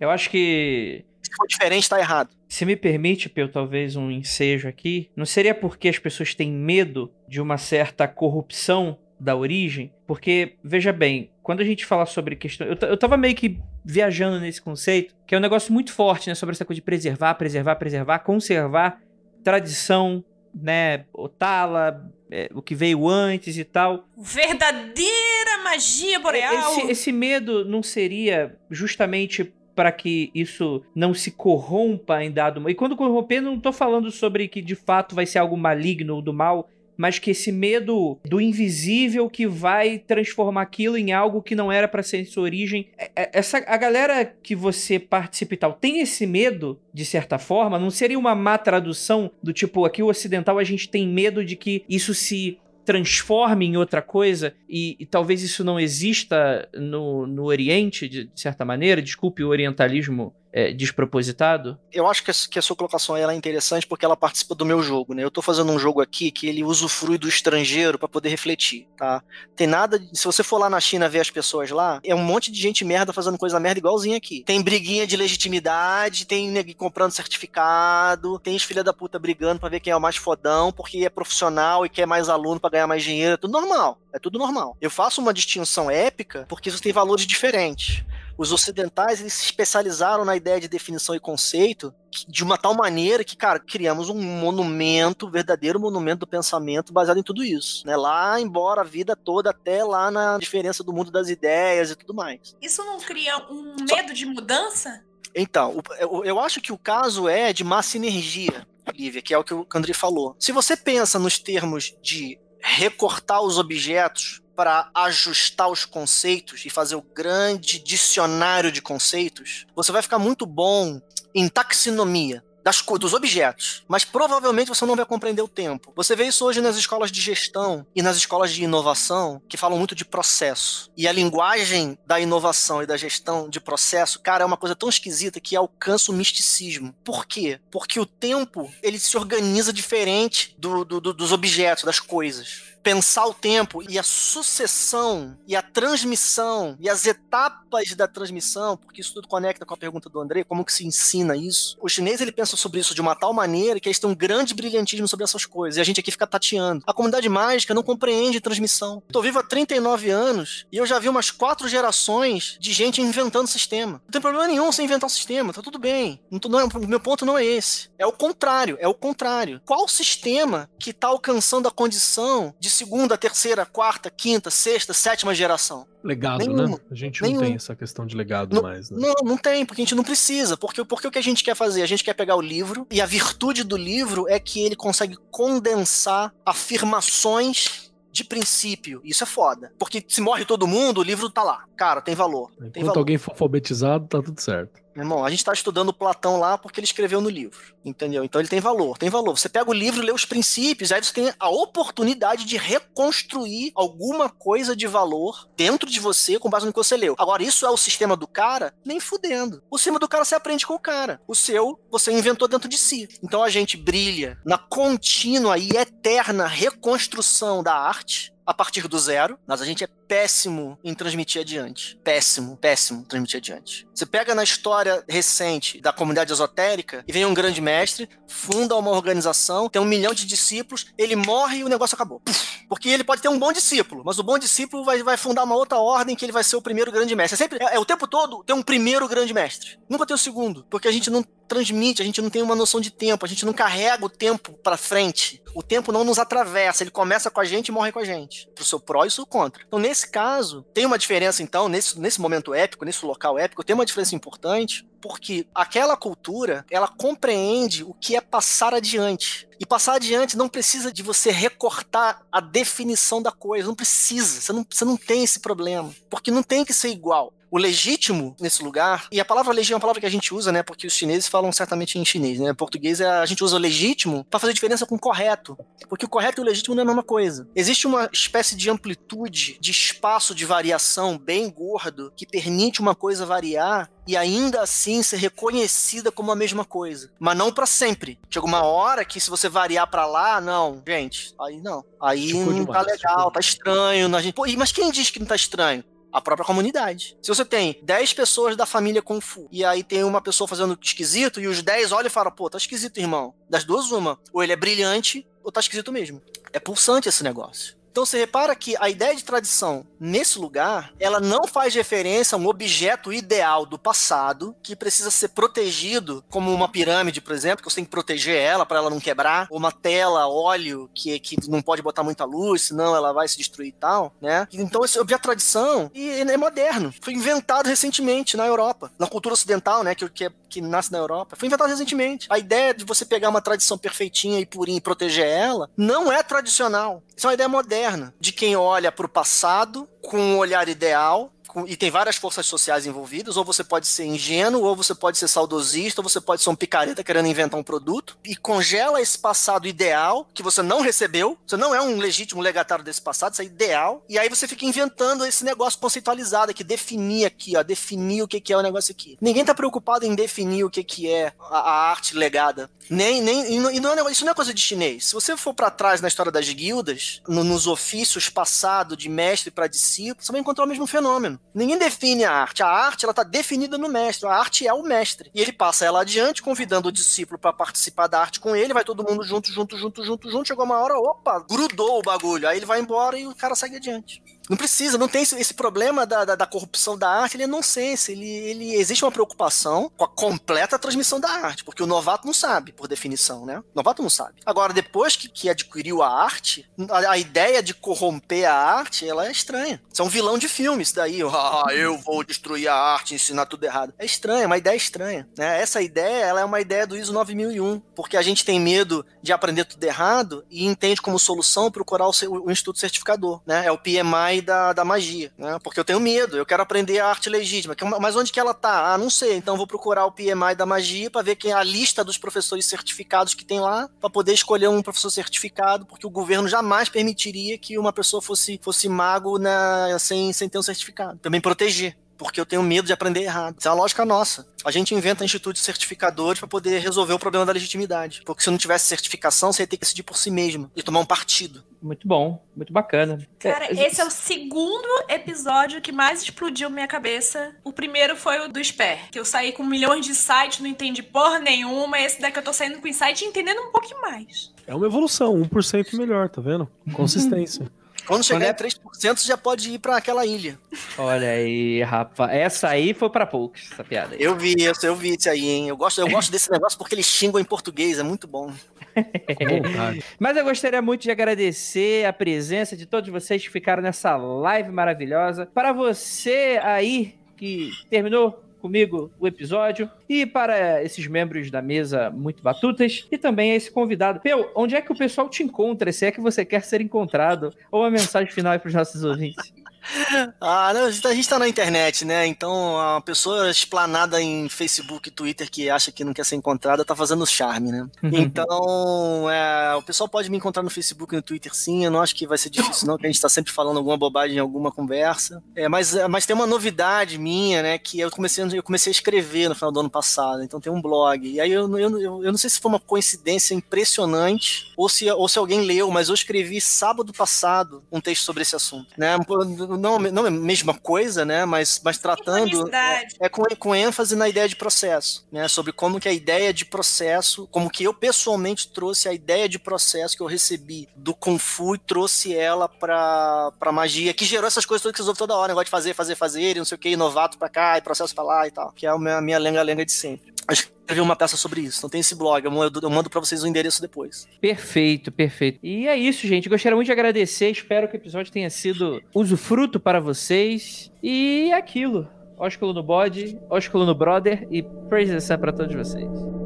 Eu acho que se for diferente, tá errado. Se me permite, Peu, talvez um ensejo aqui, não seria porque as pessoas têm medo de uma certa corrupção da origem? Porque, veja bem, quando a gente fala sobre questão. Eu, eu tava meio que viajando nesse conceito, que é um negócio muito forte, né? Sobre essa coisa de preservar, preservar, preservar, conservar tradição, né? Otala, é, o que veio antes e tal. Verdadeira magia boreal! Esse, esse medo não seria justamente para que isso não se corrompa em dado. E quando corromper, não estou falando sobre que de fato vai ser algo maligno ou do mal, mas que esse medo do invisível que vai transformar aquilo em algo que não era para ser sua origem. É, é, essa a galera que você participa e tal tem esse medo de certa forma, não seria uma má tradução do tipo aqui o ocidental a gente tem medo de que isso se transforme em outra coisa e, e talvez isso não exista no, no Oriente, de, de certa maneira. Desculpe o orientalismo é, despropositado? Eu acho que a, que a sua colocação é interessante porque ela participa do meu jogo, né? Eu tô fazendo um jogo aqui que ele usufrui do estrangeiro para poder refletir, tá? Tem nada, se você for lá na China ver as pessoas lá, é um monte de gente merda fazendo coisa merda igualzinho aqui. Tem briguinha de legitimidade, tem nego comprando certificado, tem filha da puta brigando para ver quem é o mais fodão, porque é profissional e quer mais aluno para ganhar mais dinheiro, é tudo normal. É tudo normal. Eu faço uma distinção épica porque isso tem valores diferentes os ocidentais eles se especializaram na ideia de definição e conceito de uma tal maneira que, cara, criamos um monumento, verdadeiro monumento do pensamento baseado em tudo isso, né? Lá, embora a vida toda, até lá na diferença do mundo das ideias e tudo mais. Isso não cria um medo de mudança? Então, eu acho que o caso é de má sinergia, Lívia, que é o que o André falou. Se você pensa nos termos de recortar os objetos para ajustar os conceitos e fazer o grande dicionário de conceitos, você vai ficar muito bom em taxonomia, das, dos objetos, mas provavelmente você não vai compreender o tempo. Você vê isso hoje nas escolas de gestão e nas escolas de inovação, que falam muito de processo. E a linguagem da inovação e da gestão de processo, cara, é uma coisa tão esquisita que alcança o misticismo. Por quê? Porque o tempo, ele se organiza diferente do, do, do, dos objetos, das coisas pensar o tempo e a sucessão e a transmissão e as etapas da transmissão, porque isso tudo conecta com a pergunta do André, como que se ensina isso? O chinês ele pensa sobre isso de uma tal maneira que eles têm um grande brilhantismo sobre essas coisas e a gente aqui fica tateando. A comunidade mágica não compreende transmissão. Estou vivo há 39 anos e eu já vi umas quatro gerações de gente inventando sistema. Não tem problema nenhum você inventar um sistema, tá tudo bem. Não, não, o meu ponto não é esse. É o contrário, é o contrário. Qual sistema que está alcançando a condição de segunda, terceira, quarta, quinta, sexta, sétima geração. Legado, Nenhuma. né? A gente não tem essa questão de legado não, mais, né? Não, não tem, porque a gente não precisa. Porque, porque o que a gente quer fazer? A gente quer pegar o livro, e a virtude do livro é que ele consegue condensar afirmações de princípio. Isso é foda. Porque se morre todo mundo, o livro tá lá. Cara, tem valor. Tem Enquanto valor. alguém for alfabetizado, tá tudo certo. Irmão, a gente tá estudando Platão lá porque ele escreveu no livro, entendeu? Então ele tem valor, tem valor. Você pega o livro, lê os princípios, aí você tem a oportunidade de reconstruir alguma coisa de valor dentro de você com base no que você leu. Agora, isso é o sistema do cara? Nem fudendo. O sistema do cara você aprende com o cara. O seu, você inventou dentro de si. Então a gente brilha na contínua e eterna reconstrução da arte a partir do zero, mas a gente é péssimo em transmitir adiante. Péssimo, péssimo em transmitir adiante. Você pega na história recente da comunidade esotérica e vem um grande mestre, funda uma organização, tem um milhão de discípulos, ele morre e o negócio acabou. Porque ele pode ter um bom discípulo, mas o bom discípulo vai, vai fundar uma outra ordem que ele vai ser o primeiro grande mestre. É sempre, é, é o tempo todo tem um primeiro grande mestre. Nunca tem o segundo, porque a gente não transmite, a gente não tem uma noção de tempo, a gente não carrega o tempo para frente. O tempo não nos atravessa, ele começa com a gente e morre com a gente. Pro seu pró e seu contra. Então, nesse caso, tem uma diferença, então, nesse, nesse momento épico, nesse local épico, tem uma diferença importante, porque aquela cultura, ela compreende o que é passar adiante. E passar adiante não precisa de você recortar a definição da coisa, não precisa, você não, você não tem esse problema, porque não tem que ser igual o legítimo nesse lugar, e a palavra legítimo é uma palavra que a gente usa, né? Porque os chineses falam certamente em chinês, né? Em português a gente usa o legítimo para fazer diferença com o correto. Porque o correto e o legítimo não é a mesma coisa. Existe uma espécie de amplitude, de espaço de variação bem gordo que permite uma coisa variar e ainda assim ser reconhecida como a mesma coisa. Mas não para sempre. Chega uma hora que se você variar para lá, não, gente, aí não. Aí Ficou não demais, tá legal, ficou tá estranho. A gente... Pô, mas quem diz que não tá estranho? A própria comunidade. Se você tem 10 pessoas da família Kung Fu e aí tem uma pessoa fazendo esquisito e os 10 olham e falam, pô, tá esquisito, irmão. Das duas, uma. Ou ele é brilhante ou tá esquisito mesmo. É pulsante esse negócio. Então você repara que a ideia de tradição nesse lugar, ela não faz referência a um objeto ideal do passado que precisa ser protegido, como uma pirâmide, por exemplo, que você tem que proteger ela para ela não quebrar, ou uma tela, óleo, que, que não pode botar muita luz, senão ela vai se destruir e tal, né? Então esse objeto de tradição é moderno, foi inventado recentemente na Europa, na cultura ocidental, né, que, que, é, que nasce na Europa, foi inventado recentemente. A ideia de você pegar uma tradição perfeitinha e purinha e proteger ela não é tradicional. Isso é uma ideia moderna, de quem olha para o passado com um olhar ideal e tem várias forças sociais envolvidas, ou você pode ser ingênuo, ou você pode ser saudosista, ou você pode ser um picareta querendo inventar um produto, e congela esse passado ideal que você não recebeu, você não é um legítimo legatário desse passado, isso é ideal, e aí você fica inventando esse negócio conceitualizado que definir aqui, ó, definir o que, é o negócio aqui. Ninguém tá preocupado em definir o que, é a, arte legada. Nem, nem, e e não é, isso não é coisa de chinês. Se você for para trás na história das guildas, no, nos ofícios passado de mestre para discípulo, você vai encontrar o mesmo fenômeno. Ninguém define a arte. A arte ela está definida no mestre. A arte é o mestre. E ele passa ela adiante, convidando o discípulo para participar da arte com ele. Vai todo mundo junto, junto, junto, junto, junto. Chegou uma hora, opa, grudou o bagulho. Aí ele vai embora e o cara segue adiante. Não precisa, não tem esse, esse problema da, da, da, corrupção da arte, ele é nonsense. Ele, ele existe uma preocupação com a completa transmissão da arte, porque o novato não sabe, por definição, né? O novato não sabe. Agora, depois que, que adquiriu a arte, a, a, ideia de corromper a arte, ela é estranha. Isso é um vilão de filme, isso daí. Ah, eu vou destruir a arte, ensinar tudo errado. É estranho, é uma ideia estranha. Né? Essa ideia, ela é uma ideia do ISO 9001, porque a gente tem medo de aprender tudo errado e entende como solução procurar o, o Instituto Certificador, né? É o PMI da, da magia, né? Porque eu tenho medo, eu quero aprender a arte legítima. Mas onde que ela tá? Ah, não sei. Então vou procurar o PMI da magia para ver quem é a lista dos professores certificados que tem lá, para poder escolher um professor certificado, porque o governo jamais permitiria que uma pessoa fosse, fosse mago né, sem, sem ter um certificado. Também proteger porque eu tenho medo de aprender errado. Isso é uma lógica nossa. A gente inventa institutos certificadores para poder resolver o problema da legitimidade. Porque se não tivesse certificação, você ia ter que decidir por si mesmo e tomar um partido. Muito bom, muito bacana. Cara, é, esse é o segundo episódio que mais explodiu minha cabeça. O primeiro foi o do Sper, que eu saí com milhões de sites, não entendi porra nenhuma. Esse daqui eu tô saindo com insight e entendendo um pouquinho mais. É uma evolução, 1% melhor, tá vendo? Consistência. Quando chegar Quando é... em 3%, você já pode ir para aquela ilha. Olha aí, rapaz. Essa aí foi para poucos, essa piada aí. Eu vi isso, eu vi isso aí, hein? Eu gosto, eu gosto desse negócio porque eles xingam em português, é muito bom. Mas eu gostaria muito de agradecer a presença de todos vocês que ficaram nessa live maravilhosa. Para você aí que terminou comigo o episódio, e para esses membros da mesa muito batutas, e também a esse convidado. Peu, onde é que o pessoal te encontra, se é que você quer ser encontrado? Ou uma mensagem final para os nossos ouvintes? Ah, não, a gente tá- gente tá na internet, né? Então, a pessoa explanada em Facebook e Twitter que acha que não quer ser encontrada tá fazendo charme, né? Então, é, o pessoal pode me encontrar no Facebook e no Twitter, sim. Eu não acho que vai ser difícil, não, que a gente tá sempre falando alguma bobagem em alguma conversa. É, mas, é, mas tem uma novidade minha, né? Que eu comecei, eu comecei a escrever no final do ano passado. Então, tem um blog. E aí, eu, eu, eu, eu não sei se foi uma coincidência impressionante ou se, ou se alguém leu, mas eu escrevi sábado passado um texto sobre esse assunto, né? Não, não é a mesma coisa, né? Mas, mas tratando Sincronicidade. é com, com ênfase na ideia de processo, né? Sobre como que a ideia de processo, como que eu pessoalmente trouxe a ideia de processo que eu recebi do Kung Fu e trouxe ela pra, pra magia, que gerou essas coisas todas que vocês ouvem toda hora, negócio de fazer, fazer, fazer, e não sei o que, novato pra cá, e processo pra lá e tal, que é a minha, lenga-lenga de sempre. Eu escrevi uma peça sobre isso, então tem esse blog, eu mando, mando pra vocês o endereço depois. Perfeito, perfeito. E é isso, gente. Gostaria muito de agradecer. Espero que o episódio tenha sido usufruto para vocês. E é aquilo. Ósculo no bode, ósculo no brother e praise the pra todos vocês.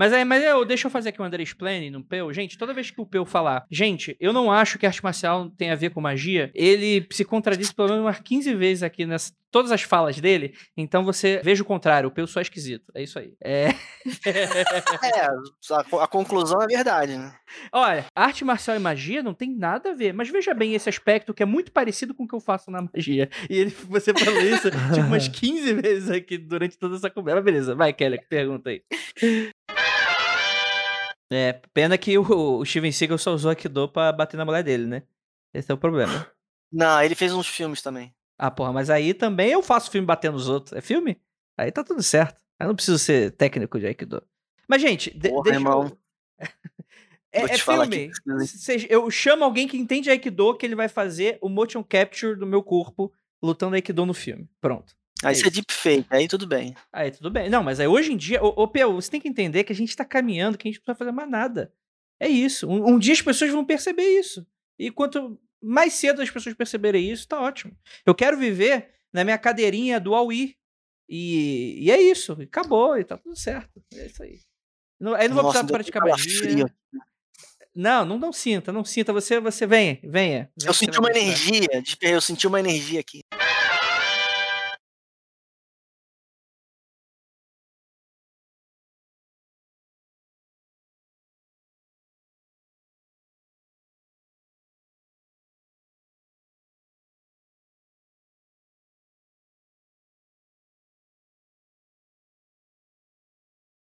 Mas aí, mas eu, deixa eu fazer aqui um Under Explain no Peu. Gente, toda vez que o Peu falar, gente, eu não acho que arte marcial tem a ver com magia, ele se contradiz pelo menos umas 15 vezes aqui nessas todas as falas dele. Então você veja o contrário, o Peu só é esquisito. É isso aí. É. É, a, a conclusão é verdade, né? Olha, arte marcial e magia não tem nada a ver, mas veja bem esse aspecto que é muito parecido com o que eu faço na magia. E ele, você falou isso tipo umas 15 vezes aqui durante toda essa conversa. Beleza, vai, Kelly, pergunta aí. É, pena que o, o Steven Seagal só usou Aikido pra bater na mulher dele, né? Esse é o problema. Não, ele fez uns filmes também. Ah, porra, mas aí também eu faço filme batendo nos outros. É filme? Aí tá tudo certo. Aí não preciso ser técnico de Aikido. Mas, gente, de, Porra, deixa eu- irmão. É, Vou é falar filme. eu chamo alguém que entende Aikido que ele vai fazer o motion capture do meu corpo lutando Aikido no filme. Pronto. Aí É isso é isso. deepfake, aí tudo bem. Aí tudo bem. Não, mas aí hoje em dia, ô, ô Peu, você tem que entender que a gente tá caminhando, que a gente não precisa fazer mais nada. É isso. Um, um dia as pessoas vão perceber isso. E quanto mais cedo as pessoas perceberem isso, tá ótimo. Eu quero viver na minha cadeirinha do Aui. E, e é isso. Acabou, e tá tudo certo. É isso aí. Não, aí não vou Nossa, precisar deu praticar magia. frio. Não, não, não sinta, não sinta. Você, você venha, venha. Eu senti uma energia, eu senti uma energia aqui.